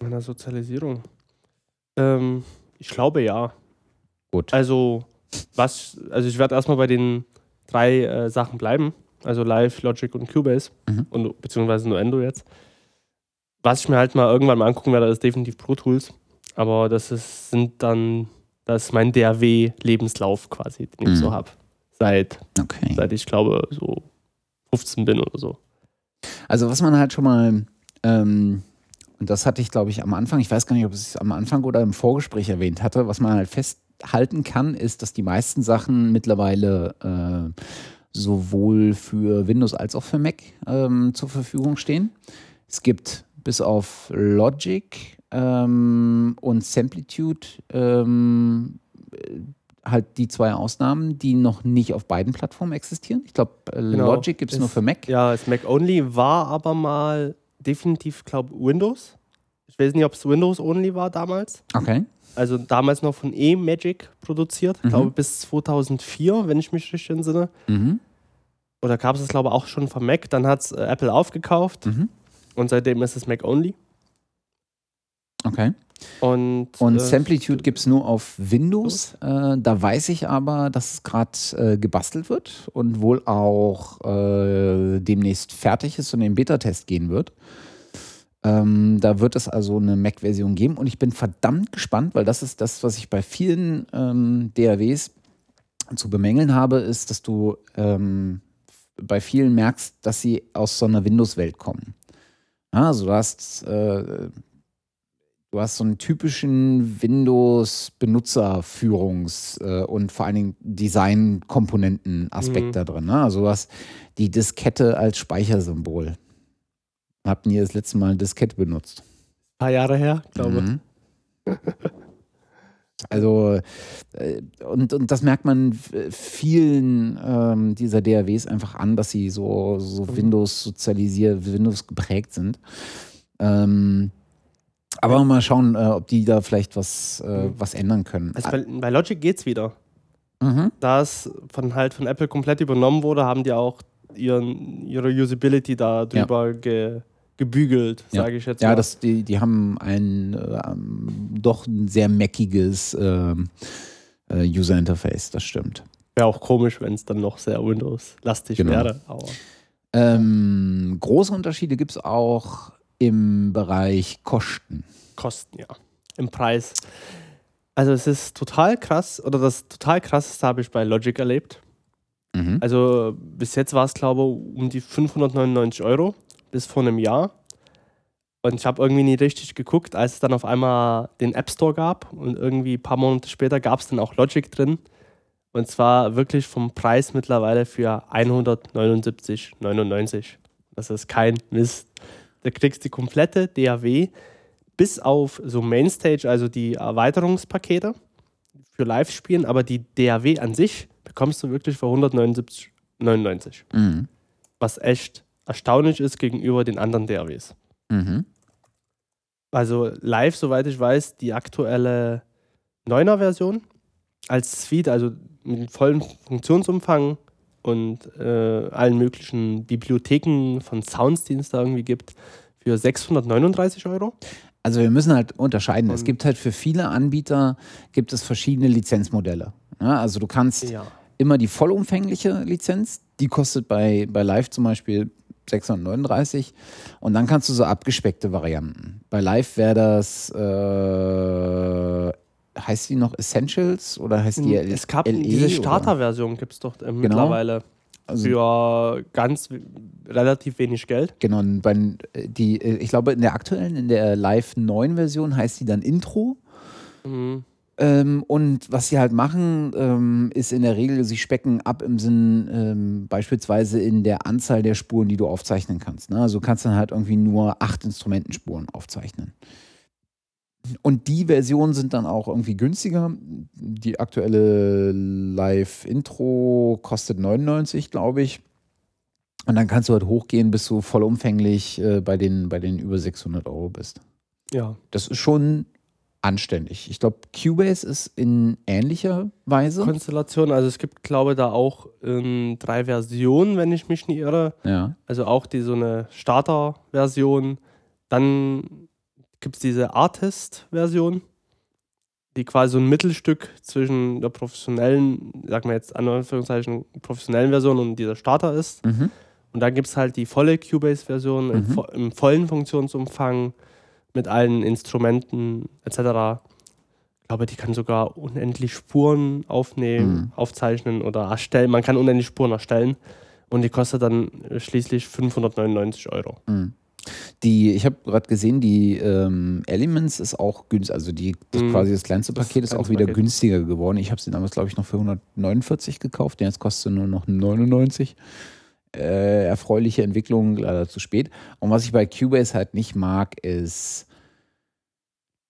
Meiner Sozialisierung. Ähm, ich glaube ja. Gut. Also, was, also ich werde erstmal bei den drei äh, Sachen bleiben. Also Live, Logic und Cubase. Mhm. Und, beziehungsweise Nuendo jetzt. Was ich mir halt mal irgendwann mal angucken werde, ist definitiv Pro Tools. Aber das ist, sind dann, das ist mein DAW-Lebenslauf quasi, den ich Mhm. so habe. Seit, Okay. seit ich glaube, so 15 bin oder so. Also was man halt schon mal, ähm, und das hatte ich glaube ich am Anfang, ich weiß gar nicht, ob ich es am Anfang oder im Vorgespräch erwähnt hatte, was man halt festhalten kann, ist, dass die meisten Sachen mittlerweile äh, sowohl für Windows als auch für Mac ähm, zur Verfügung stehen. Es gibt bis auf Logic ähm, und Samplitude ähm, äh, halt die zwei Ausnahmen, die noch nicht auf beiden Plattformen existieren. Ich glaube, äh, Genau. Logic gibt es Ist- nur für Mac. Ja, es Mac Only war aber mal definitiv, glaube Windows. Ich weiß nicht, ob es Windows Only war damals. Okay. Also damals noch von E-Magic produziert. Ich Mhm. glaube bis 2004, wenn ich mich richtig entsinne. Mhm. Oder gab es das, glaube ich, auch schon von Mac. Dann hat es äh, Apple aufgekauft Mhm. und seitdem ist es Mac Only. Okay. Und, Und äh, Samplitude gibt es nur auf Windows. Äh, da weiß ich aber, dass es gerade äh, gebastelt wird und wohl auch äh, demnächst fertig ist und in den Beta-Test gehen wird. Ähm, da wird es also eine Mac-Version geben und ich bin verdammt gespannt, weil das ist das, was ich bei vielen ähm, DAWs zu bemängeln habe, ist, dass du ähm, bei vielen merkst, dass sie aus so einer Windows-Welt kommen. Also du hast äh, du hast so einen typischen Windows-Benutzerführungs- äh, und vor allen Dingen Design-Komponenten-Aspekt Mhm. da drin. Ne? Also du hast die Diskette als Speichersymbol. Habt ihr das letzte Mal Diskette benutzt? Ein paar Jahre her, glaube Mhm. Also, äh, und, und das merkt man vielen ähm, dieser DAWs einfach an, dass sie so, so Mhm. Windows sozialisiert, Windows geprägt sind. Ähm, aber mal schauen, äh, ob die da vielleicht was, äh, Mhm. was ändern können. Also bei, bei Logic geht's wieder. Mhm. Da es von halt von Apple komplett übernommen wurde, haben die auch ihren, ihre Usability da drüber ge, gebügelt, Ja. sage ich jetzt Ja, mal. das, die, die haben ein äh, doch ein sehr meckiges ähm, äh, User-Interface, das stimmt. Wäre auch komisch, wenn es dann noch sehr Windows-lastig Genau. wäre. Aber Ähm, große Unterschiede gibt es auch im Bereich Kosten. Kosten, ja. Im Preis. Also es ist total krass, oder das total krasseste habe ich bei Logic erlebt. Mhm. Also bis jetzt war es, glaube ich, um die 599 Euro bis vor einem Jahr. Und ich habe irgendwie nie richtig geguckt, als es dann auf einmal den App Store gab und irgendwie ein paar Monate später gab es dann auch Logic drin. Und zwar wirklich vom Preis mittlerweile für 179,99. Das ist kein Mist. Da kriegst du die komplette DAW bis auf so Mainstage, also die Erweiterungspakete für Live-Spielen, aber die DAW an sich bekommst du wirklich für 179,99. Mhm. Was echt erstaunlich ist gegenüber den anderen DAWs. Mhm. Also live, soweit ich weiß, die aktuelle 9er-Version als Suite, also mit dem vollen Funktionsumfang und äh, allen möglichen Bibliotheken von Sounds, die es da irgendwie gibt, für 639 Euro. Also wir müssen halt unterscheiden. es Und- gibt halt für viele Anbieter gibt es verschiedene Lizenzmodelle. Ja, also du kannst Ja. immer die vollumfängliche Lizenz, die kostet bei, bei Live zum Beispiel 639 und dann kannst du so abgespeckte Varianten. Bei Live wäre das, äh, heißt die noch Essentials oder heißt die L- es gab LE diese oder? Starter-Version, gibt es doch äh, mittlerweile Also, für ganz relativ wenig Geld. genau, bei, die, äh, ich glaube in der aktuellen, in der Live 9 Version heißt die dann Intro. Mhm. Ähm, und was sie halt machen, ähm, ist in der Regel, sie specken ab im Sinn ähm, beispielsweise in der Anzahl der Spuren, die du aufzeichnen kannst. Ne? Also du kannst dann halt irgendwie nur acht Instrumentenspuren aufzeichnen. Und die Versionen sind dann auch irgendwie günstiger. Die aktuelle Live-Intro kostet 99, glaube ich. Und dann kannst du halt hochgehen, bis du vollumfänglich äh, bei, den, bei den über 600 Euro bist. Ja, Das ist schon anständig. Ich glaube, Cubase ist in ähnlicher Weise. Konstellation. Also es gibt, glaube ich, da auch ähm, drei Versionen, wenn ich mich nicht irre. ja. Also auch die so eine Starter-Version. Dann gibt es diese Artist-Version, die quasi so ein Mittelstück zwischen der professionellen, sagen wir jetzt an Anführungszeichen, professionellen Version und dieser Starter ist. Mhm. Und dann gibt es halt die volle Cubase-Version im, Mhm. vo im vollen Funktionsumfang mit allen Instrumenten etc. Ich glaube, die kann sogar unendlich Spuren aufnehmen, Mhm. aufzeichnen oder erstellen. Man kann unendlich Spuren erstellen. Und die kostet dann schließlich 599 Euro. Mhm. Die, ich habe gerade gesehen, die ähm, Elements ist auch günstig, also die, das Mhm. quasi das kleinste Das Paket ist auch wieder Paket. günstiger geworden. Ich habe sie damals, glaube ich, noch für 149 gekauft, jetzt kostet nur noch 99. Äh, erfreuliche Entwicklung, leider zu spät. Und was ich bei Cubase halt nicht mag, ist.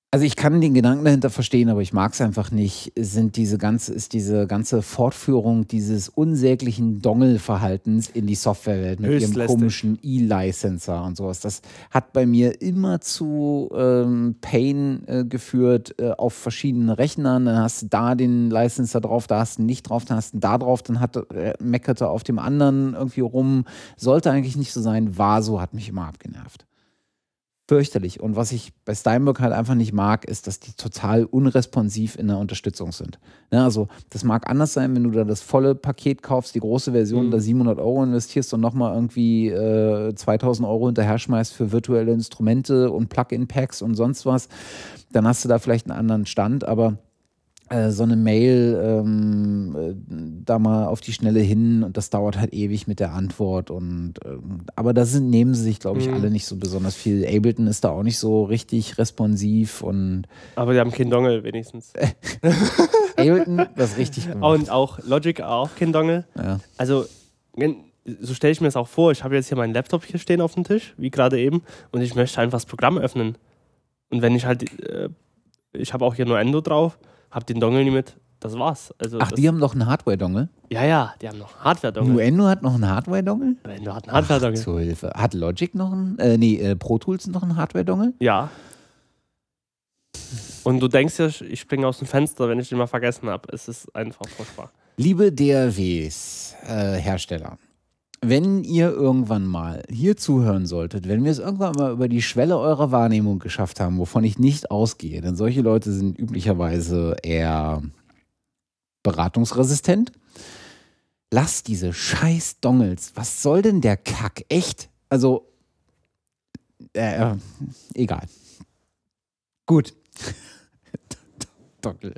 Also ich kann den Gedanken dahinter verstehen, aber ich mag es einfach nicht, sind diese ganze, ist diese ganze Fortführung dieses unsäglichen Dongle-Verhaltens in die Softwarewelt mit ihrem komischen E-Licenser und sowas. Das hat bei mir immer zu ähm, Pain äh, geführt äh, auf verschiedenen Rechnern. Dann hast du da den Licenser drauf, da hast du nicht drauf, dann hast du da drauf, dann hat, äh, meckerte auf dem anderen irgendwie rum. Sollte eigentlich nicht so sein, war so, hat mich immer abgenervt fürchterlich. Und was ich bei Steinberg halt einfach nicht mag, ist, dass die total unresponsiv in der Unterstützung sind. Ne, also das mag anders sein, wenn du da das volle Paket kaufst, die große Version, Mhm. da 700 Euro investierst und nochmal irgendwie äh, 2000 Euro hinterher schmeißt für virtuelle Instrumente und Plug-in-Packs und sonst was. Dann hast du da vielleicht einen anderen Stand, aber äh, so eine Mail ähm, äh, da mal auf die Schnelle hin und das dauert halt ewig mit der Antwort und äh, aber da sind, nehmen sie sich, glaube ich, Mhm. alle nicht so besonders viel. Ableton ist da auch nicht so richtig responsiv und Aber die haben keinen Dongle wenigstens. Ableton das richtig gemacht. Und auch Logic auch kein Dongle. ja. Also, so stelle ich mir das auch vor. Ich habe jetzt hier meinen Laptop hier stehen auf dem Tisch, wie gerade eben, und ich möchte einfach das Programm öffnen. Und wenn ich halt, äh, ich habe auch hier nur Endo drauf, habe den Dongle nie mit, das war's. Also Ach, das, die haben doch einen Hardware-Dongle. Ja, ja, die haben noch Hardware-Dongle. Nuendo hat noch einen Hardware-Dongle? Endo hat einen Hardware-Dongle. zur Hilfe. Hat Logic noch einen, äh, nee, äh, Pro Tools noch einen Hardware-Dongle? Ja. Und du denkst ja, ich springe aus dem Fenster, wenn ich den mal vergessen habe. Es ist einfach furchtbar. Liebe DRWs, äh, Hersteller, wenn ihr irgendwann mal hier zuhören solltet, wenn wir es irgendwann mal über die Schwelle eurer Wahrnehmung geschafft haben, wovon ich nicht ausgehe, denn solche Leute sind üblicherweise eher beratungsresistent, lasst diese scheiß Dongles. Was soll denn der Kack? Echt? Also, äh, äh, egal. Gut. Dongle.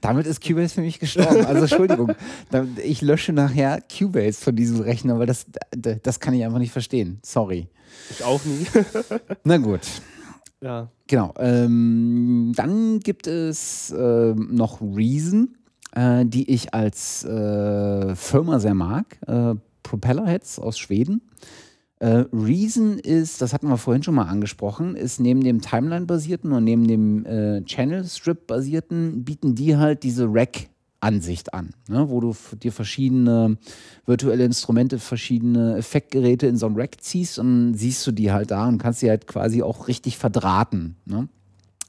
Damit ist Cubase für mich gestorben. Also Entschuldigung, ich lösche nachher Cubase von diesem Rechner, weil das, das kann ich einfach nicht verstehen. Sorry. Ich auch nie. Na gut. ja. Genau. Ähm, dann gibt es ähm, noch Reason, äh, die ich als äh, Firma sehr mag. Äh, Propellerheads aus Schweden. Äh, Reason ist, das hatten wir vorhin schon mal angesprochen, ist neben dem Timeline-basierten und neben dem äh, Channel-Strip-basierten, bieten die halt diese Rack-Ansicht an, ne? wo du dir verschiedene virtuelle Instrumente, verschiedene Effektgeräte in so ein Rack ziehst und siehst du die halt da und kannst sie halt quasi auch richtig verdrahten. Ne?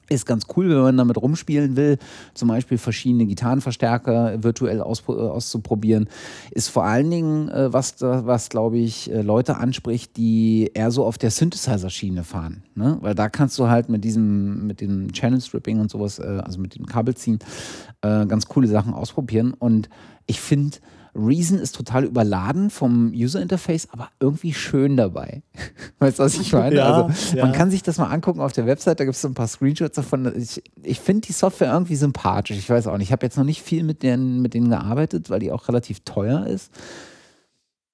Ist ganz cool, wenn man damit rumspielen will, zum Beispiel verschiedene Gitarrenverstärker virtuell äh, auszuprobieren. Ist vor allen Dingen äh, was, was glaube ich, äh, Leute anspricht, die eher so auf der Synthesizer-Schiene fahren. Ne? Weil da kannst du halt mit diesem, mit dem Channel Stripping und sowas, äh, also mit dem Kabelziehen, äh, ganz coole Sachen ausprobieren. Und ich finde, Reason ist total überladen vom User Interface, aber irgendwie schön dabei. Weißt du, was ich meine? Ja, also, ja. Man kann sich das mal angucken auf der Website, da gibt es so ein paar Screenshots davon. Ich, ich finde die Software irgendwie sympathisch. Ich weiß auch nicht, ich habe jetzt noch nicht viel mit denen, mit denen gearbeitet, weil die auch relativ teuer ist.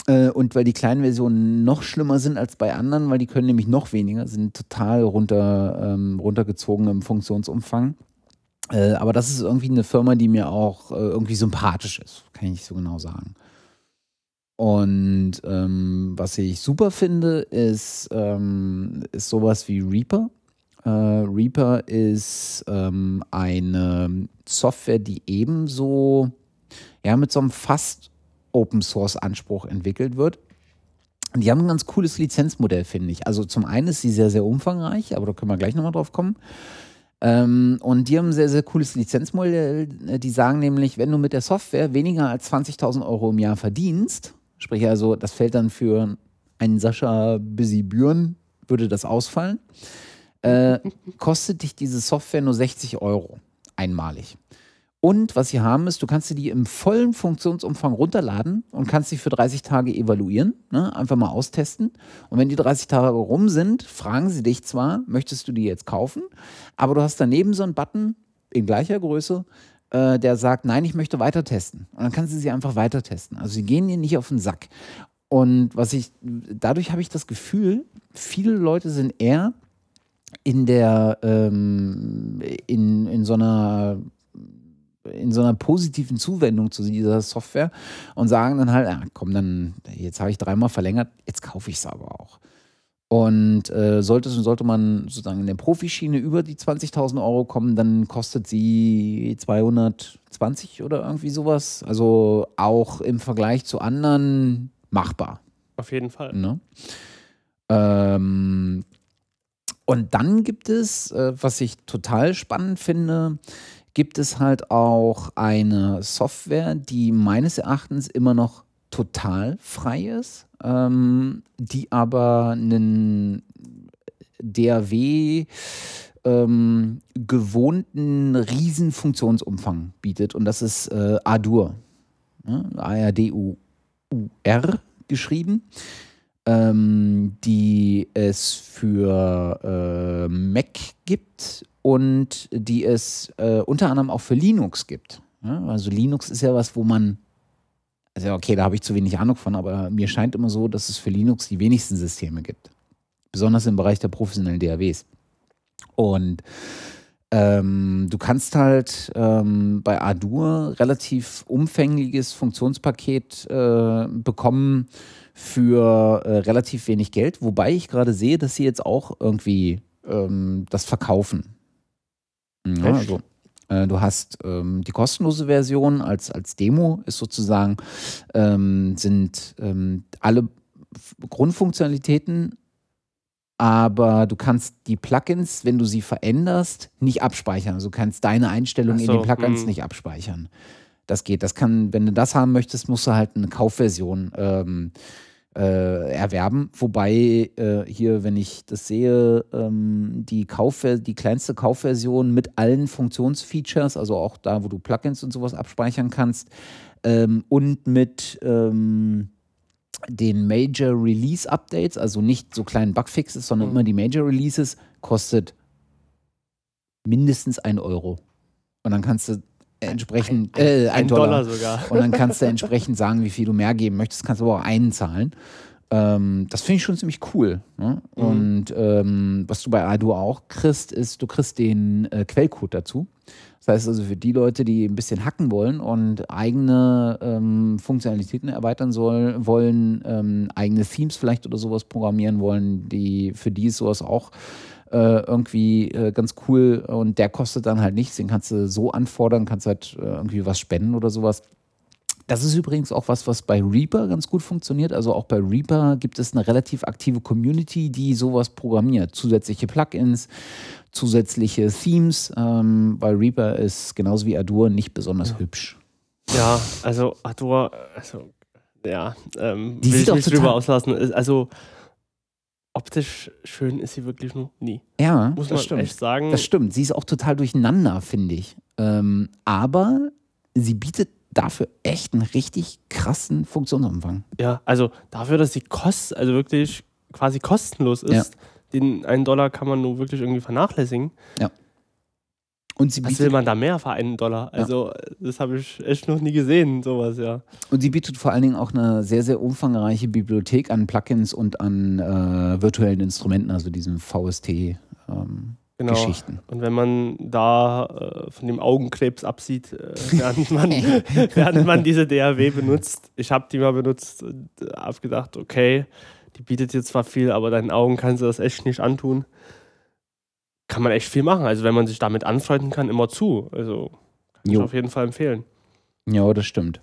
Äh, und weil die kleinen Versionen noch schlimmer sind als bei anderen, weil die können nämlich noch weniger, sind total runter, ähm, runtergezogen im Funktionsumfang. Äh, aber das ist irgendwie eine Firma, die mir auch äh, irgendwie sympathisch ist, kann ich nicht so genau sagen. Und ähm, was ich super finde, ist, ähm, ist sowas wie Reaper. Äh, Reaper ist ähm, eine Software, die ebenso ja, mit so einem fast Open Source Anspruch entwickelt wird. Und die haben ein ganz cooles Lizenzmodell, finde ich. Also zum einen ist sie sehr, sehr umfangreich, aber da können wir gleich nochmal drauf kommen. Ähm, und die haben ein sehr, sehr cooles Lizenzmodell. Die sagen nämlich, wenn du mit der Software weniger als 20.000 Euro im Jahr verdienst, sprich also, das fällt dann für einen Sascha Busy Büren, würde das ausfallen, äh, kostet dich diese Software nur 60 Euro einmalig. Und was sie haben ist, du kannst dir die im vollen Funktionsumfang runterladen und kannst sie für 30 Tage evaluieren, ne? einfach mal austesten. Und wenn die 30 Tage rum sind, fragen sie dich zwar, möchtest du die jetzt kaufen, aber du hast daneben so einen Button in gleicher Größe, äh, der sagt, nein, ich möchte weiter testen. Und dann kannst du sie einfach weiter testen. Also sie gehen dir nicht auf den Sack. Und was ich, dadurch habe ich das Gefühl, viele Leute sind eher in der, ähm, in, in so einer in so einer positiven Zuwendung zu dieser Software und sagen dann halt, ja, komm, dann, jetzt habe ich dreimal verlängert, jetzt kaufe ich es aber auch. Und äh, sollte, sollte man sozusagen in der Profischiene über die 20.000 Euro kommen, dann kostet sie 220 oder irgendwie sowas. Also auch im Vergleich zu anderen machbar. Auf jeden Fall. Ne? Ähm, und dann gibt es, äh, was ich total spannend finde, gibt es halt auch eine Software, die meines Erachtens immer noch total frei ist, ähm, die aber einen DAW ähm, gewohnten riesen Funktionsumfang bietet und das ist äh, Adur. Ne? A-R-D-U-R geschrieben ähm, die es für äh, Mac gibt und die es äh, unter anderem auch für Linux gibt. Ja, also Linux ist ja was, wo man, also okay, da habe ich zu wenig Ahnung von, aber mir scheint immer so, dass es für Linux die wenigsten Systeme gibt. Besonders im Bereich der professionellen DAWs. Und ähm, du kannst halt ähm, bei Adur relativ umfängliches Funktionspaket äh, bekommen für äh, relativ wenig Geld, wobei ich gerade sehe, dass sie jetzt auch irgendwie ähm, das verkaufen. Ja, also, äh, du hast ähm, die kostenlose Version als, als Demo, ist sozusagen, ähm, sind ähm, alle Grundfunktionalitäten aber du kannst die Plugins, wenn du sie veränderst, nicht abspeichern. Also du kannst deine Einstellungen so, in den Plugins mh. Hm. nicht abspeichern. Das geht. Das kann, wenn du das haben möchtest, musst du halt eine Kaufversion ähm, äh, erwerben. Wobei äh, hier, wenn ich das sehe, ähm, die, Kaufver die kleinste Kaufversion mit allen Funktionsfeatures, also auch da, wo du Plugins und sowas abspeichern kannst, ähm, und mit ähm, den Major Release Updates, also nicht so kleinen Bugfixes, sondern mhm. immer die Major Releases, kostet mindestens ein Euro. Und dann kannst du entsprechend, ein, äh, ein Dollar. Dollar. sogar. Und dann kannst du entsprechend sagen, wie viel du mehr geben möchtest, kannst du aber auch einen zahlen. Ähm, das finde ich schon ziemlich cool. Ne? Mhm. Und ähm, was du bei Ado auch kriegst, ist, du kriegst den äh, Quellcode dazu. Das heißt also für die Leute, die ein bisschen hacken wollen und eigene ähm, Funktionalitäten erweitern soll, wollen, ähm, eigene Themes vielleicht oder sowas programmieren wollen, die für die ist sowas auch irgendwie äh, ganz cool und der kostet dann halt nichts, den kannst du so anfordern, kannst halt äh, irgendwie was spenden oder sowas. Das ist übrigens auch was, was bei Reaper ganz gut funktioniert. Also auch bei Reaper gibt es eine relativ aktive Community, die sowas programmiert. Zusätzliche Plugins, zusätzliche Themes, ähm, weil Reaper ist genauso wie Adur nicht besonders ja. hübsch. Ja, also Adur, also ja, ähm, Die will ich nicht drüber auslassen. Also optisch schön ist sie wirklich noch nie. Ja, muss man stimmt. echt sagen. Das stimmt. Sie ist auch total durcheinander, finde ich. Ähm, aber sie bietet dafür echt einen richtig krassen Funktionsumfang. Ja, also dafür, dass sie kost, also wirklich quasi kostenlos ist, ja den einen Dollar kann man nur wirklich irgendwie vernachlässigen. Ja. Und sie Was will man da mehr für einen Dollar? Also, ja. das habe ich echt noch nie gesehen, sowas, ja. Und sie bietet vor allen Dingen auch eine sehr, sehr umfangreiche Bibliothek an Plugins und an äh, virtuellen Instrumenten, also diesen VST. Ähm, genau. Und wenn man da äh, von dem Augenkrebs absieht, äh, während, man, während man diese DAW benutzt, ich habe die mal benutzt und äh, habe gedacht, okay, die bietet dir zwar viel, aber deinen Augen kannst du das echt nicht antun. Kann man echt viel machen. Also wenn man sich damit anfreunden kann, immer zu. Also kann jo. ich auf jeden Fall empfehlen. Ja, das stimmt.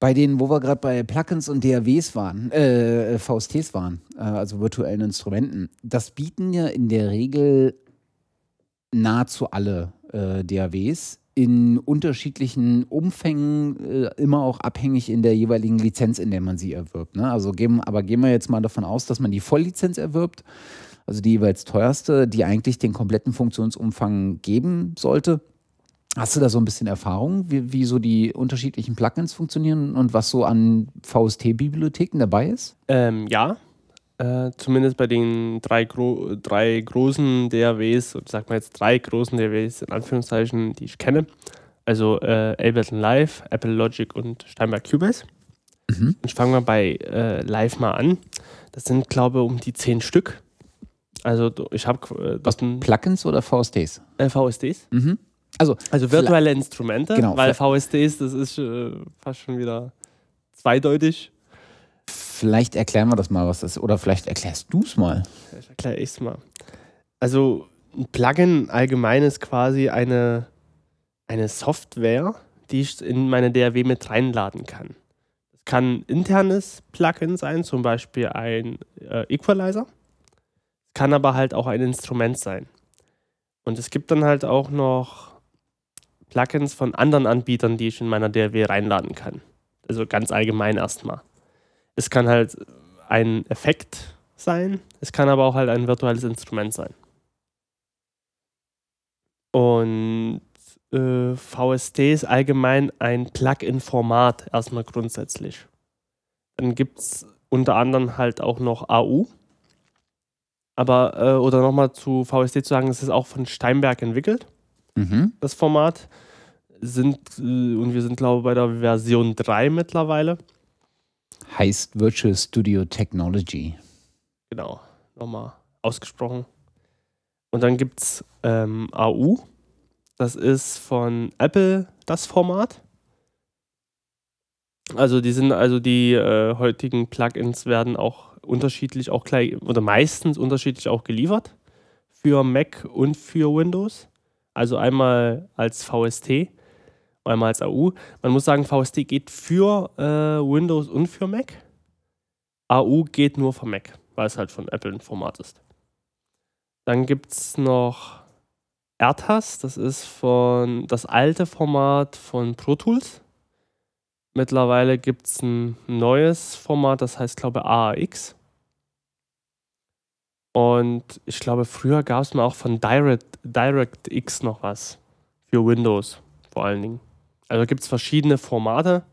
Bei denen, wo wir gerade bei Plugins und DAWs waren, äh, VSTs waren, äh, also virtuellen Instrumenten, das bieten ja in der Regel nahezu alle äh, DAWs in unterschiedlichen Umfängen, äh, immer auch abhängig in der jeweiligen Lizenz, in der man sie erwirbt. Ne? Also geben, aber gehen wir jetzt mal davon aus, dass man die Volllizenz erwirbt, also die jeweils teuerste, die eigentlich den kompletten Funktionsumfang geben sollte. Hast du da so ein bisschen Erfahrung, wie, wie so die unterschiedlichen Plugins funktionieren und was so an VST-Bibliotheken dabei ist? Ähm, ja, äh, zumindest bei den drei, gro drei großen DAWs, und sag mal jetzt drei großen DAWs in Anführungszeichen, die ich kenne. Also äh, Ableton Live, Apple Logic und Steinberg Cubase. Mhm. Ich fange mal bei äh, Live mal an. Das sind, glaube ich, um die zehn Stück. Also ich habe äh, Plugins oder VSTs? Äh, VSTs. Mhm. Also, also virtuelle Instrumente, genau, weil VSTs, das ist äh, fast schon wieder zweideutig. Vielleicht erklären wir das mal, was das ist. Oder vielleicht erklärst du es mal. Vielleicht erkläre ich es mal. Also ein Plugin allgemein ist quasi eine, eine Software, die ich in meine DAW mit reinladen kann. Es kann ein internes Plugin sein, zum Beispiel ein äh, Equalizer. Kann aber halt auch ein Instrument sein. Und es gibt dann halt auch noch Plugins von anderen Anbietern, die ich in meiner DAW reinladen kann. Also ganz allgemein erstmal. Es kann halt ein Effekt sein, es kann aber auch halt ein virtuelles Instrument sein. Und äh, VST ist allgemein ein Plugin-Format, erstmal grundsätzlich. Dann gibt es unter anderem halt auch noch AU. Aber, äh, oder nochmal zu VST zu sagen, es ist auch von Steinberg entwickelt, Mhm. das Format. Sind, äh, und wir sind, glaube ich, bei der Version 3 mittlerweile. Heißt Virtual Studio Technology. Genau, nochmal ausgesprochen. Und dann gibt es ähm, AU. Das ist von Apple das Format. Also die sind, also die äh, heutigen Plugins werden auch unterschiedlich auch gleich oder meistens unterschiedlich auch geliefert für Mac und für Windows. Also einmal als VST, einmal als AU. Man muss sagen, VST geht für äh, Windows und für Mac. AU geht nur für Mac, weil es halt von Apple ein Format ist. Dann gibt es noch AirTAS, das ist von das alte Format von Pro Tools. Mittlerweile gibt es ein neues Format, das heißt, glaube ich, AAX. Und ich glaube, früher gab es mal auch von Direct, DirectX noch was. Für Windows vor allen Dingen. Also gibt es verschiedene Formate.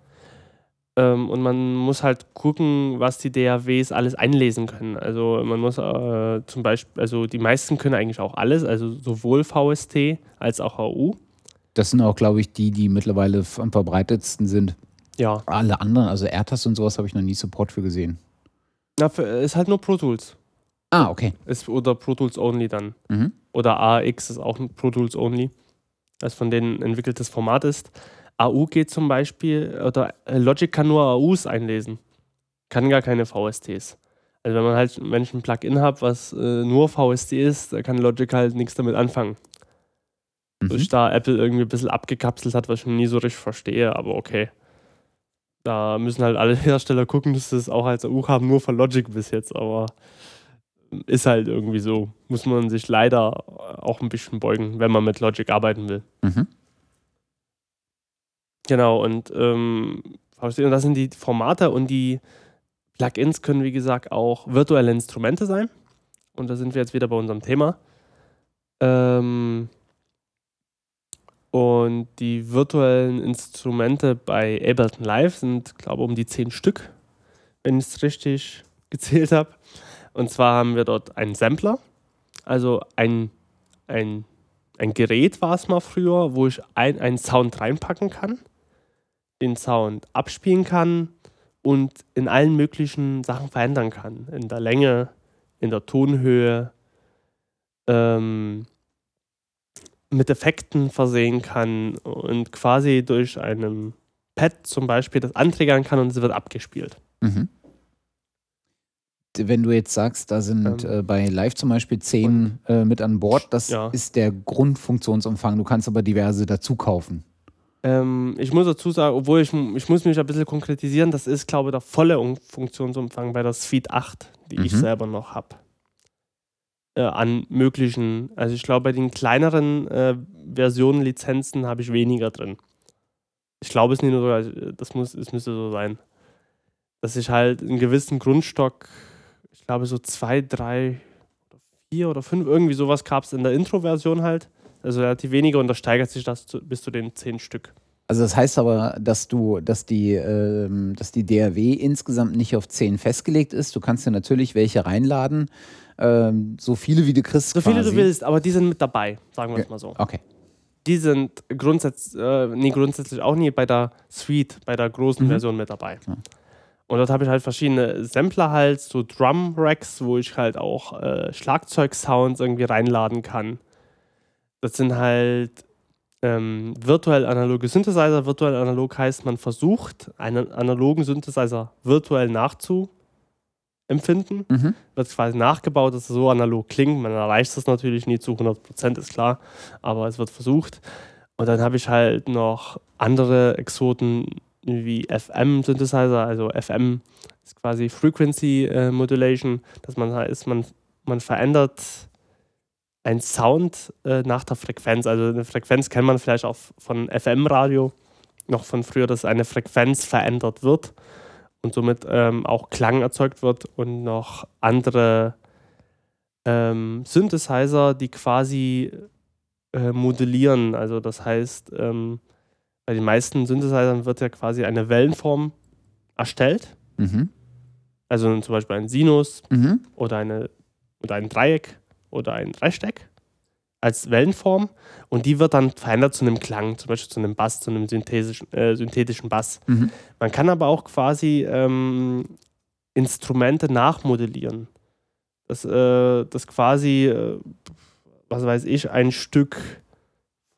Ähm, und man muss halt gucken, was die DAWs alles einlesen können. Also man muss äh, zum Beispiel, also die meisten können eigentlich auch alles, also sowohl VST als auch AU. Das sind auch, glaube ich, die, die mittlerweile am verbreitetsten sind. Ja. Alle anderen, also AirTAS und sowas, habe ich noch nie Support für gesehen. Na, für, ist halt nur Pro Tools. Ah, okay. Ist, oder Pro Tools Only dann. Mhm. Oder AX ist auch ein Pro Tools Only, das von denen entwickeltes Format ist. AU geht zum Beispiel, oder äh, Logic kann nur AUs einlesen, kann gar keine VSTs. Also wenn man halt wenn ich ein Plugin habe, was äh, nur VST ist, da kann Logic halt nichts damit anfangen. Mhm. Durch da Apple irgendwie ein bisschen abgekapselt hat, was ich nie so richtig verstehe, aber okay. Da müssen halt alle Hersteller gucken, dass sie es auch als AU haben, nur von Logic bis jetzt, aber ist halt irgendwie so. Muss man sich leider auch ein bisschen beugen, wenn man mit Logic arbeiten will. Mhm. Genau, und ähm, und das sind die Formate und die Plugins können, wie gesagt, auch virtuelle Instrumente sein. Und da sind wir jetzt wieder bei unserem Thema. Ähm, und die virtuellen Instrumente bei Ableton Live sind, glaube ich, um die zehn Stück, wenn ich es richtig gezählt habe. Und zwar haben wir dort einen Sampler, also ein, ein, ein Gerät war es mal früher, wo ich ein, einen Sound reinpacken kann, den Sound abspielen kann und in allen möglichen Sachen verändern kann. In der Länge, in der Tonhöhe, ähm, mit Effekten versehen kann und quasi durch einem Pad zum Beispiel das anträgern kann und es wird abgespielt. Mhm. Wenn du jetzt sagst, da sind Ähm, äh, bei Live zum Beispiel zehn äh, mit an Bord, das Ja. ist der Grundfunktionsumfang. Du kannst aber diverse dazu kaufen. Ähm, ich muss dazu sagen, obwohl ich, ich muss mich ein bisschen konkretisieren, das ist, glaube ich, der volle Um- Funktionsumfang bei der Suite 8, die ich Mhm. selber noch habe. Äh, an möglichen, also ich glaube, bei den kleineren äh, Versionen, Lizenzen habe ich weniger drin. Ich glaube, es nicht nur so, also, das muss, es müsste so sein. Dass ich halt einen gewissen Grundstock, ich glaube, so zwei, drei, oder vier oder fünf, irgendwie sowas gab es in der Intro-Version halt. Also relativ weniger und da steigert sich das zu, bis zu den zehn Stück. Also das heißt aber, dass du, dass die, ähm, dass die DAW insgesamt nicht auf 10 festgelegt ist. Du kannst dir natürlich welche reinladen, ähm, so viele wie du kriegst. So viele quasi. du willst, aber die sind mit dabei, sagen wir es mal so. Okay. Die sind grundsätzlich, äh, nee, grundsätzlich auch nie bei der Suite, bei der großen Mhm. Version mit dabei. Ja. Und dort habe ich halt verschiedene Sampler halt, so Drum-Racks, wo ich halt auch äh, Schlagzeug-Sounds irgendwie reinladen kann. Das sind halt ähm, virtuell analoge Synthesizer. Virtuell analog heißt, man versucht, einen analogen Synthesizer virtuell nachzuempfinden Mhm. wird quasi nachgebaut, dass es so analog klingt. Man erreicht das natürlich nie zu 100%, ist klar, aber es wird versucht. Und dann habe ich halt noch andere Exoten wie FM-Synthesizer, also FM ist quasi Frequency äh, Modulation, dass man heißt, man, man verändert einen Sound äh, nach der Frequenz. Also eine Frequenz kennt man vielleicht auch von FM-Radio, noch von früher, dass eine Frequenz verändert wird und somit ähm, auch Klang erzeugt wird und noch andere ähm, Synthesizer, die quasi äh, modellieren. Also das heißt, ähm, bei den meisten Synthesizern wird ja quasi eine Wellenform erstellt. Mhm. Also zum Beispiel ein Sinus Mhm. oder eine oder ein Dreieck oder ein Rechteck als Wellenform und die wird dann verändert zu einem Klang, zum Beispiel zu einem Bass, zu einem synthetischen, äh, synthetischen Bass. Mhm. Man kann aber auch quasi ähm, Instrumente nachmodellieren. Dass, äh, dass quasi, äh, was weiß ich, ein Stück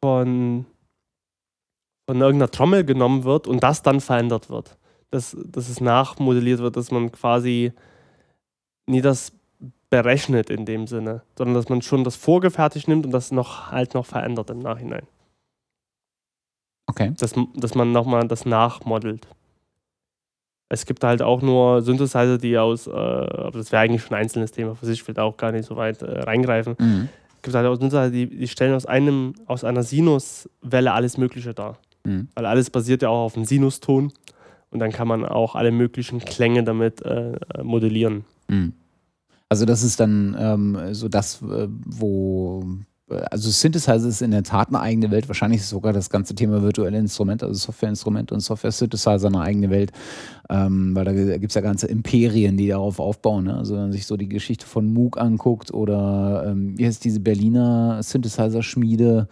von, von irgendeiner Trommel genommen wird und das dann verändert wird. Dass, dass es nachmodelliert wird, dass man quasi nie das berechnet in dem Sinne, sondern dass man schon das vorgefertigt nimmt und das noch halt noch verändert im Nachhinein. Okay. Dass, dass man nochmal das nachmodelt. Es gibt halt auch nur Synthesizer, die aus, äh, aber das wäre eigentlich schon ein einzelnes Thema für sich, ich will da auch gar nicht so weit äh, reingreifen. Mhm. Es gibt halt auch Synthesizer, die, die stellen aus einem, aus einer Sinuswelle alles Mögliche dar. Mhm. Weil alles basiert ja auch auf einem Sinuston und dann kann man auch alle möglichen Klänge damit äh, modellieren. Mhm. Also das ist dann ähm, so das, äh, wo also Synthesizer ist in der Tat eine eigene Welt. Wahrscheinlich ist sogar das ganze Thema virtuelle Instrumente, also Softwareinstrumente und Software-Synthesizer eine eigene Welt. Ähm, weil da gibt es ja ganze Imperien, die darauf aufbauen. Ne? Also wenn man sich so die Geschichte von Moog anguckt oder ähm, wie heißt diese Berliner Synthesizer-Schmiede,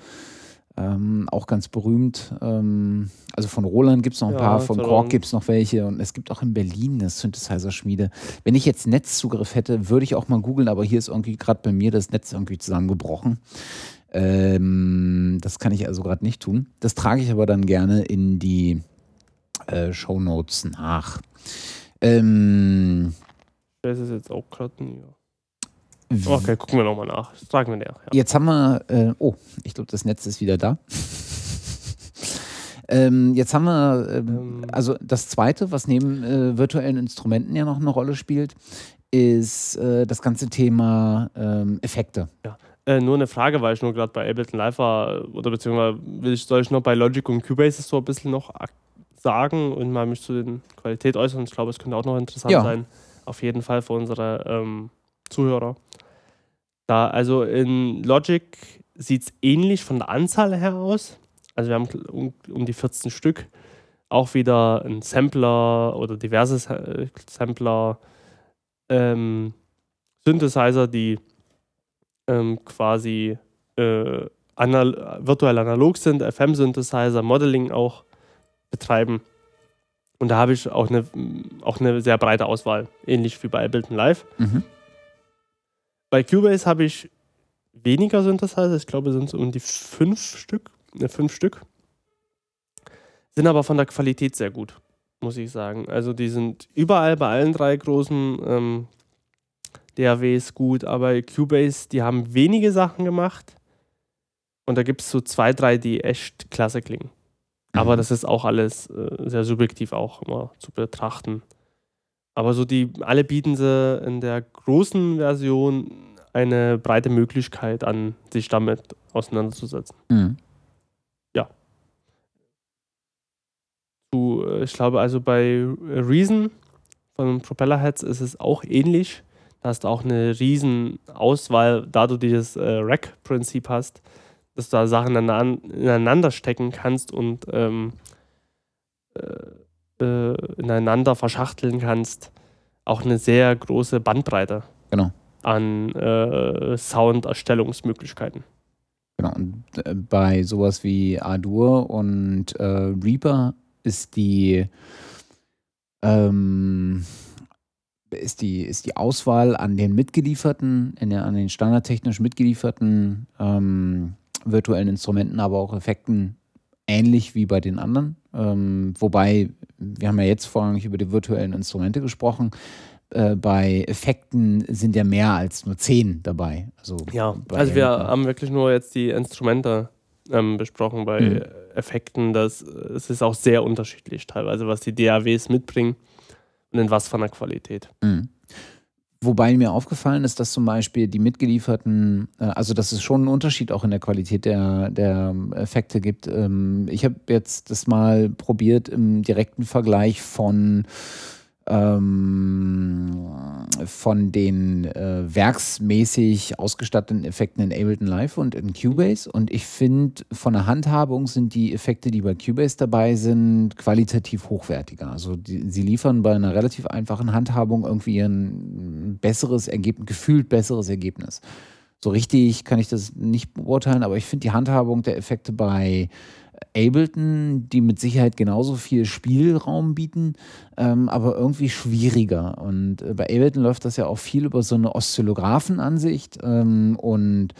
ähm, auch ganz berühmt. Ähm, also von Roland gibt es noch ein ja, paar, von Korg gibt es noch welche und es gibt auch in Berlin eine Synthesizer-Schmiede. Wenn ich jetzt Netzzugriff hätte, würde ich auch mal googeln, aber hier ist irgendwie gerade bei mir das Netz irgendwie zusammengebrochen. Ähm, das kann ich also gerade nicht tun. Das trage ich aber dann gerne in die äh, Show Notes nach. Ähm, das ist jetzt auch gerade ein Okay, gucken wir nochmal nach. Das tragen wir näher. Ja. Jetzt haben wir, äh, oh, ich glaube, das Netz ist wieder da. ähm, jetzt haben wir, ähm, ähm, also das Zweite, was neben äh, virtuellen Instrumenten ja noch eine Rolle spielt, ist äh, das ganze Thema ähm, Effekte. Ja. Äh, nur eine Frage, weil ich nur gerade bei Ableton Live war, oder beziehungsweise will ich, soll ich noch bei Logic und Cubase so ein bisschen noch sagen und mal mich zu den Qualität äußern. Ich glaube, es könnte auch noch interessant ja. sein. Auf jeden Fall für unsere ähm, Zuhörer. Da, also in Logic sieht es ähnlich von der Anzahl her aus. Also wir haben um, um die 14 Stück. Auch wieder ein Sampler oder diverse Sampler, ähm, Synthesizer, die ähm, quasi äh, anal virtuell analog sind, FM-Synthesizer, Modeling auch betreiben. Und da habe ich auch eine, auch eine sehr breite Auswahl, ähnlich wie bei Ableton Live. Mhm. Bei Cubase habe ich weniger Synthesizer, ich glaube, es sind so um die fünf Stück, ne, fünf Stück. Sind aber von der Qualität sehr gut, muss ich sagen. Also die sind überall bei allen drei großen ähm, DAWs gut, aber Cubase, die haben wenige Sachen gemacht. Und da gibt es so zwei, drei, die echt klasse klingen. Mhm. Aber das ist auch alles äh, sehr subjektiv auch immer zu betrachten. Aber so die, alle bieten sie in der großen Version eine breite Möglichkeit an, sich damit auseinanderzusetzen. Mhm. Ja. Du, äh, ich glaube also bei Reason von Propellerheads ist es auch ähnlich. Da hast du auch eine riesen Auswahl, da du dieses äh, Rack-Prinzip hast, dass du da Sachen ineinander stecken kannst und ähm, äh, äh, ineinander verschachteln kannst, auch eine sehr große Bandbreite genau. an äh, Sounderstellungsmöglichkeiten. Genau, und äh, bei sowas wie Ardour und äh, Reaper ist die, ähm, ist, die, ist die Auswahl an den mitgelieferten, der, an den standardtechnisch mitgelieferten ähm, virtuellen Instrumenten, aber auch Effekten ähnlich wie bei den anderen. Ähm, wobei, wir haben ja jetzt vorrangig über die virtuellen Instrumente gesprochen. Äh, bei Effekten sind ja mehr als nur zehn dabei. Also ja, also wir haben wirklich nur jetzt die Instrumente ähm, besprochen. Bei mhm. Effekten, das, es ist auch sehr unterschiedlich teilweise, was die DAWs mitbringen und in was von der Qualität. Mhm. Wobei mir aufgefallen ist, dass zum Beispiel die mitgelieferten, äh, also dass es schon einen Unterschied auch in der Qualität der, der Effekte gibt. Ähm, ich habe jetzt das mal probiert im direkten Vergleich von ähm, von den äh, werksmäßig ausgestatteten Effekten in Ableton Live und in Cubase. Und ich finde, von der Handhabung sind die Effekte, die bei Cubase dabei sind, qualitativ hochwertiger. Also die, sie liefern bei einer relativ einfachen Handhabung irgendwie ein besseres Ergebnis, gefühlt besseres Ergebnis. So richtig kann ich das nicht beurteilen, aber ich finde die Handhabung der Effekte bei Ableton, die mit Sicherheit genauso viel Spielraum bieten, ähm, aber irgendwie schwieriger. Und äh, bei Ableton läuft das ja auch viel über so eine Oszillographenansicht ähm, und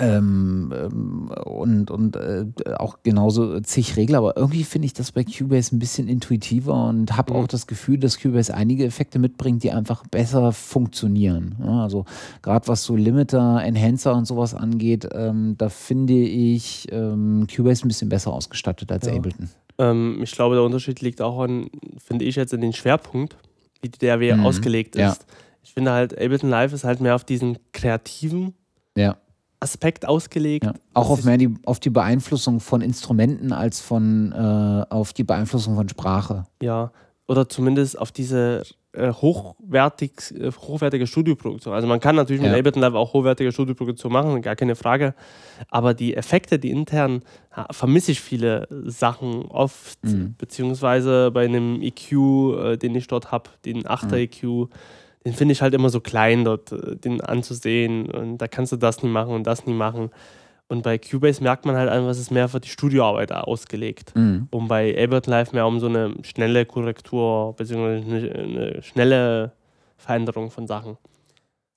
ähm, ähm, und und äh, auch genauso zig Regler, aber irgendwie finde ich das bei Cubase ein bisschen intuitiver und habe mhm. auch das Gefühl, dass Cubase einige Effekte mitbringt, die einfach besser funktionieren. Ja, also gerade was so Limiter, Enhancer und sowas angeht, ähm, da finde ich ähm, Cubase ein bisschen besser ausgestattet als ja. Ableton. Ähm, ich glaube, der Unterschied liegt auch an, finde ich jetzt in den Schwerpunkt, wie der DAW mhm. ausgelegt ist. Ja. Ich finde halt, Ableton Live ist halt mehr auf diesen kreativen ja Aspekt ausgelegt. Ja. Auch auf mehr die, auf die Beeinflussung von Instrumenten als von äh, auf die Beeinflussung von Sprache. Ja, oder zumindest auf diese äh, hochwertig, äh, hochwertige Studioproduktion. Also man kann natürlich ja. mit Ableton Live auch hochwertige Studioproduktion machen, gar keine Frage. Aber die Effekte, die intern, vermisse ich viele Sachen oft, mhm. beziehungsweise bei einem EQ, äh, den ich dort habe, den 8er mhm. EQ, den finde ich halt immer so klein dort, äh, den anzusehen. Und da kannst du das nie machen und das nie machen. Und bei Cubase merkt man halt einfach, es ist mehr für die Studioarbeit ausgelegt. Mhm. Und bei Ableton Live mehr um so eine schnelle Korrektur, beziehungsweise eine, eine schnelle Veränderung von Sachen.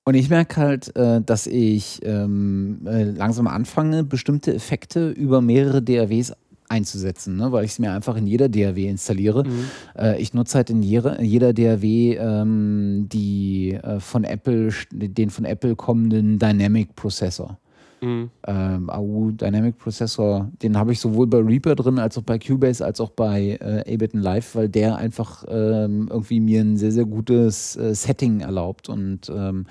Und ich merke halt, äh, dass ich ähm, äh, langsam anfange, bestimmte Effekte über mehrere DAWs einzusetzen, ne? weil ich es mir einfach in jeder DAW installiere. Mhm. Äh, ich nutze halt in jeder, jeder DAW ähm, die äh, von Apple, den von Apple kommenden Dynamic Prozessor. Mhm. Ähm, AU Dynamic Prozessor, den habe ich sowohl bei Reaper drin, als auch bei Cubase, als auch bei äh, Ableton Live, weil der einfach ähm, irgendwie mir ein sehr, sehr gutes äh, Setting erlaubt und ähm,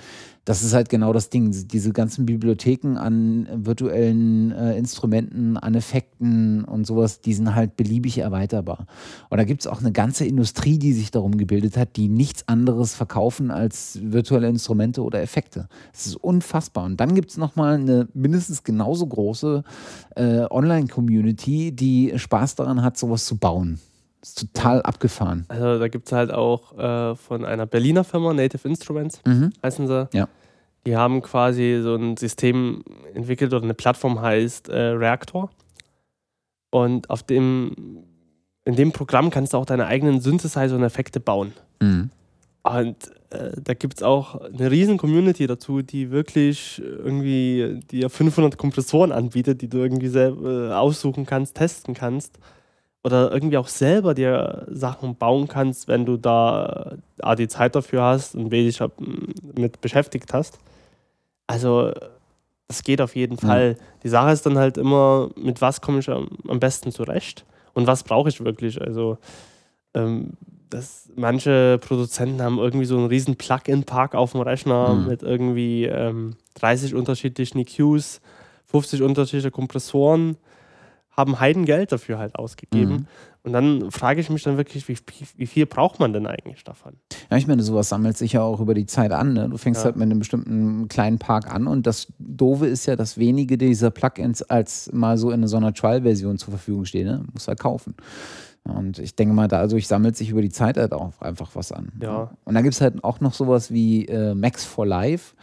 das ist halt genau das Ding. Diese ganzen Bibliotheken an virtuellen äh, Instrumenten, an Effekten und sowas, die sind halt beliebig erweiterbar. Und da gibt es auch eine ganze Industrie, die sich darum gebildet hat, die nichts anderes verkaufen als virtuelle Instrumente oder Effekte. Das ist unfassbar. Und dann gibt es nochmal eine mindestens genauso große äh, Online-Community, die Spaß daran hat, sowas zu bauen. Ist total abgefahren. Also da gibt es halt auch äh, von einer Berliner Firma, Native Instruments, mhm. heißen sie. Ja. Die haben quasi so ein System entwickelt oder eine Plattform heißt äh, Reactor. Und auf dem, in dem Programm kannst du auch deine eigenen Synthesizer und Effekte bauen. Mhm. Und äh, da gibt es auch eine riesen Community dazu, die wirklich irgendwie dir 500 Kompressoren anbietet, die du irgendwie selber äh, aussuchen kannst, testen kannst oder irgendwie auch selber dir Sachen bauen kannst, wenn du da A, die Zeit dafür hast und B, dich mit beschäftigt hast. Also, das geht auf jeden Fall. Ja. Die Sache ist dann halt immer, mit was komme ich am, am besten zurecht und was brauche ich wirklich. Also, ähm, das, manche Produzenten haben irgendwie so einen riesen Plugin-Park auf dem Rechner mhm. mit irgendwie ähm, 30 unterschiedlichen EQs, 50 unterschiedliche Kompressoren haben Heidengeld dafür halt ausgegeben. Mhm. Und dann frage ich mich dann wirklich, wie, wie, viel braucht man denn eigentlich davon? Ja, ich meine, sowas sammelt sich ja auch über die Zeit an. Ne? Du fängst ja. halt mit einem bestimmten kleinen Park an und das Doofe ist ja, dass wenige dieser Plugins als mal so in so einer Trial-Version zur Verfügung stehen. Ne? Muss halt kaufen. Und ich denke mal, dadurch sammelt sich über die Zeit halt auch einfach was an. Ja. Und dann gibt es halt auch noch sowas wie äh, Max for Life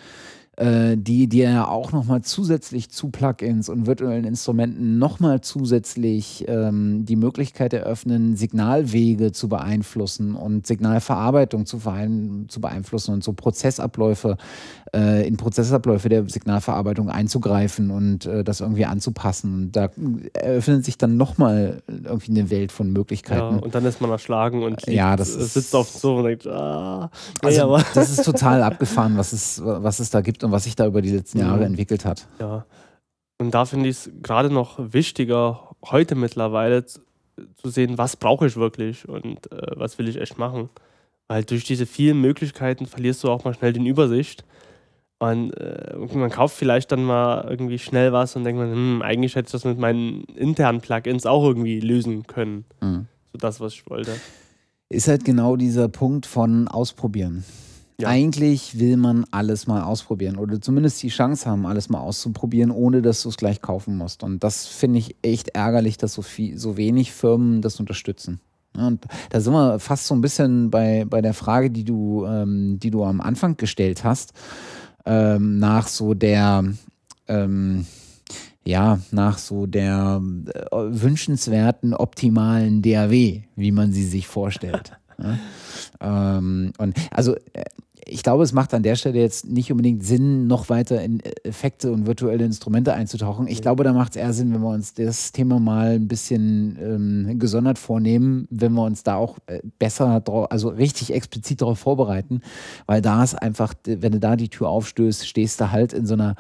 äh, die dir ja auch nochmal zusätzlich zu Plugins und virtuellen Instrumenten nochmal zusätzlich ähm, die Möglichkeit eröffnen, Signalwege zu beeinflussen und Signalverarbeitung zu, zu beeinflussen und so Prozessabläufe äh, in Prozessabläufe der Signalverarbeitung einzugreifen und äh, das irgendwie anzupassen. Da eröffnet sich dann nochmal irgendwie eine Welt von Möglichkeiten. Ja, und dann ist man erschlagen und liegt, ja, das sitzt auf so und denkt, ah, nee, also. Das ist total abgefahren, was es, was es da gibt und was sich da über die letzten Jahre mhm. entwickelt hat. Ja. Und da finde ich es gerade noch wichtiger, heute mittlerweile zu, zu sehen, was brauche ich wirklich und äh, was will ich echt machen. Weil durch diese vielen Möglichkeiten verlierst du auch mal schnell den Übersicht und äh, man kauft vielleicht dann mal irgendwie schnell was und denkt man, hm, eigentlich hätte ich das mit meinen internen Plugins auch irgendwie lösen können. Mhm. So das, was ich wollte. ist halt genau dieser Punkt von Ausprobieren. Ja. Eigentlich will man alles mal ausprobieren oder zumindest die Chance haben, alles mal auszuprobieren, ohne dass du es gleich kaufen musst. Und das finde ich echt ärgerlich, dass so, viel, so wenig Firmen das unterstützen. Und da sind wir fast so ein bisschen bei, bei der Frage, die du, ähm, die du am Anfang gestellt hast, ähm, nach so der, ähm, ja, nach so der äh, wünschenswerten, optimalen DAW, wie man sie sich vorstellt. Ähm, und also äh, ich glaube, es macht an der Stelle jetzt nicht unbedingt Sinn, noch weiter in Effekte und virtuelle Instrumente einzutauchen. Ich glaube, da macht es eher Sinn, wenn wir uns das Thema mal ein bisschen ähm, gesondert vornehmen, wenn wir uns da auch äh, besser, drauf, also richtig explizit darauf vorbereiten, weil da ist einfach, wenn du da die Tür aufstößt, stehst du halt in so einer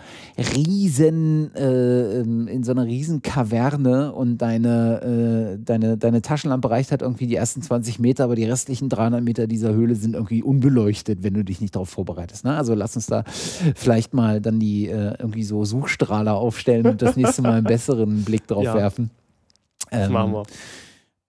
riesen, äh, ähm, in so einer riesen Kaverne und deine, äh, deine, deine Taschenlampe reicht halt irgendwie die ersten 20 Meter, aber die restlichen 300 Meter dieser Höhle sind irgendwie unbeleuchtet, wenn du dich nicht darauf vorbereitest. Ne? Also lass uns da vielleicht mal dann die äh, irgendwie so Suchstrahler aufstellen und das nächste Mal einen besseren Blick drauf ja. werfen. Das ähm, machen wir.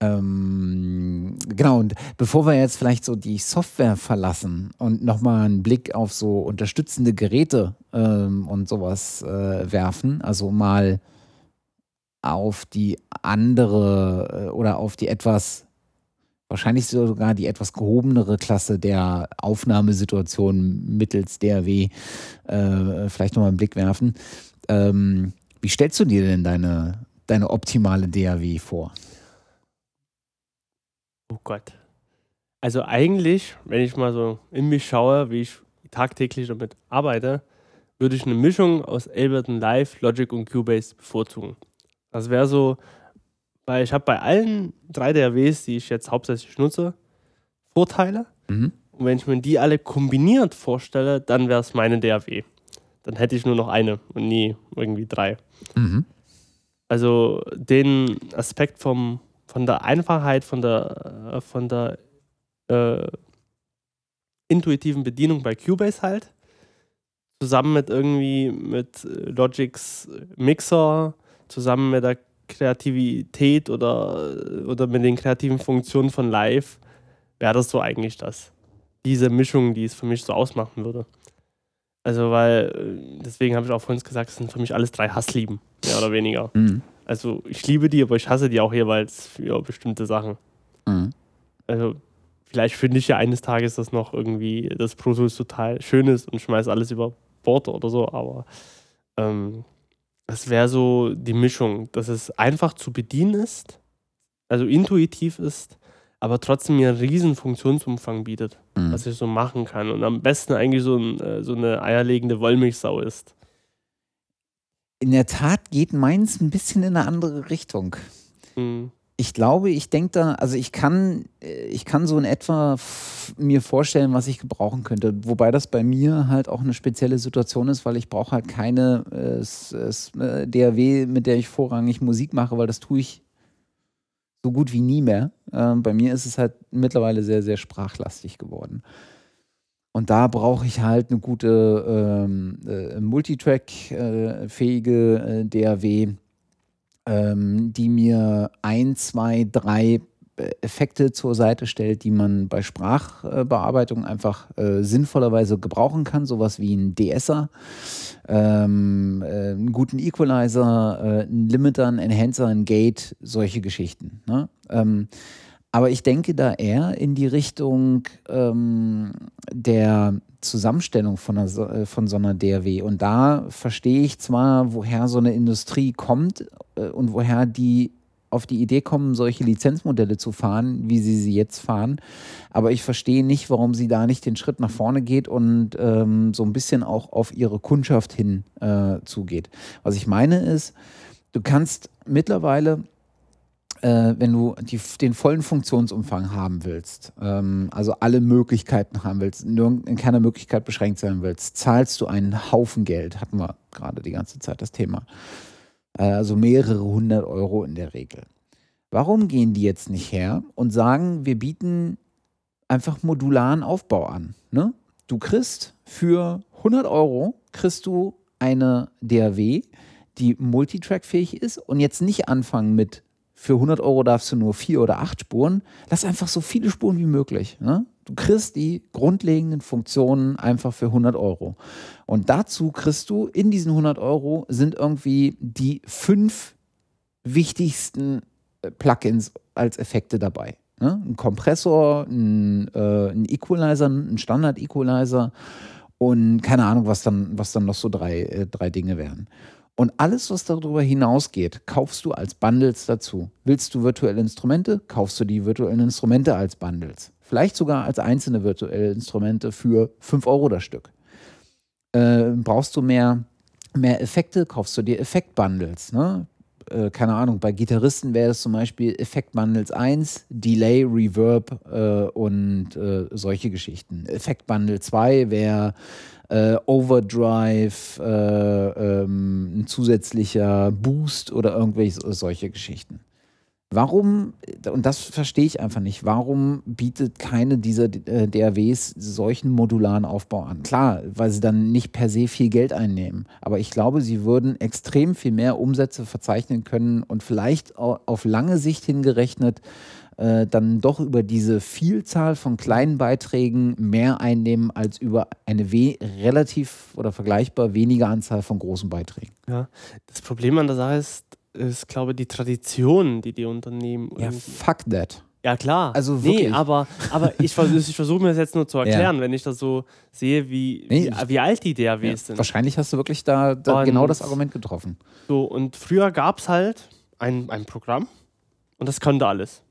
Ähm, genau, und bevor wir jetzt vielleicht so die Software verlassen und nochmal einen Blick auf so unterstützende Geräte ähm, und sowas äh, werfen, also mal auf die andere äh, oder auf die etwas wahrscheinlich sogar die etwas gehobenere Klasse der Aufnahmesituation mittels DRW äh, vielleicht nochmal einen Blick werfen. Ähm, wie stellst du dir denn deine, deine optimale DAW vor? Oh Gott. Also eigentlich, wenn ich mal so in mich schaue, wie ich tagtäglich damit arbeite, würde ich eine Mischung aus Ableton Live, Logic und Cubase bevorzugen. Das wäre so weil ich habe bei allen drei DAWs, die ich jetzt hauptsächlich nutze, Vorteile. Mhm. Und wenn ich mir die alle kombiniert vorstelle, dann wäre es meine DAW. Dann hätte ich nur noch eine und nie irgendwie drei. Mhm. Also den Aspekt vom, von der Einfachheit, von der, äh, von der äh, intuitiven Bedienung bei Cubase halt, zusammen mit irgendwie mit Logics Mixer, zusammen mit der Kreativität oder, oder mit den kreativen Funktionen von Live wäre das so eigentlich das. Diese Mischung, die es für mich so ausmachen würde. Also, weil, deswegen habe ich auch vorhin gesagt, es sind für mich alles drei Hasslieben, mehr oder weniger. Mhm. Also, ich liebe die, aber ich hasse die auch jeweils für bestimmte Sachen. Mhm. Also, vielleicht finde ich ja eines Tages, dass noch irgendwie das Pro Tools total schön ist und schmeiße alles über Bord oder so, aber ähm, das wäre so die Mischung, dass es einfach zu bedienen ist, also intuitiv ist, aber trotzdem mir einen riesen Funktionsumfang bietet, mhm. was ich so machen kann. Und am besten eigentlich so, ein, äh, so eine eierlegende Wollmilchsau ist. In der Tat geht meins ein bisschen in eine andere Richtung. Mhm ich glaube, ich denke da, also ich kann, äh, ich kann so in etwa mir vorstellen, was ich gebrauchen könnte. Wobei das bei mir halt auch eine spezielle Situation ist, weil ich brauche halt keine äh, äh DAW, mit der ich vorrangig Musik mache, weil das tue ich so gut wie nie mehr. Ähm, bei mir ist es halt mittlerweile sehr, sehr sprachlastig geworden. Und da brauche ich halt eine gute ähm, äh, Multitrack-fähige äh, DAW ähm, die mir ein, zwei, drei äh, Effekte zur Seite stellt, die man bei Sprachbearbeitung einfach äh, sinnvollerweise gebrauchen kann. Sowas wie ein DSer, ähm, äh, einen guten Equalizer, äh, einen Limiter, einen Enhancer, ein Gate, solche Geschichten. Ne? Ähm, aber ich denke da eher in die Richtung ähm, der Zusammenstellung von, einer, äh, von so einer DRW. Und da verstehe ich zwar, woher so eine Industrie kommt äh, und woher die auf die Idee kommen, solche Lizenzmodelle zu fahren, wie sie sie jetzt fahren. Aber ich verstehe nicht, warum sie da nicht den Schritt nach vorne geht und ähm, so ein bisschen auch auf ihre Kundschaft hin äh, zugeht. Was ich meine ist, du kannst mittlerweile äh, wenn du die, den vollen Funktionsumfang haben willst, ähm, also alle Möglichkeiten haben willst, in keiner Möglichkeit beschränkt sein willst, zahlst du einen Haufen Geld. Hatten wir gerade die ganze Zeit das Thema. Äh, also mehrere hundert Euro in der Regel. Warum gehen die jetzt nicht her und sagen, wir bieten einfach modularen Aufbau an? Ne? Du kriegst für 100 Euro kriegst du eine DAW, die multitrackfähig ist und jetzt nicht anfangen mit für 100 Euro darfst du nur vier oder acht Spuren. Lass einfach so viele Spuren wie möglich. Ne? Du kriegst die grundlegenden Funktionen einfach für 100 Euro. Und dazu kriegst du in diesen 100 Euro sind irgendwie die fünf wichtigsten äh, Plugins als Effekte dabei. Ne? Ein Kompressor, ein, äh, ein Equalizer, ein Standard-Equalizer und keine Ahnung, was dann, was dann noch so drei, äh, drei Dinge wären. Und alles, was darüber hinausgeht, kaufst du als Bundles dazu. Willst du virtuelle Instrumente, kaufst du die virtuellen Instrumente als Bundles. Vielleicht sogar als einzelne virtuelle Instrumente für 5 Euro das Stück. Äh, brauchst du mehr, mehr Effekte, kaufst du dir Effektbundles. Ne? Äh, keine Ahnung, bei Gitarristen wäre es zum Beispiel Effektbundles 1, Delay, Reverb äh, und äh, solche Geschichten. Effektbundle 2 wäre äh, Overdrive, äh, ähm, ein zusätzlicher Boost oder irgendwelche solche Geschichten. Warum, und das verstehe ich einfach nicht, warum bietet keine dieser äh, DAWs solchen modularen Aufbau an? Klar, weil sie dann nicht per se viel Geld einnehmen, aber ich glaube, sie würden extrem viel mehr Umsätze verzeichnen können und vielleicht auf lange Sicht hingerechnet äh, dann doch über diese Vielzahl von kleinen Beiträgen mehr einnehmen als über eine relativ oder vergleichbar wenige Anzahl von großen Beiträgen. Ja, das Problem an der Sache ist, ist glaube ich, die Tradition, die die Unternehmen. Ja, fuck that. Ja, klar. Also wirklich. Nee, aber, aber ich, ich versuche mir das jetzt nur zu erklären, ja. wenn ich das so sehe, wie, nee, wie, wie, alt die DAWs ja, sind. Wahrscheinlich hast du wirklich da, da genau das Argument getroffen. So, und früher gab es halt ein, ein Programm und das konnte alles.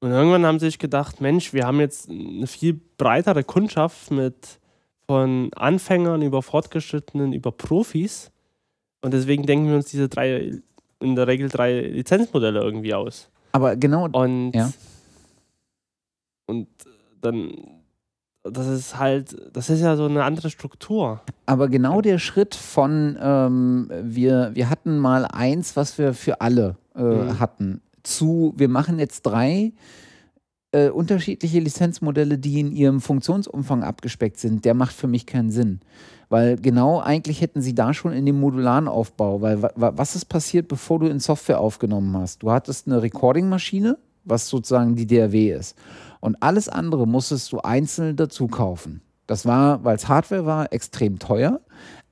Und irgendwann haben sie sich gedacht, Mensch, wir haben jetzt eine viel breitere Kundschaft mit von Anfängern über Fortgeschrittenen, über Profis. Und deswegen denken wir uns diese drei, in der Regel drei Lizenzmodelle irgendwie aus. Aber genau. Und, ja. und dann, das ist halt, das ist ja so eine andere Struktur. Aber genau der Schritt von, ähm, wir, wir hatten mal eins, was wir für alle äh, mhm. hatten zu, wir machen jetzt drei äh, unterschiedliche Lizenzmodelle, die in ihrem Funktionsumfang abgespeckt sind, der macht für mich keinen Sinn. Weil genau eigentlich hätten sie da schon in dem modularen Aufbau, weil was ist passiert, bevor du in Software aufgenommen hast? Du hattest eine Recording-Maschine, was sozusagen die DRW ist. Und alles andere musstest du einzeln dazu kaufen. Das war, weil es Hardware war, extrem teuer.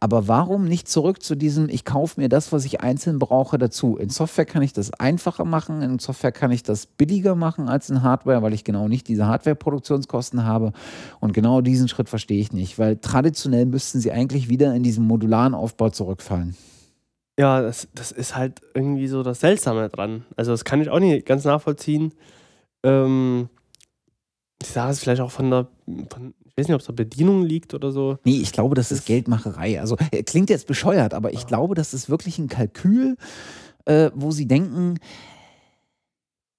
Aber warum nicht zurück zu diesem, ich kaufe mir das, was ich einzeln brauche, dazu? In Software kann ich das einfacher machen, in Software kann ich das billiger machen als in Hardware, weil ich genau nicht diese Hardware-Produktionskosten habe. Und genau diesen Schritt verstehe ich nicht, weil traditionell müssten sie eigentlich wieder in diesen modularen Aufbau zurückfallen. Ja, das, das ist halt irgendwie so das Seltsame dran. Also, das kann ich auch nicht ganz nachvollziehen. Ähm, ich sage es vielleicht auch von der, von, weiß nicht, ob es an Bedienung liegt oder so. Nee, ich glaube, das, das ist Geldmacherei. Also äh, klingt jetzt bescheuert, aber ich ja. glaube, das ist wirklich ein Kalkül, äh, wo sie denken,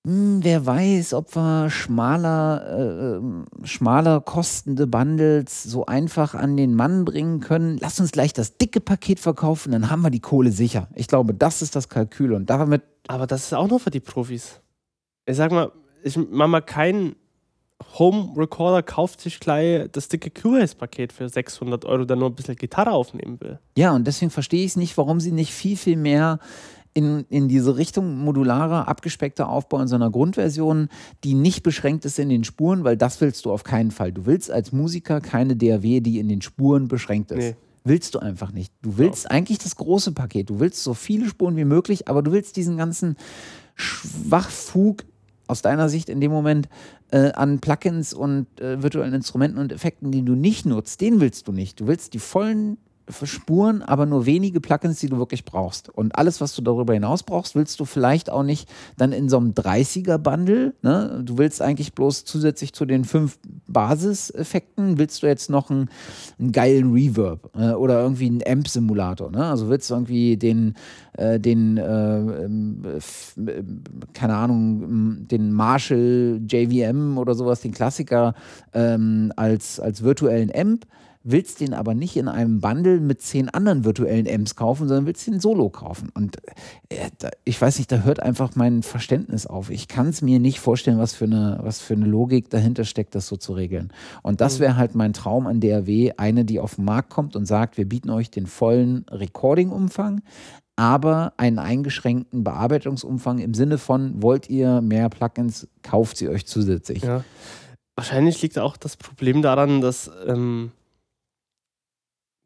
hm, wer weiß, ob wir schmaler, äh, ähm, schmaler kostende Bundles so einfach an den Mann bringen können. Lass uns gleich das dicke Paket verkaufen, dann haben wir die Kohle sicher. Ich glaube, das ist das Kalkül und damit. Aber das ist auch nur für die Profis. Ich sag mal, ich mache mal keinen Home Recorder kauft sich gleich das dicke Cubase-Paket für 600 Euro, der nur ein bisschen Gitarre aufnehmen will. Ja, und deswegen verstehe ich es nicht, warum sie nicht viel, viel mehr in, in diese Richtung modularer, abgespeckter Aufbau in so einer Grundversion, die nicht beschränkt ist in den Spuren, weil das willst du auf keinen Fall. Du willst als Musiker keine DAW, die in den Spuren beschränkt ist. Nee. Willst du einfach nicht. Du willst ja. eigentlich das große Paket. Du willst so viele Spuren wie möglich, aber du willst diesen ganzen Schwachfug aus deiner Sicht in dem Moment äh, an Plugins und äh, virtuellen Instrumenten und Effekten, die du nicht nutzt, den willst du nicht. Du willst die vollen Spuren, aber nur wenige Plugins, die du wirklich brauchst. Und alles, was du darüber hinaus brauchst, willst du vielleicht auch nicht dann in so einem 30er-Bundle. Ne? Du willst eigentlich bloß zusätzlich zu den fünf Basiseffekten, willst du jetzt noch einen, einen geilen Reverb äh, oder irgendwie einen Amp-Simulator. Ne? Also willst du irgendwie den, äh, den äh, ähm, äh, keine Ahnung, den Marshall JVM oder sowas, den Klassiker ähm, als, als virtuellen Amp willst den aber nicht in einem Bundle mit zehn anderen virtuellen Amps kaufen, sondern willst den solo kaufen. Und äh, da, ich weiß nicht, da hört einfach mein Verständnis auf. Ich kann es mir nicht vorstellen, was für, eine, was für eine Logik dahinter steckt, das so zu regeln. Und das mhm. wäre halt mein Traum an DAW, eine, die auf den Markt kommt und sagt, wir bieten euch den vollen Recording-Umfang, aber einen eingeschränkten Bearbeitungsumfang im Sinne von, wollt ihr mehr Plugins, kauft sie euch zusätzlich. Ja. Wahrscheinlich liegt auch das Problem daran, dass, ähm,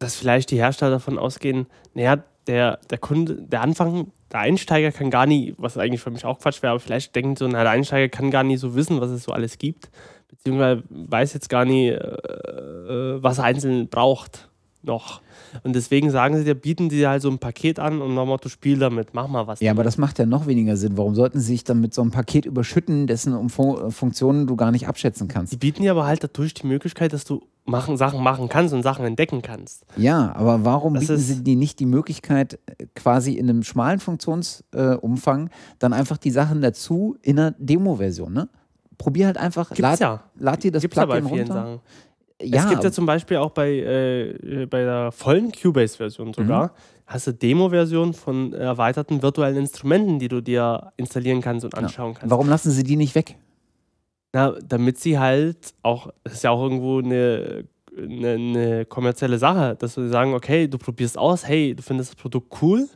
dass vielleicht die Hersteller davon ausgehen, naja, der, der Kunde, der Anfang, der Einsteiger kann gar nie, was eigentlich für mich auch Quatsch wäre, aber vielleicht denken so, na, der Einsteiger kann gar nie so wissen, was es so alles gibt, beziehungsweise weiß jetzt gar nie, äh, äh was er einzeln braucht noch. Und deswegen sagen sie dir, bieten die dir halt so ein Paket an und nochmal, du spiel damit, mach mal was. Ja, damit. aber das macht ja noch weniger Sinn. Warum sollten sie sich dann mit so einem Paket überschütten, dessen Fun Funktionen du gar nicht abschätzen kannst? Die bieten dir aber halt dadurch die Möglichkeit, dass du machen, Sachen machen kannst und Sachen entdecken kannst. Ja, aber warum Das bieten sie dir nicht die Möglichkeit, äh, quasi in einem schmalen Funktionsumfang dann einfach die Sachen dazu in einer Demo-Version, ne? Probier halt einfach, Gibt's lad, ja. lad dir das Gibt's Plugin runter. Sachen. Ja, es gibt ja zum Beispiel auch bei, äh, bei der vollen Cubase-Version sogar, Mhm. hast du Demo-Version von erweiterten virtuellen Instrumenten, die du dir installieren kannst und anschauen kannst. warum lassen sie die nicht weg? Na, damit sie halt auch, das ist ja auch irgendwo eine, eine, eine kommerzielle Sache, dass sie sagen, okay, du probierst aus, hey, du findest das Produkt cool,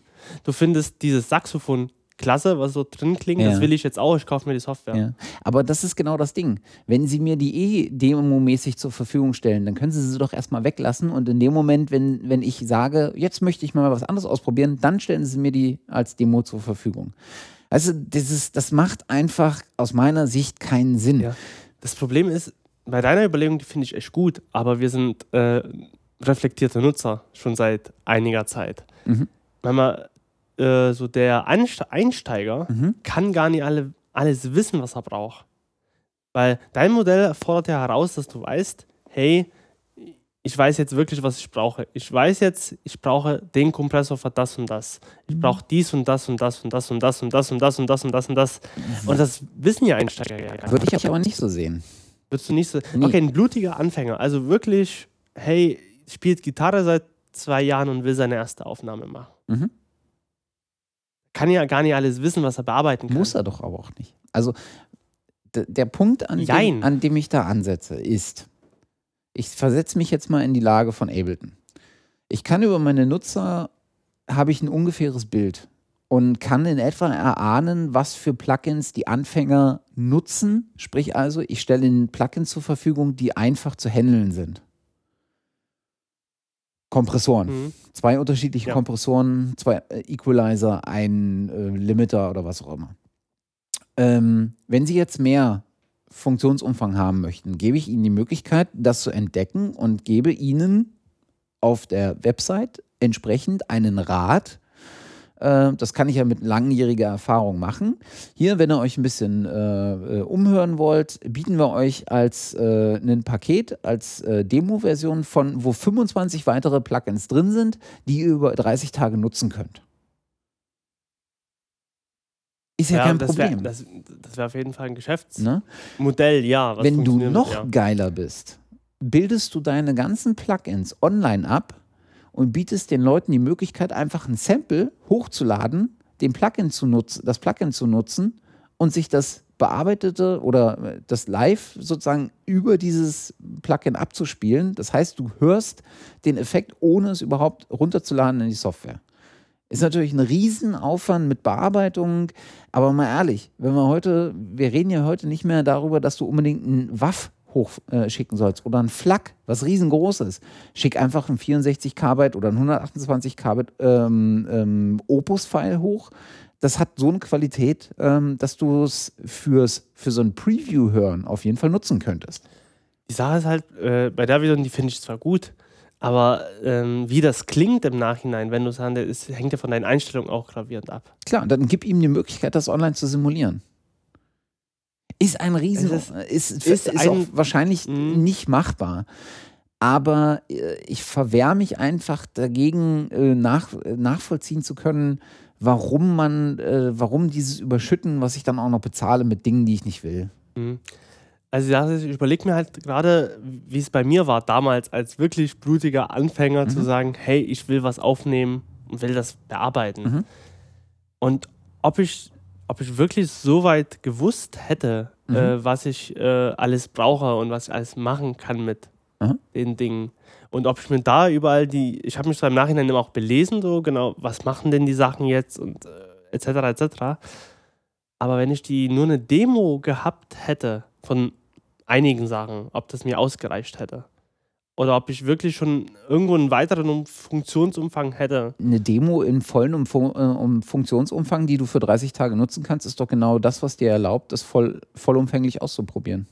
du findest dieses Saxophon klasse, was so drin klingt, Ja. das will ich jetzt auch, ich kaufe mir die Software. Ja. Aber das ist genau das Ding. Wenn sie mir die eh demomäßig zur Verfügung stellen, dann können sie sie doch erstmal weglassen und in dem Moment, wenn, wenn ich sage, jetzt möchte ich mal was anderes ausprobieren, dann stellen sie mir die als Demo zur Verfügung. Also dieses, das macht einfach aus meiner Sicht keinen Sinn. Ja. Das Problem ist, bei deiner Überlegung, die finde ich echt gut, aber wir sind äh, reflektierte Nutzer schon seit einiger Zeit. Mhm. Manchmal, äh, so der Einste Einsteiger Mhm. kann gar nicht alle, alles wissen, was er braucht. Weil dein Modell fordert ja heraus, dass du weißt, hey, ich weiß jetzt wirklich, was ich brauche. Ich weiß jetzt, ich brauche den Kompressor für das und das. Ich brauche dies und das und das und das und das und das und das und das und das und das. Und das wissen ja Einsteiger ja. Würde ich aber nicht so sehen. Würdest du nicht so. Okay, ein blutiger Anfänger. Also wirklich, hey, spielt Gitarre seit zwei Jahren und will seine erste Aufnahme machen. Mhm. Kann ja gar nicht alles wissen, was er bearbeiten kann. Muss er doch aber auch nicht. Also der Punkt, an dem, an dem ich da ansetze, ist, ich versetze mich jetzt mal in die Lage von Ableton. Ich kann über meine Nutzer, habe ich ein ungefähres Bild und kann in etwa erahnen, was für Plugins die Anfänger nutzen. Sprich also, ich stelle ihnen Plugins zur Verfügung, die einfach zu handeln sind. Kompressoren. Mhm. Zwei unterschiedliche Ja. Kompressoren, zwei äh, Equalizer, ein äh, Limiter oder was auch immer. Ähm, wenn Sie jetzt mehr Funktionsumfang haben möchten, gebe ich Ihnen die Möglichkeit, das zu entdecken und gebe Ihnen auf der Website entsprechend einen Rat. Äh, das kann ich ja mit langjähriger Erfahrung machen. Hier, wenn ihr euch ein bisschen äh, äh, umhören wollt, bieten wir euch als äh, ein Paket, als äh, Demo-Version von, wo 25 weitere Plugins drin sind, die ihr über 30 Tage nutzen könnt. Ist ja, kein das wär- Problem. das das wäre auf jeden Fall ein Geschäftsmodell, ne? ja. Wenn du noch ja. geiler bist, bildest du deine ganzen Plugins online ab und bietest den Leuten die Möglichkeit, einfach ein Sample hochzuladen, den Plugin zu nutzen, das Plugin zu nutzen und sich das bearbeitete oder äh, das live sozusagen über dieses Plugin abzuspielen. Das heißt, du hörst den Effekt, ohne es überhaupt runterzuladen in die Software. Ist natürlich ein Riesenaufwand mit Bearbeitung, aber mal ehrlich, wenn wir heute, wir reden ja heute nicht mehr darüber, dass du unbedingt einen WAF hochschicken äh, schicken sollst oder ein FLAC, was riesengroß ist. Schick einfach ein 64 KB oder ein 128 KB ähm, ähm, Opus-File hoch. Das hat so eine Qualität, ähm, dass du es fürs, für so ein Preview hören auf jeden Fall nutzen könntest. Die Sache ist halt, äh, bei der Version, die finde ich zwar gut, aber ähm, wie das klingt im Nachhinein, wenn du es handelst, hängt ja von deinen Einstellungen auch gravierend ab. Klar, dann gib ihm die Möglichkeit, das online zu simulieren. Ist ein Riesen, Es ist, ist- ist, ist auch ein- wahrscheinlich Mhm. nicht machbar. Aber äh, ich verwehre mich einfach dagegen, äh, nach, nachvollziehen zu können, warum man, äh, warum dieses Überschütten, was ich dann auch noch bezahle mit Dingen, die ich nicht will. Mhm. Also ich überlege mir halt gerade, wie es bei mir war damals als wirklich blutiger Anfänger zu Mhm. sagen, hey, ich will was aufnehmen und will das bearbeiten. Mhm. Und ob ich, ob ich wirklich so weit gewusst hätte, Mhm. äh, was ich äh, alles brauche und was ich alles machen kann mit Aha. den Dingen. Und ob ich mir da überall die, ich habe mich so im Nachhinein immer auch belesen, so genau, was machen denn die Sachen jetzt und äh, etc. etc. Aber wenn ich die nur eine Demo gehabt hätte von einigen Sachen, ob das mir ausgereicht hätte. Oder ob ich wirklich schon irgendwo einen weiteren Um- Funktionsumfang hätte. Eine Demo in vollen Umfu äh, um Funktionsumfang, die du für 30 Tage nutzen kannst, ist doch genau das, was dir erlaubt, das voll, vollumfänglich auszuprobieren.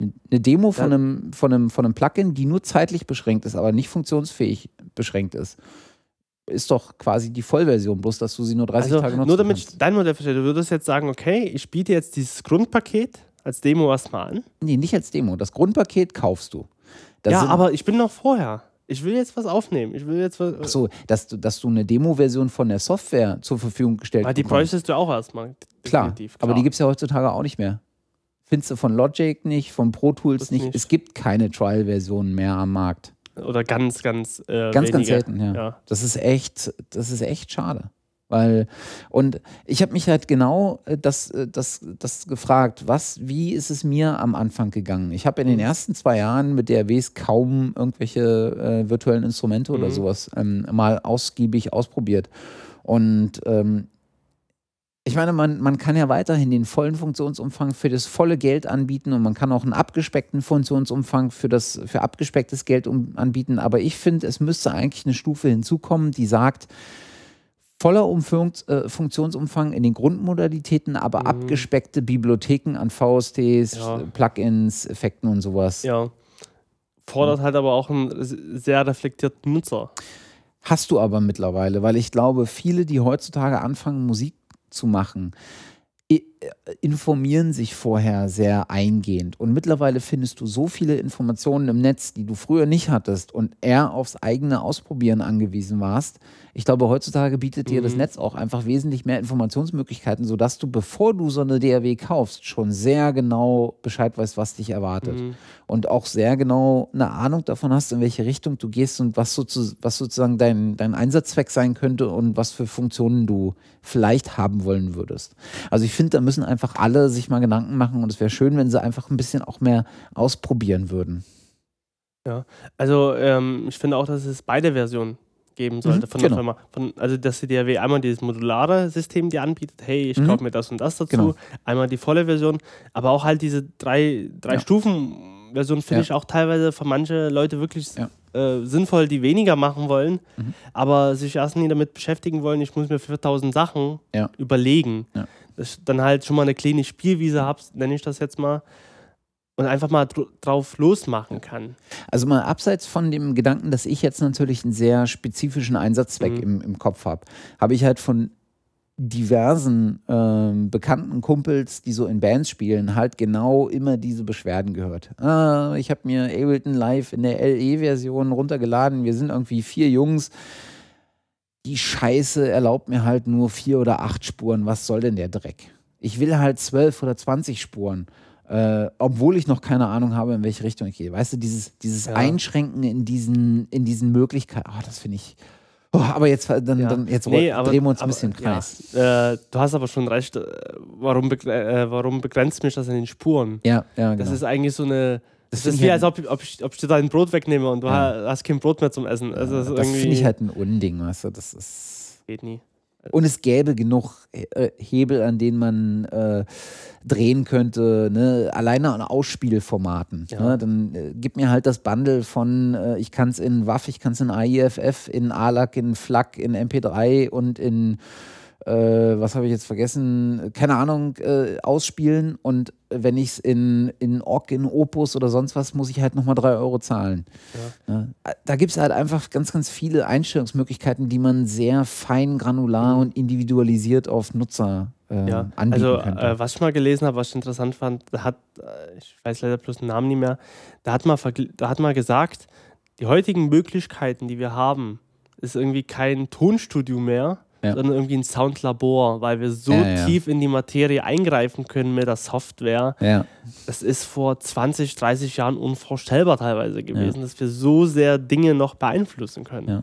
Eine Demo von, einem, von, einem, von einem Plugin, die nur zeitlich beschränkt ist, aber nicht funktionsfähig beschränkt ist, ist doch quasi die Vollversion, bloß dass du sie nur 30 Also Tage nutzen nur damit kannst. ich dein Modell verstehe, du würdest jetzt sagen, okay, ich biete jetzt dieses Grundpaket als Demo erstmal an. Nee, nicht als Demo. Das Grundpaket kaufst du. Da ja, aber ich bin noch vorher. Ich will jetzt was aufnehmen. Ich will jetzt was. Ach so, dass du, dass du eine Demo-Version von der Software zur Verfügung gestellt Weil die bräuchtest du auch erstmal. Klar, definitiv, aber die gibt es ja heutzutage auch nicht mehr. Findest du von Logic nicht, von Pro Tools Das nicht. nicht. Es gibt keine Trial-Versionen mehr am Markt. Oder ganz, ganz. Äh, Ganz, ganz wenige. selten, ja. Ja. Das ist echt, das ist echt schade. Weil, und ich habe mich halt genau äh, das, äh, das, das gefragt, was, wie ist es mir am Anfang gegangen? Ich habe in Mhm. den ersten zwei Jahren mit DRWs kaum irgendwelche äh, virtuellen Instrumente oder Mhm. sowas ähm, mal ausgiebig ausprobiert. Und ähm, ich meine, man, man kann ja weiterhin den vollen Funktionsumfang für das volle Geld anbieten und man kann auch einen abgespeckten Funktionsumfang für, das, für abgespecktes Geld um, anbieten. Aber ich finde, es müsste eigentlich eine Stufe hinzukommen, die sagt, voller Umfunks, äh, Funktionsumfang in den Grundmodalitäten, aber Mhm. abgespeckte Bibliotheken an VSTs, Ja. Plugins, Effekten und sowas. ja. Fordert halt aber auch einen sehr reflektierten Nutzer. Hast du aber mittlerweile, weil ich glaube, viele, die heutzutage anfangen, Musik zu machen, informieren sich vorher sehr eingehend. Und mittlerweile findest du so viele Informationen im Netz, die du früher nicht hattest und eher aufs eigene Ausprobieren angewiesen warst. Ich glaube, heutzutage bietet dir das Mhm. Netz auch einfach wesentlich mehr Informationsmöglichkeiten, sodass du, bevor du so eine DAW kaufst, schon sehr genau Bescheid weißt, was dich erwartet Mhm. und auch sehr genau eine Ahnung davon hast, in welche Richtung du gehst und was, sozu was sozusagen dein, dein Einsatzzweck sein könnte und was für Funktionen du vielleicht haben wollen würdest. Also ich finde, da müssen einfach alle sich mal Gedanken machen und es wäre schön, wenn sie einfach ein bisschen auch mehr ausprobieren würden. Also, ähm, ich finde auch, dass es beide Versionen geben sollte Mhm, von genau. der Firma. Von, also, dass die DAW einmal dieses modulare System dir anbietet, hey, ich Mhm. kaufe mir das und das dazu, Genau. einmal die volle Version, aber auch halt diese drei, drei Ja. Stufen-Version finde Ja. ich auch teilweise für manche Leute wirklich Ja. äh, sinnvoll, die weniger machen wollen, Mhm. aber sich erst nie damit beschäftigen wollen, ich muss mir 4000 Sachen Ja. überlegen. Dann halt schon mal eine kleine Spielwiese habe, nenne ich das jetzt mal, und einfach mal dr drauf losmachen kann. Also mal abseits von dem Gedanken, dass ich jetzt natürlich einen sehr spezifischen Einsatzzweck Mhm. im, im Kopf habe, habe ich halt von diversen ähm, bekannten Kumpels, die so in Bands spielen, halt genau immer diese Beschwerden gehört. Ah, ich habe mir Ableton Live in der LE-Version runtergeladen. Wir sind irgendwie vier Jungs. Die Scheiße erlaubt mir halt nur vier oder acht Spuren. Was soll denn der Dreck? Ich will halt zwölf oder zwanzig Spuren. Äh, obwohl ich noch keine Ahnung habe, in welche Richtung ich gehe. Weißt du, dieses, dieses Ja. Einschränken in diesen, in diesen Möglichkeiten, oh, das finde ich. Oh, aber jetzt, dann, Ja. dann, jetzt Nee, aber- drehen wir uns ein aber, bisschen im Kreis. Ja, äh, du hast aber schon recht. äh, Warum, begre äh, warum begrenzt mich das an den Spuren? Ja, ja, genau. Das ist eigentlich so eine. Das Das, ist wie, halt- als ob, ob, ich, ob ich dir dein Brot wegnehme und du Ja. ha- hast kein Brot mehr zum Essen. Also das ist das irgendwie- finde ich halt ein Unding, weißt du. Das ist. Geht nie. Und es gäbe genug äh, Hebel, an denen man äh, drehen könnte, ne? alleine an Ausspielformaten. Ja. Ne? Dann äh, gib mir halt das Bundle von, äh, ich kann es in WAV, ich kann es in AIFF, in ALAC, in FLAC, in MP3 und in, äh, was habe ich jetzt vergessen, keine Ahnung, äh, ausspielen. Und wenn ich es in, in OGG, in Opus oder sonst was, muss ich halt nochmal drei Euro zahlen. Ja. Da gibt es halt einfach ganz, ganz viele Einstellungsmöglichkeiten, die man sehr fein, granular und individualisiert auf Nutzer äh, Ja, anbieten also äh, was ich mal gelesen habe, was ich interessant fand, da hat, äh, ich weiß leider bloß den Namen nicht mehr, da hat, mal vergl- da hat mal gesagt, die heutigen Möglichkeiten, die wir haben, ist irgendwie kein Tonstudio mehr, Ja. sondern irgendwie ein Soundlabor, weil wir so Ja, tief in die Materie eingreifen können mit der Software. ja. Das ist vor 20, 30 Jahren unvorstellbar teilweise gewesen, dass wir so sehr Dinge noch beeinflussen können.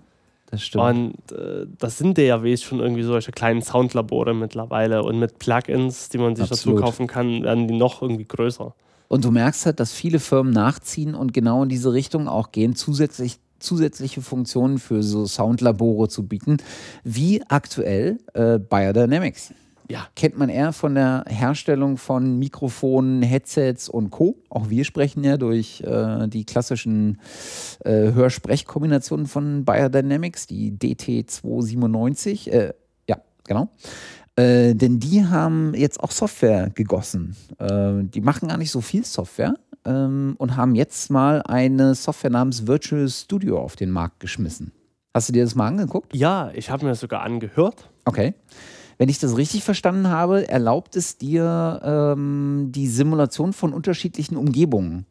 Das stimmt. Und äh, das sind DAWs schon irgendwie solche kleinen Soundlabore mittlerweile. Und mit Plugins, die man sich Absolut. dazu kaufen kann, werden die noch irgendwie größer. Und du merkst halt, dass viele Firmen nachziehen und genau in diese Richtung auch gehen, zusätzlich zusätzliche Funktionen für so Soundlabore zu bieten, wie aktuell äh, Biodynamics. Ja. Kennt man eher von der Herstellung von Mikrofonen, Headsets und Co. Auch wir sprechen ja durch äh, die klassischen äh, Hörsprechkombinationen von Biodynamics, die DT297. Äh, ja, genau. Äh, denn die haben jetzt auch Software gegossen. Äh, die machen gar nicht so viel Software ähm, und haben jetzt mal eine Software namens Virtual Studio auf den Markt geschmissen. Hast du dir das mal angeguckt? Ja, ich habe mir das sogar angehört. Okay. Wenn ich das richtig verstanden habe, erlaubt es dir ähm, die Simulation von unterschiedlichen Umgebungen.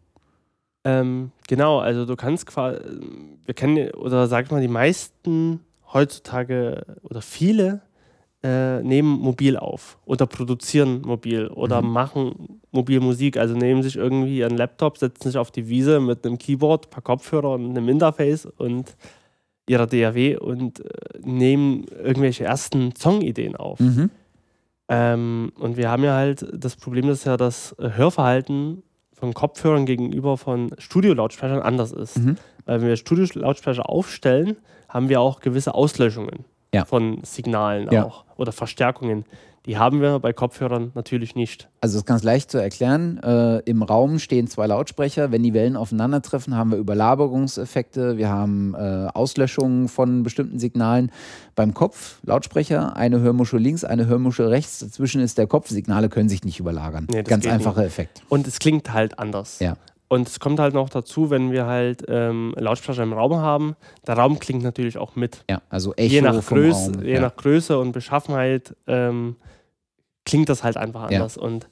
Ähm, genau, also du kannst quasi, wir kennen, oder sag ich mal, die meisten heutzutage oder viele äh, nehmen mobil auf oder produzieren mobil oder mhm. machen mobil Musik. Also nehmen sich irgendwie einen Laptop, setzen sich auf die Wiese mit einem Keyboard, ein paar Kopfhörer und einem Interface und ihrer DAW und äh, nehmen irgendwelche ersten Songideen auf. Mhm. Ähm, und wir haben ja halt das Problem, dass ja das Hörverhalten von Kopfhörern gegenüber von Studiolautsprechern anders ist. Mhm. Weil wenn wir Studiolautsprecher aufstellen, haben wir auch gewisse Auslöschungen ja. von Signalen ja. auch oder Verstärkungen. Die haben wir bei Kopfhörern natürlich nicht. Also es ist ganz leicht zu erklären. Äh, Im Raum stehen zwei Lautsprecher. Wenn die Wellen aufeinandertreffen, haben wir Überlagerungseffekte. Wir haben äh, Auslöschungen von bestimmten Signalen. Beim Kopf, Lautsprecher, eine Hörmuschel links, eine Hörmuschel rechts. Dazwischen ist der Kopf. Signale können sich nicht überlagern. Nee, ganz einfacher nicht. Effekt. Und es klingt halt anders. Ja. Und es kommt halt noch dazu, wenn wir halt ähm, Lautsprecher im Raum haben, der Raum klingt natürlich auch mit. Ja, also Echo je nach, Größe, Raum, je ja. nach Größe und Beschaffenheit ähm, klingt das halt einfach anders. Ja. Und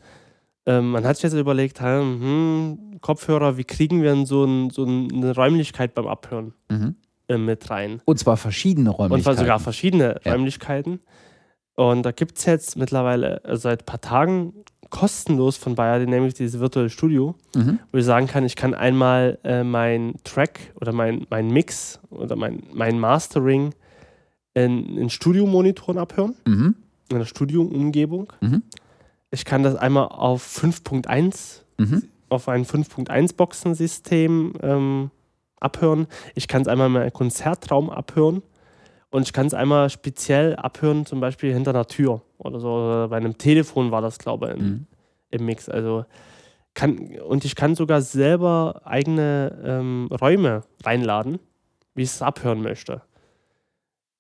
ähm, man hat sich jetzt überlegt, hm, Kopfhörer, wie kriegen wir denn so, ein, so eine Räumlichkeit beim Abhören mhm. äh, mit rein? Und zwar verschiedene Räumlichkeiten. Und zwar sogar verschiedene ja. Räumlichkeiten. Und da gibt es jetzt mittlerweile äh, seit ein paar Tagen kostenlos von Biodynamics dieses Virtual Studio, mhm. wo ich sagen kann, ich kann einmal äh, mein Track oder mein, mein Mix oder mein, mein Mastering in, in Studiomonitoren abhören. Mhm in der Studiumumgebung. Mhm. Ich kann das einmal auf 5.1, mhm. auf ein 5.1 Boxensystem ähm, abhören. Ich kann es einmal in meinem Konzertraum abhören. Und ich kann es einmal speziell abhören, zum Beispiel hinter einer Tür oder so. Oder bei einem Telefon war das, glaube ich, mhm. im Mix. Also kann, und ich kann sogar selber eigene ähm, Räume reinladen, wie ich es abhören möchte.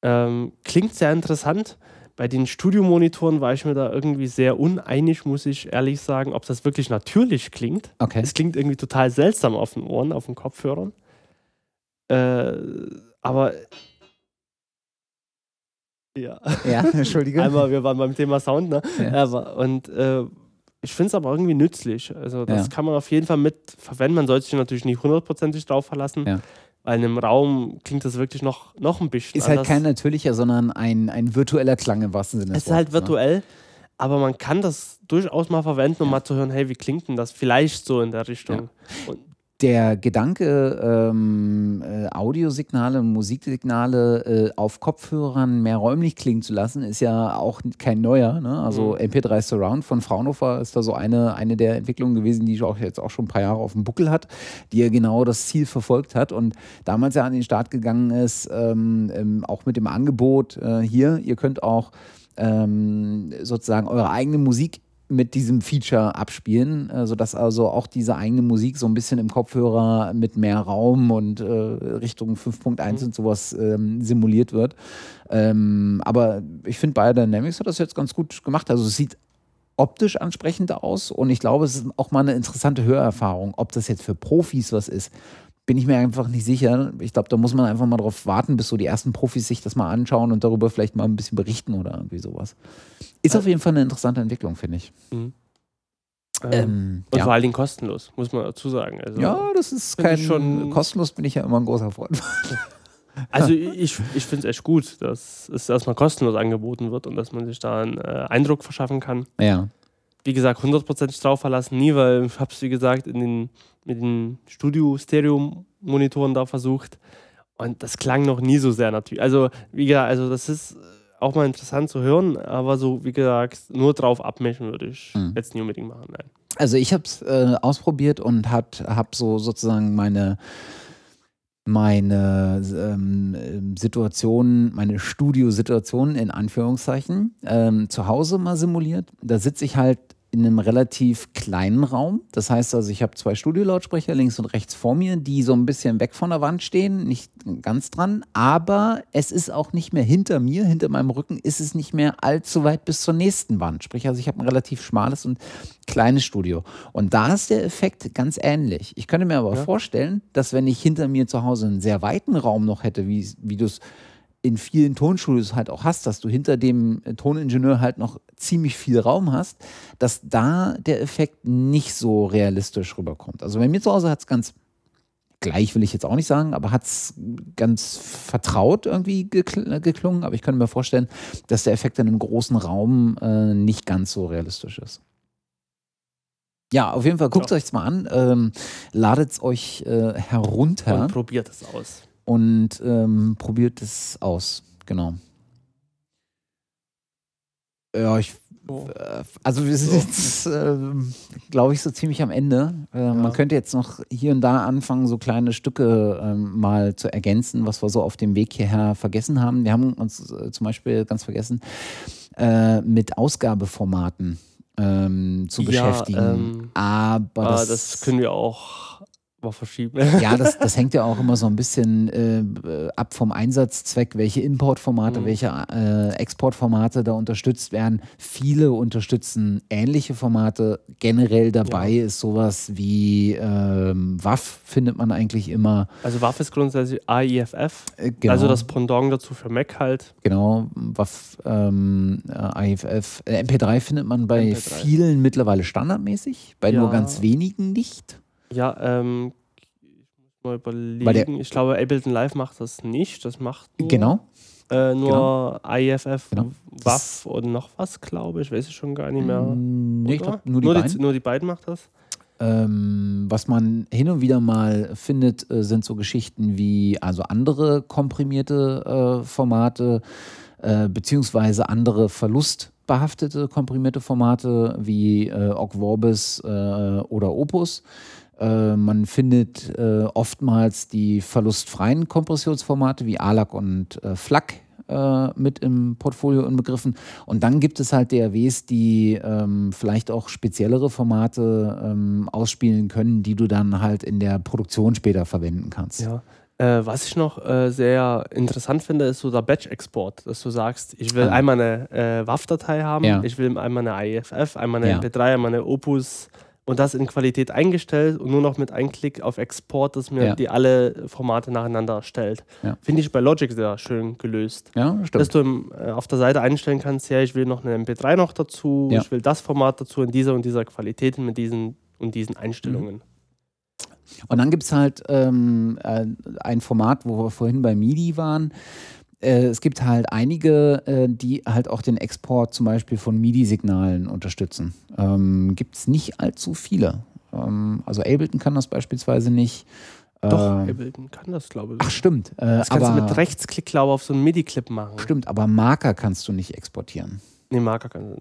Ähm, klingt sehr interessant. Bei den Studiomonitoren war ich mir da irgendwie sehr uneinig, muss ich ehrlich sagen, ob das wirklich natürlich klingt. Okay. Es klingt irgendwie total seltsam auf den Ohren, auf den Kopfhörern. Äh, aber ja. Ja, entschuldige. Einmal, wir waren beim Thema Sound, ne? Ja. Aber, und äh, ich finde es aber irgendwie nützlich. Also, das ja. kann man auf jeden Fall mit verwenden. Man sollte sich natürlich nicht hundertprozentig drauf verlassen. Ja. Weil in einem Raum klingt das wirklich noch, noch ein bisschen. Ist halt anders. halt kein natürlicher, sondern ein, ein virtueller Klang im wahrsten Sinne. Es ist halt ne? virtuell, ne? aber man kann das durchaus mal verwenden, um ja. mal zu hören, hey, wie klingt denn das? Vielleicht so in der Richtung. Ja. Und der Gedanke, ähm, äh, Audiosignale und Musiksignale äh, auf Kopfhörern mehr räumlich klingen zu lassen, ist ja auch kein neuer. Ne? Also mhm. MP3 Surround von Fraunhofer ist da so eine, eine der Entwicklungen gewesen, die auch jetzt auch schon ein paar Jahre auf dem Buckel hat, die ja genau das Ziel verfolgt hat und damals ja an den Start gegangen ist, ähm, ähm, auch mit dem Angebot äh, hier, ihr könnt auch ähm, sozusagen eure eigene Musik mit diesem Feature abspielen, äh, sodass also auch diese eigene Musik so ein bisschen im Kopfhörer mit mehr Raum und äh, Richtung 5.1 mhm. und sowas ähm, simuliert wird. Ähm, aber ich finde, Biodynamics hat das jetzt ganz gut gemacht. Also es sieht optisch ansprechend aus und ich glaube, es ist auch mal eine interessante Hörerfahrung. Ob das jetzt für Profis was ist, bin ich mir einfach nicht sicher. Ich glaube, da muss man einfach mal drauf warten, bis so die ersten Profis sich das mal anschauen und darüber vielleicht mal ein bisschen berichten oder irgendwie sowas. Ist auf jeden Fall eine interessante Entwicklung, finde ich. Mhm. Ähm, ähm, und ja. vor allen Dingen kostenlos, muss man dazu sagen. Also, ja, das ist kein. Schon kostenlos bin ich ja immer ein großer Freund. also ich, ich finde es echt gut, dass es erstmal kostenlos angeboten wird und dass man sich da einen äh, Eindruck verschaffen kann. Ja. Wie gesagt, hundertprozentig drauf verlassen, nie, weil ich habe es, wie gesagt, in den, mit den Studio-Stereo-Monitoren da versucht und das klang noch nie so sehr natürlich. Also, wie gesagt, also das ist auch mal interessant zu hören, aber so, wie gesagt, nur drauf abmischen würde ich mhm. jetzt nicht unbedingt machen. Nein. Also ich habe es äh, ausprobiert und habe so sozusagen meine meine ähm, Situation, meine Studiosituation in Anführungszeichen ähm, zu Hause mal simuliert. Da sitze ich halt in einem relativ kleinen Raum. Das heißt also, ich habe zwei Studiolautsprecher links und rechts vor mir, die so ein bisschen weg von der Wand stehen, nicht ganz dran, aber es ist auch nicht mehr hinter mir, hinter meinem Rücken ist es nicht mehr allzu weit bis zur nächsten Wand. Sprich, also ich habe ein relativ schmales und kleines Studio. Und da ist der Effekt ganz ähnlich. Ich könnte mir aber ja. vorstellen, dass wenn ich hinter mir zu Hause einen sehr weiten Raum noch hätte, wie, wie du es in vielen Tonstudios halt auch hast, dass du hinter dem äh, Toningenieur halt noch ziemlich viel Raum hast, dass da der Effekt nicht so realistisch rüberkommt. Also bei mir zu Hause hat es ganz gleich will ich jetzt auch nicht sagen, aber hat es ganz vertraut irgendwie gekl geklungen. Aber ich könnte mir vorstellen, dass der Effekt in einem großen Raum äh, nicht ganz so realistisch ist. Ja, auf jeden Fall guckt ja. euch mal an, ähm, ladet es euch äh, herunter. Und probiert es aus und ähm, probiert es aus. Genau. Ja, ich. Äh, also, wir sind jetzt, äh, glaube ich, so ziemlich am Ende. Äh, ja. Man könnte jetzt noch hier und da anfangen, so kleine Stücke ähm, mal zu ergänzen, was wir so auf dem Weg hierher vergessen haben. Wir haben uns äh, zum Beispiel ganz vergessen, äh, mit Ausgabeformaten ähm, zu ja, beschäftigen. Ähm, aber das, das können wir auch mal verschieben. Ja, das, das hängt ja auch immer so ein bisschen äh, ab vom Einsatzzweck, welche Importformate, mhm. welche äh, Exportformate da unterstützt werden. Viele unterstützen ähnliche Formate. Generell dabei ja. ist sowas wie ähm, WAF, findet man eigentlich immer. Also WAF ist grundsätzlich AIFF, äh, genau. also das Pendant dazu für Mac halt. Genau, WAF, ähm, AIFF. Äh, MP3 findet man bei MP3. vielen mittlerweile standardmäßig, bei ja. nur ganz wenigen nicht. Ja, ähm, ich muss mal überlegen. Ich glaube, Ableton Live macht das nicht. Das macht nur, genau. Äh, nur genau. IFF, genau. WAF und noch was, glaube ich. Weiß ich schon gar nicht mehr. Nee, ich glaube, nur die nur beiden. Die, nur die beiden macht das. Ähm, was man hin und wieder mal findet, äh, sind so Geschichten wie also andere komprimierte äh, Formate äh, beziehungsweise andere verlustbehaftete komprimierte Formate wie äh, Ogg Vorbis äh, oder Opus. Äh, man findet äh, oftmals die verlustfreien Kompressionsformate wie ALAC und äh, FLAC äh, mit im Portfolio inbegriffen. Und dann gibt es halt DAWs, die ähm, vielleicht auch speziellere Formate ähm, ausspielen können, die du dann halt in der Produktion später verwenden kannst. Ja. Äh, was ich noch äh, sehr interessant finde, ist so der Batch-Export, dass du sagst, ich will ah. einmal eine äh, WAV-Datei haben, ja. ich will einmal eine IFF, einmal eine ja. MP3, einmal eine Opus und das in Qualität eingestellt und nur noch mit einem Klick auf Export, dass mir ja. die alle Formate nacheinander stellt. Ja. Finde ich bei Logic sehr schön gelöst. Ja, stimmt. Dass du im, äh, auf der Seite einstellen kannst, ja, ich will noch eine MP3 noch dazu, ich will das Format dazu in dieser und dieser Qualität mit diesen und diesen Einstellungen. Mhm. Und dann gibt es halt ähm, äh, ein Format, wo wir vorhin bei MIDI waren, äh, es gibt halt einige, äh, die halt auch den Export zum Beispiel von MIDI-Signalen unterstützen. Ähm, gibt es nicht allzu viele. Ähm, also Ableton kann das beispielsweise nicht. Doch, äh, Ableton kann das, glaube ich. Ach, stimmt. Äh, das kannst aber, du mit Rechtsklick, glaube ich, auf so einen MIDI-Clip machen. Stimmt, aber Marker kannst du nicht exportieren. Nee, Marker kann.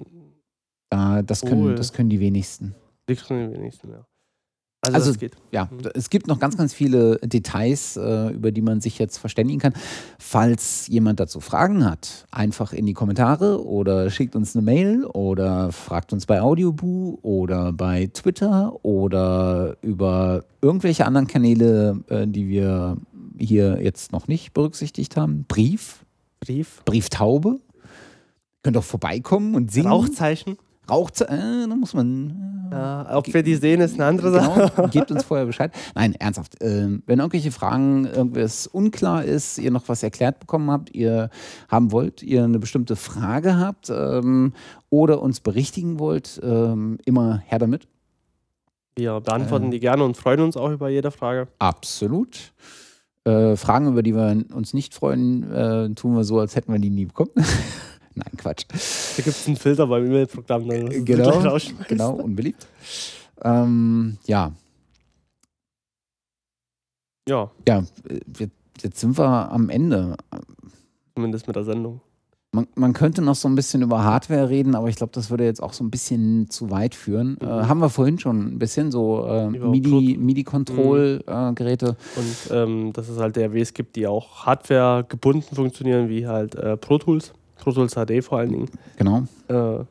Äh, das, können, das können die wenigsten. Die können die wenigsten, ja. Also, also ja, mhm. es gibt noch ganz, ganz viele Details, äh, über die man sich jetzt verständigen kann. Falls jemand dazu Fragen hat, einfach in die Kommentare oder schickt uns eine Mail oder fragt uns bei Audioboo oder bei Twitter oder über irgendwelche anderen Kanäle, äh, die wir hier jetzt noch nicht berücksichtigt haben. Brief. Brief. Brieftaube. Könnt auch vorbeikommen und singen. Rauchzeichen. Raucht, äh, da muss man. Äh, ja, ob wir die sehen, ist eine andere genau, Sache. Genau, gebt uns vorher Bescheid. Nein, ernsthaft. Äh, wenn irgendwelche Fragen, irgendwas unklar ist, ihr noch was erklärt bekommen habt, ihr haben wollt, ihr eine bestimmte Frage habt ähm, oder uns berichtigen wollt, ähm, immer her damit. Wir beantworten äh, die gerne und freuen uns auch über jede Frage. Absolut. Äh, Fragen, über die wir uns nicht freuen, äh, tun wir so, als hätten wir die nie bekommen. Nein, Quatsch. Da gibt es einen Filter beim E-Mail-Programm. Genau, genau, unbeliebt. Ähm, ja. Ja. Ja, jetzt sind wir am Ende. Zumindest mit der Sendung. Man, man, könnte noch so ein bisschen über Hardware reden, aber ich glaube, das würde jetzt auch so ein bisschen zu weit führen. Mhm. Äh, haben wir vorhin schon ein bisschen so äh, MIDI-Control-Geräte. MIDI mhm. Und ähm, dass es halt DRWs gibt, die auch Hardware gebunden funktionieren, wie halt äh, Pro Tools, Pro Tools HD vor allen Dingen. Genau. Äh,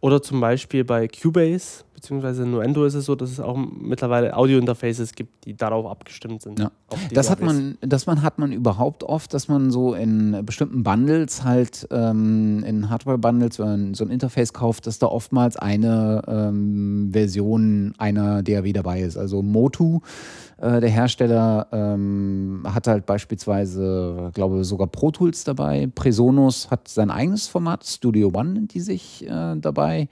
oder zum Beispiel bei Cubase beziehungsweise Nuendo ist es so, dass es auch mittlerweile Audio-Interfaces gibt, die darauf abgestimmt sind. Ja. Das hat man, das man hat man überhaupt oft, dass man so in bestimmten Bundles halt ähm, in Hardware-Bundles so ein, so ein Interface kauft, dass da oftmals eine ähm, Version einer DAW dabei ist. Also Motu, äh, der Hersteller, ähm, hat halt beispielsweise, glaube sogar Pro Tools dabei. Presonus hat sein eigenes Format, Studio One die sich äh, dabei.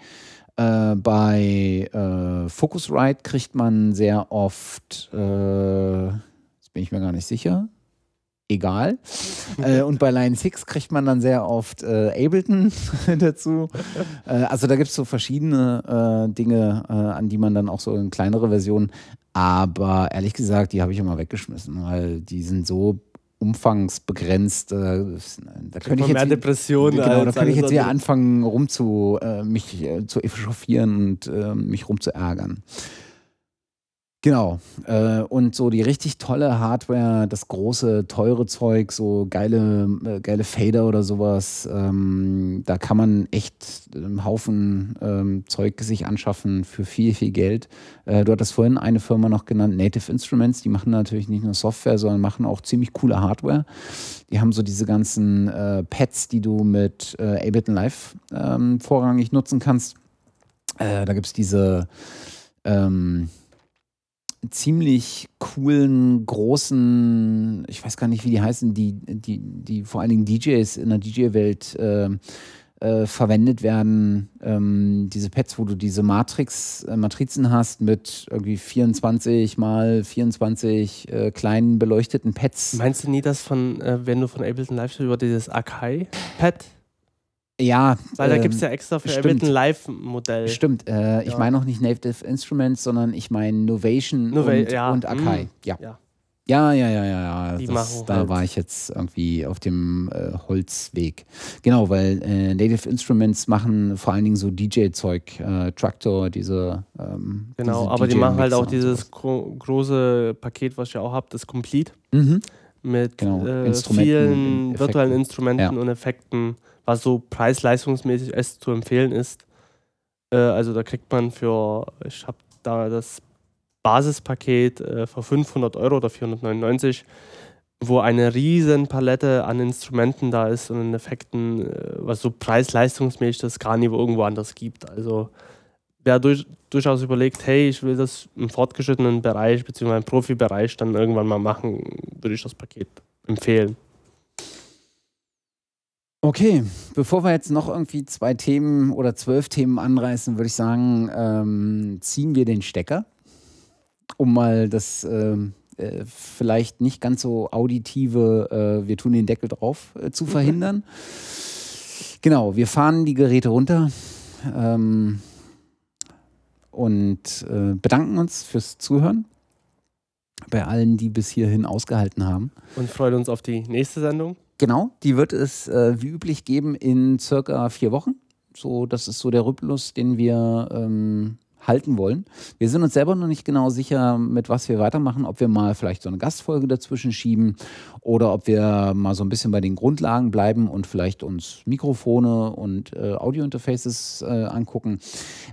Äh, bei äh, Focusrite kriegt man sehr oft, äh, jetzt bin ich mir gar nicht sicher, egal. äh, und bei Line 6 kriegt man dann sehr oft äh, Ableton dazu. Äh, also da gibt es so verschiedene äh, Dinge, äh, an die man dann auch so in kleinere Versionen. Aber ehrlich gesagt, die habe ich immer weggeschmissen, weil die sind so umfangsbegrenzt. Äh, da könnte ich jetzt, mehr Depressionen. Genau, da könnte ich jetzt wieder anfangen, rum zu, äh, mich äh, zu echauffieren und äh, mich rum zu ärgern. Genau. Äh, und so die richtig tolle Hardware, das große, teure Zeug, so geile, äh, geile Fader oder sowas, ähm, da kann man echt einen Haufen ähm, Zeug sich anschaffen für viel, viel Geld. Äh, du hattest vorhin eine Firma noch genannt, Native Instruments, die machen natürlich nicht nur Software, sondern machen auch ziemlich coole Hardware. Die haben so diese ganzen Pads, die du mit Ableton Live ähm, vorrangig nutzen kannst. Da gibt es diese ähm, ziemlich coolen, großen, ich weiß gar nicht, wie die heißen, die, die, die vor allen Dingen DJs in der DJ-Welt äh, äh, verwendet werden. Ähm, diese Pads, wo du diese Matrix, äh, Matrizen hast mit irgendwie 24 mal 24 äh, kleinen beleuchteten Pads. Meinst du nie das von, äh, wenn du von Ableton Live über dieses Akai-Pad ja. Weil da ähm, gibt es ja extra für stimmt. ein Live-Modell. Stimmt. Äh, ich ja. meine auch nicht Native Instruments, sondern ich meine Novation Nova und, ja. und Akai. Mm. Ja. ja. Ja, ja, ja, ja, Die das, da halt. war ich jetzt irgendwie auf dem äh, Holzweg. Genau, weil äh, Native Instruments machen vor allen Dingen so DJ-Zeug, äh, Traktor, diese. Ähm, genau, diese aber die machen halt auch dieses gro große Paket, was ich auch habe, das Complete. Mhm. Mit genau. Äh, vielen virtuellen Instrumenten ja. und Effekten was so preis-leistungsmäßig es zu empfehlen ist. Äh, also da kriegt man für, ich habe da das Basispaket äh, für 500 Euro oder 499, wo eine riesen Palette an Instrumenten da ist und Effekten, äh, was so preis-leistungsmäßig das gar nie irgendwo anders gibt. Also wer durch, durchaus überlegt, hey, ich will das im fortgeschrittenen Bereich bzw. im Profibereich dann irgendwann mal machen, würde ich das Paket empfehlen. Okay, bevor wir jetzt noch irgendwie zwei Themen oder zwölf Themen anreißen, würde ich sagen, ähm, ziehen wir den Stecker, um mal das ähm, äh, vielleicht nicht ganz so auditive, äh, wir tun den Deckel drauf, äh, zu verhindern. Genau, wir fahren die Geräte runter ähm, und äh, bedanken uns fürs Zuhören bei allen, die bis hierhin ausgehalten haben. Und freuen uns auf die nächste Sendung. Genau, die wird es äh, wie üblich geben in circa vier Wochen. So, das ist so der Rhythmus, den wir ähm, halten wollen. Wir sind uns selber noch nicht genau sicher, mit was wir weitermachen, ob wir mal vielleicht so eine Gastfolge dazwischen schieben oder ob wir mal so ein bisschen bei den Grundlagen bleiben und vielleicht uns Mikrofone und äh, Audiointerfaces äh, angucken.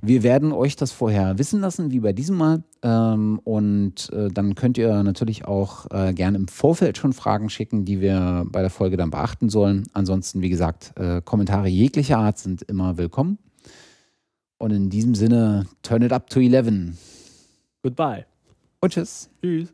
Wir werden euch das vorher wissen lassen, wie bei diesem Mal. Ähm, und äh, dann könnt ihr natürlich auch äh, gerne im Vorfeld schon Fragen schicken, die wir bei der Folge dann beachten sollen. Ansonsten, wie gesagt, äh, Kommentare jeglicher Art sind immer willkommen. Und in diesem Sinne, turn it up to 11. Goodbye. Und tschüss. Tschüss.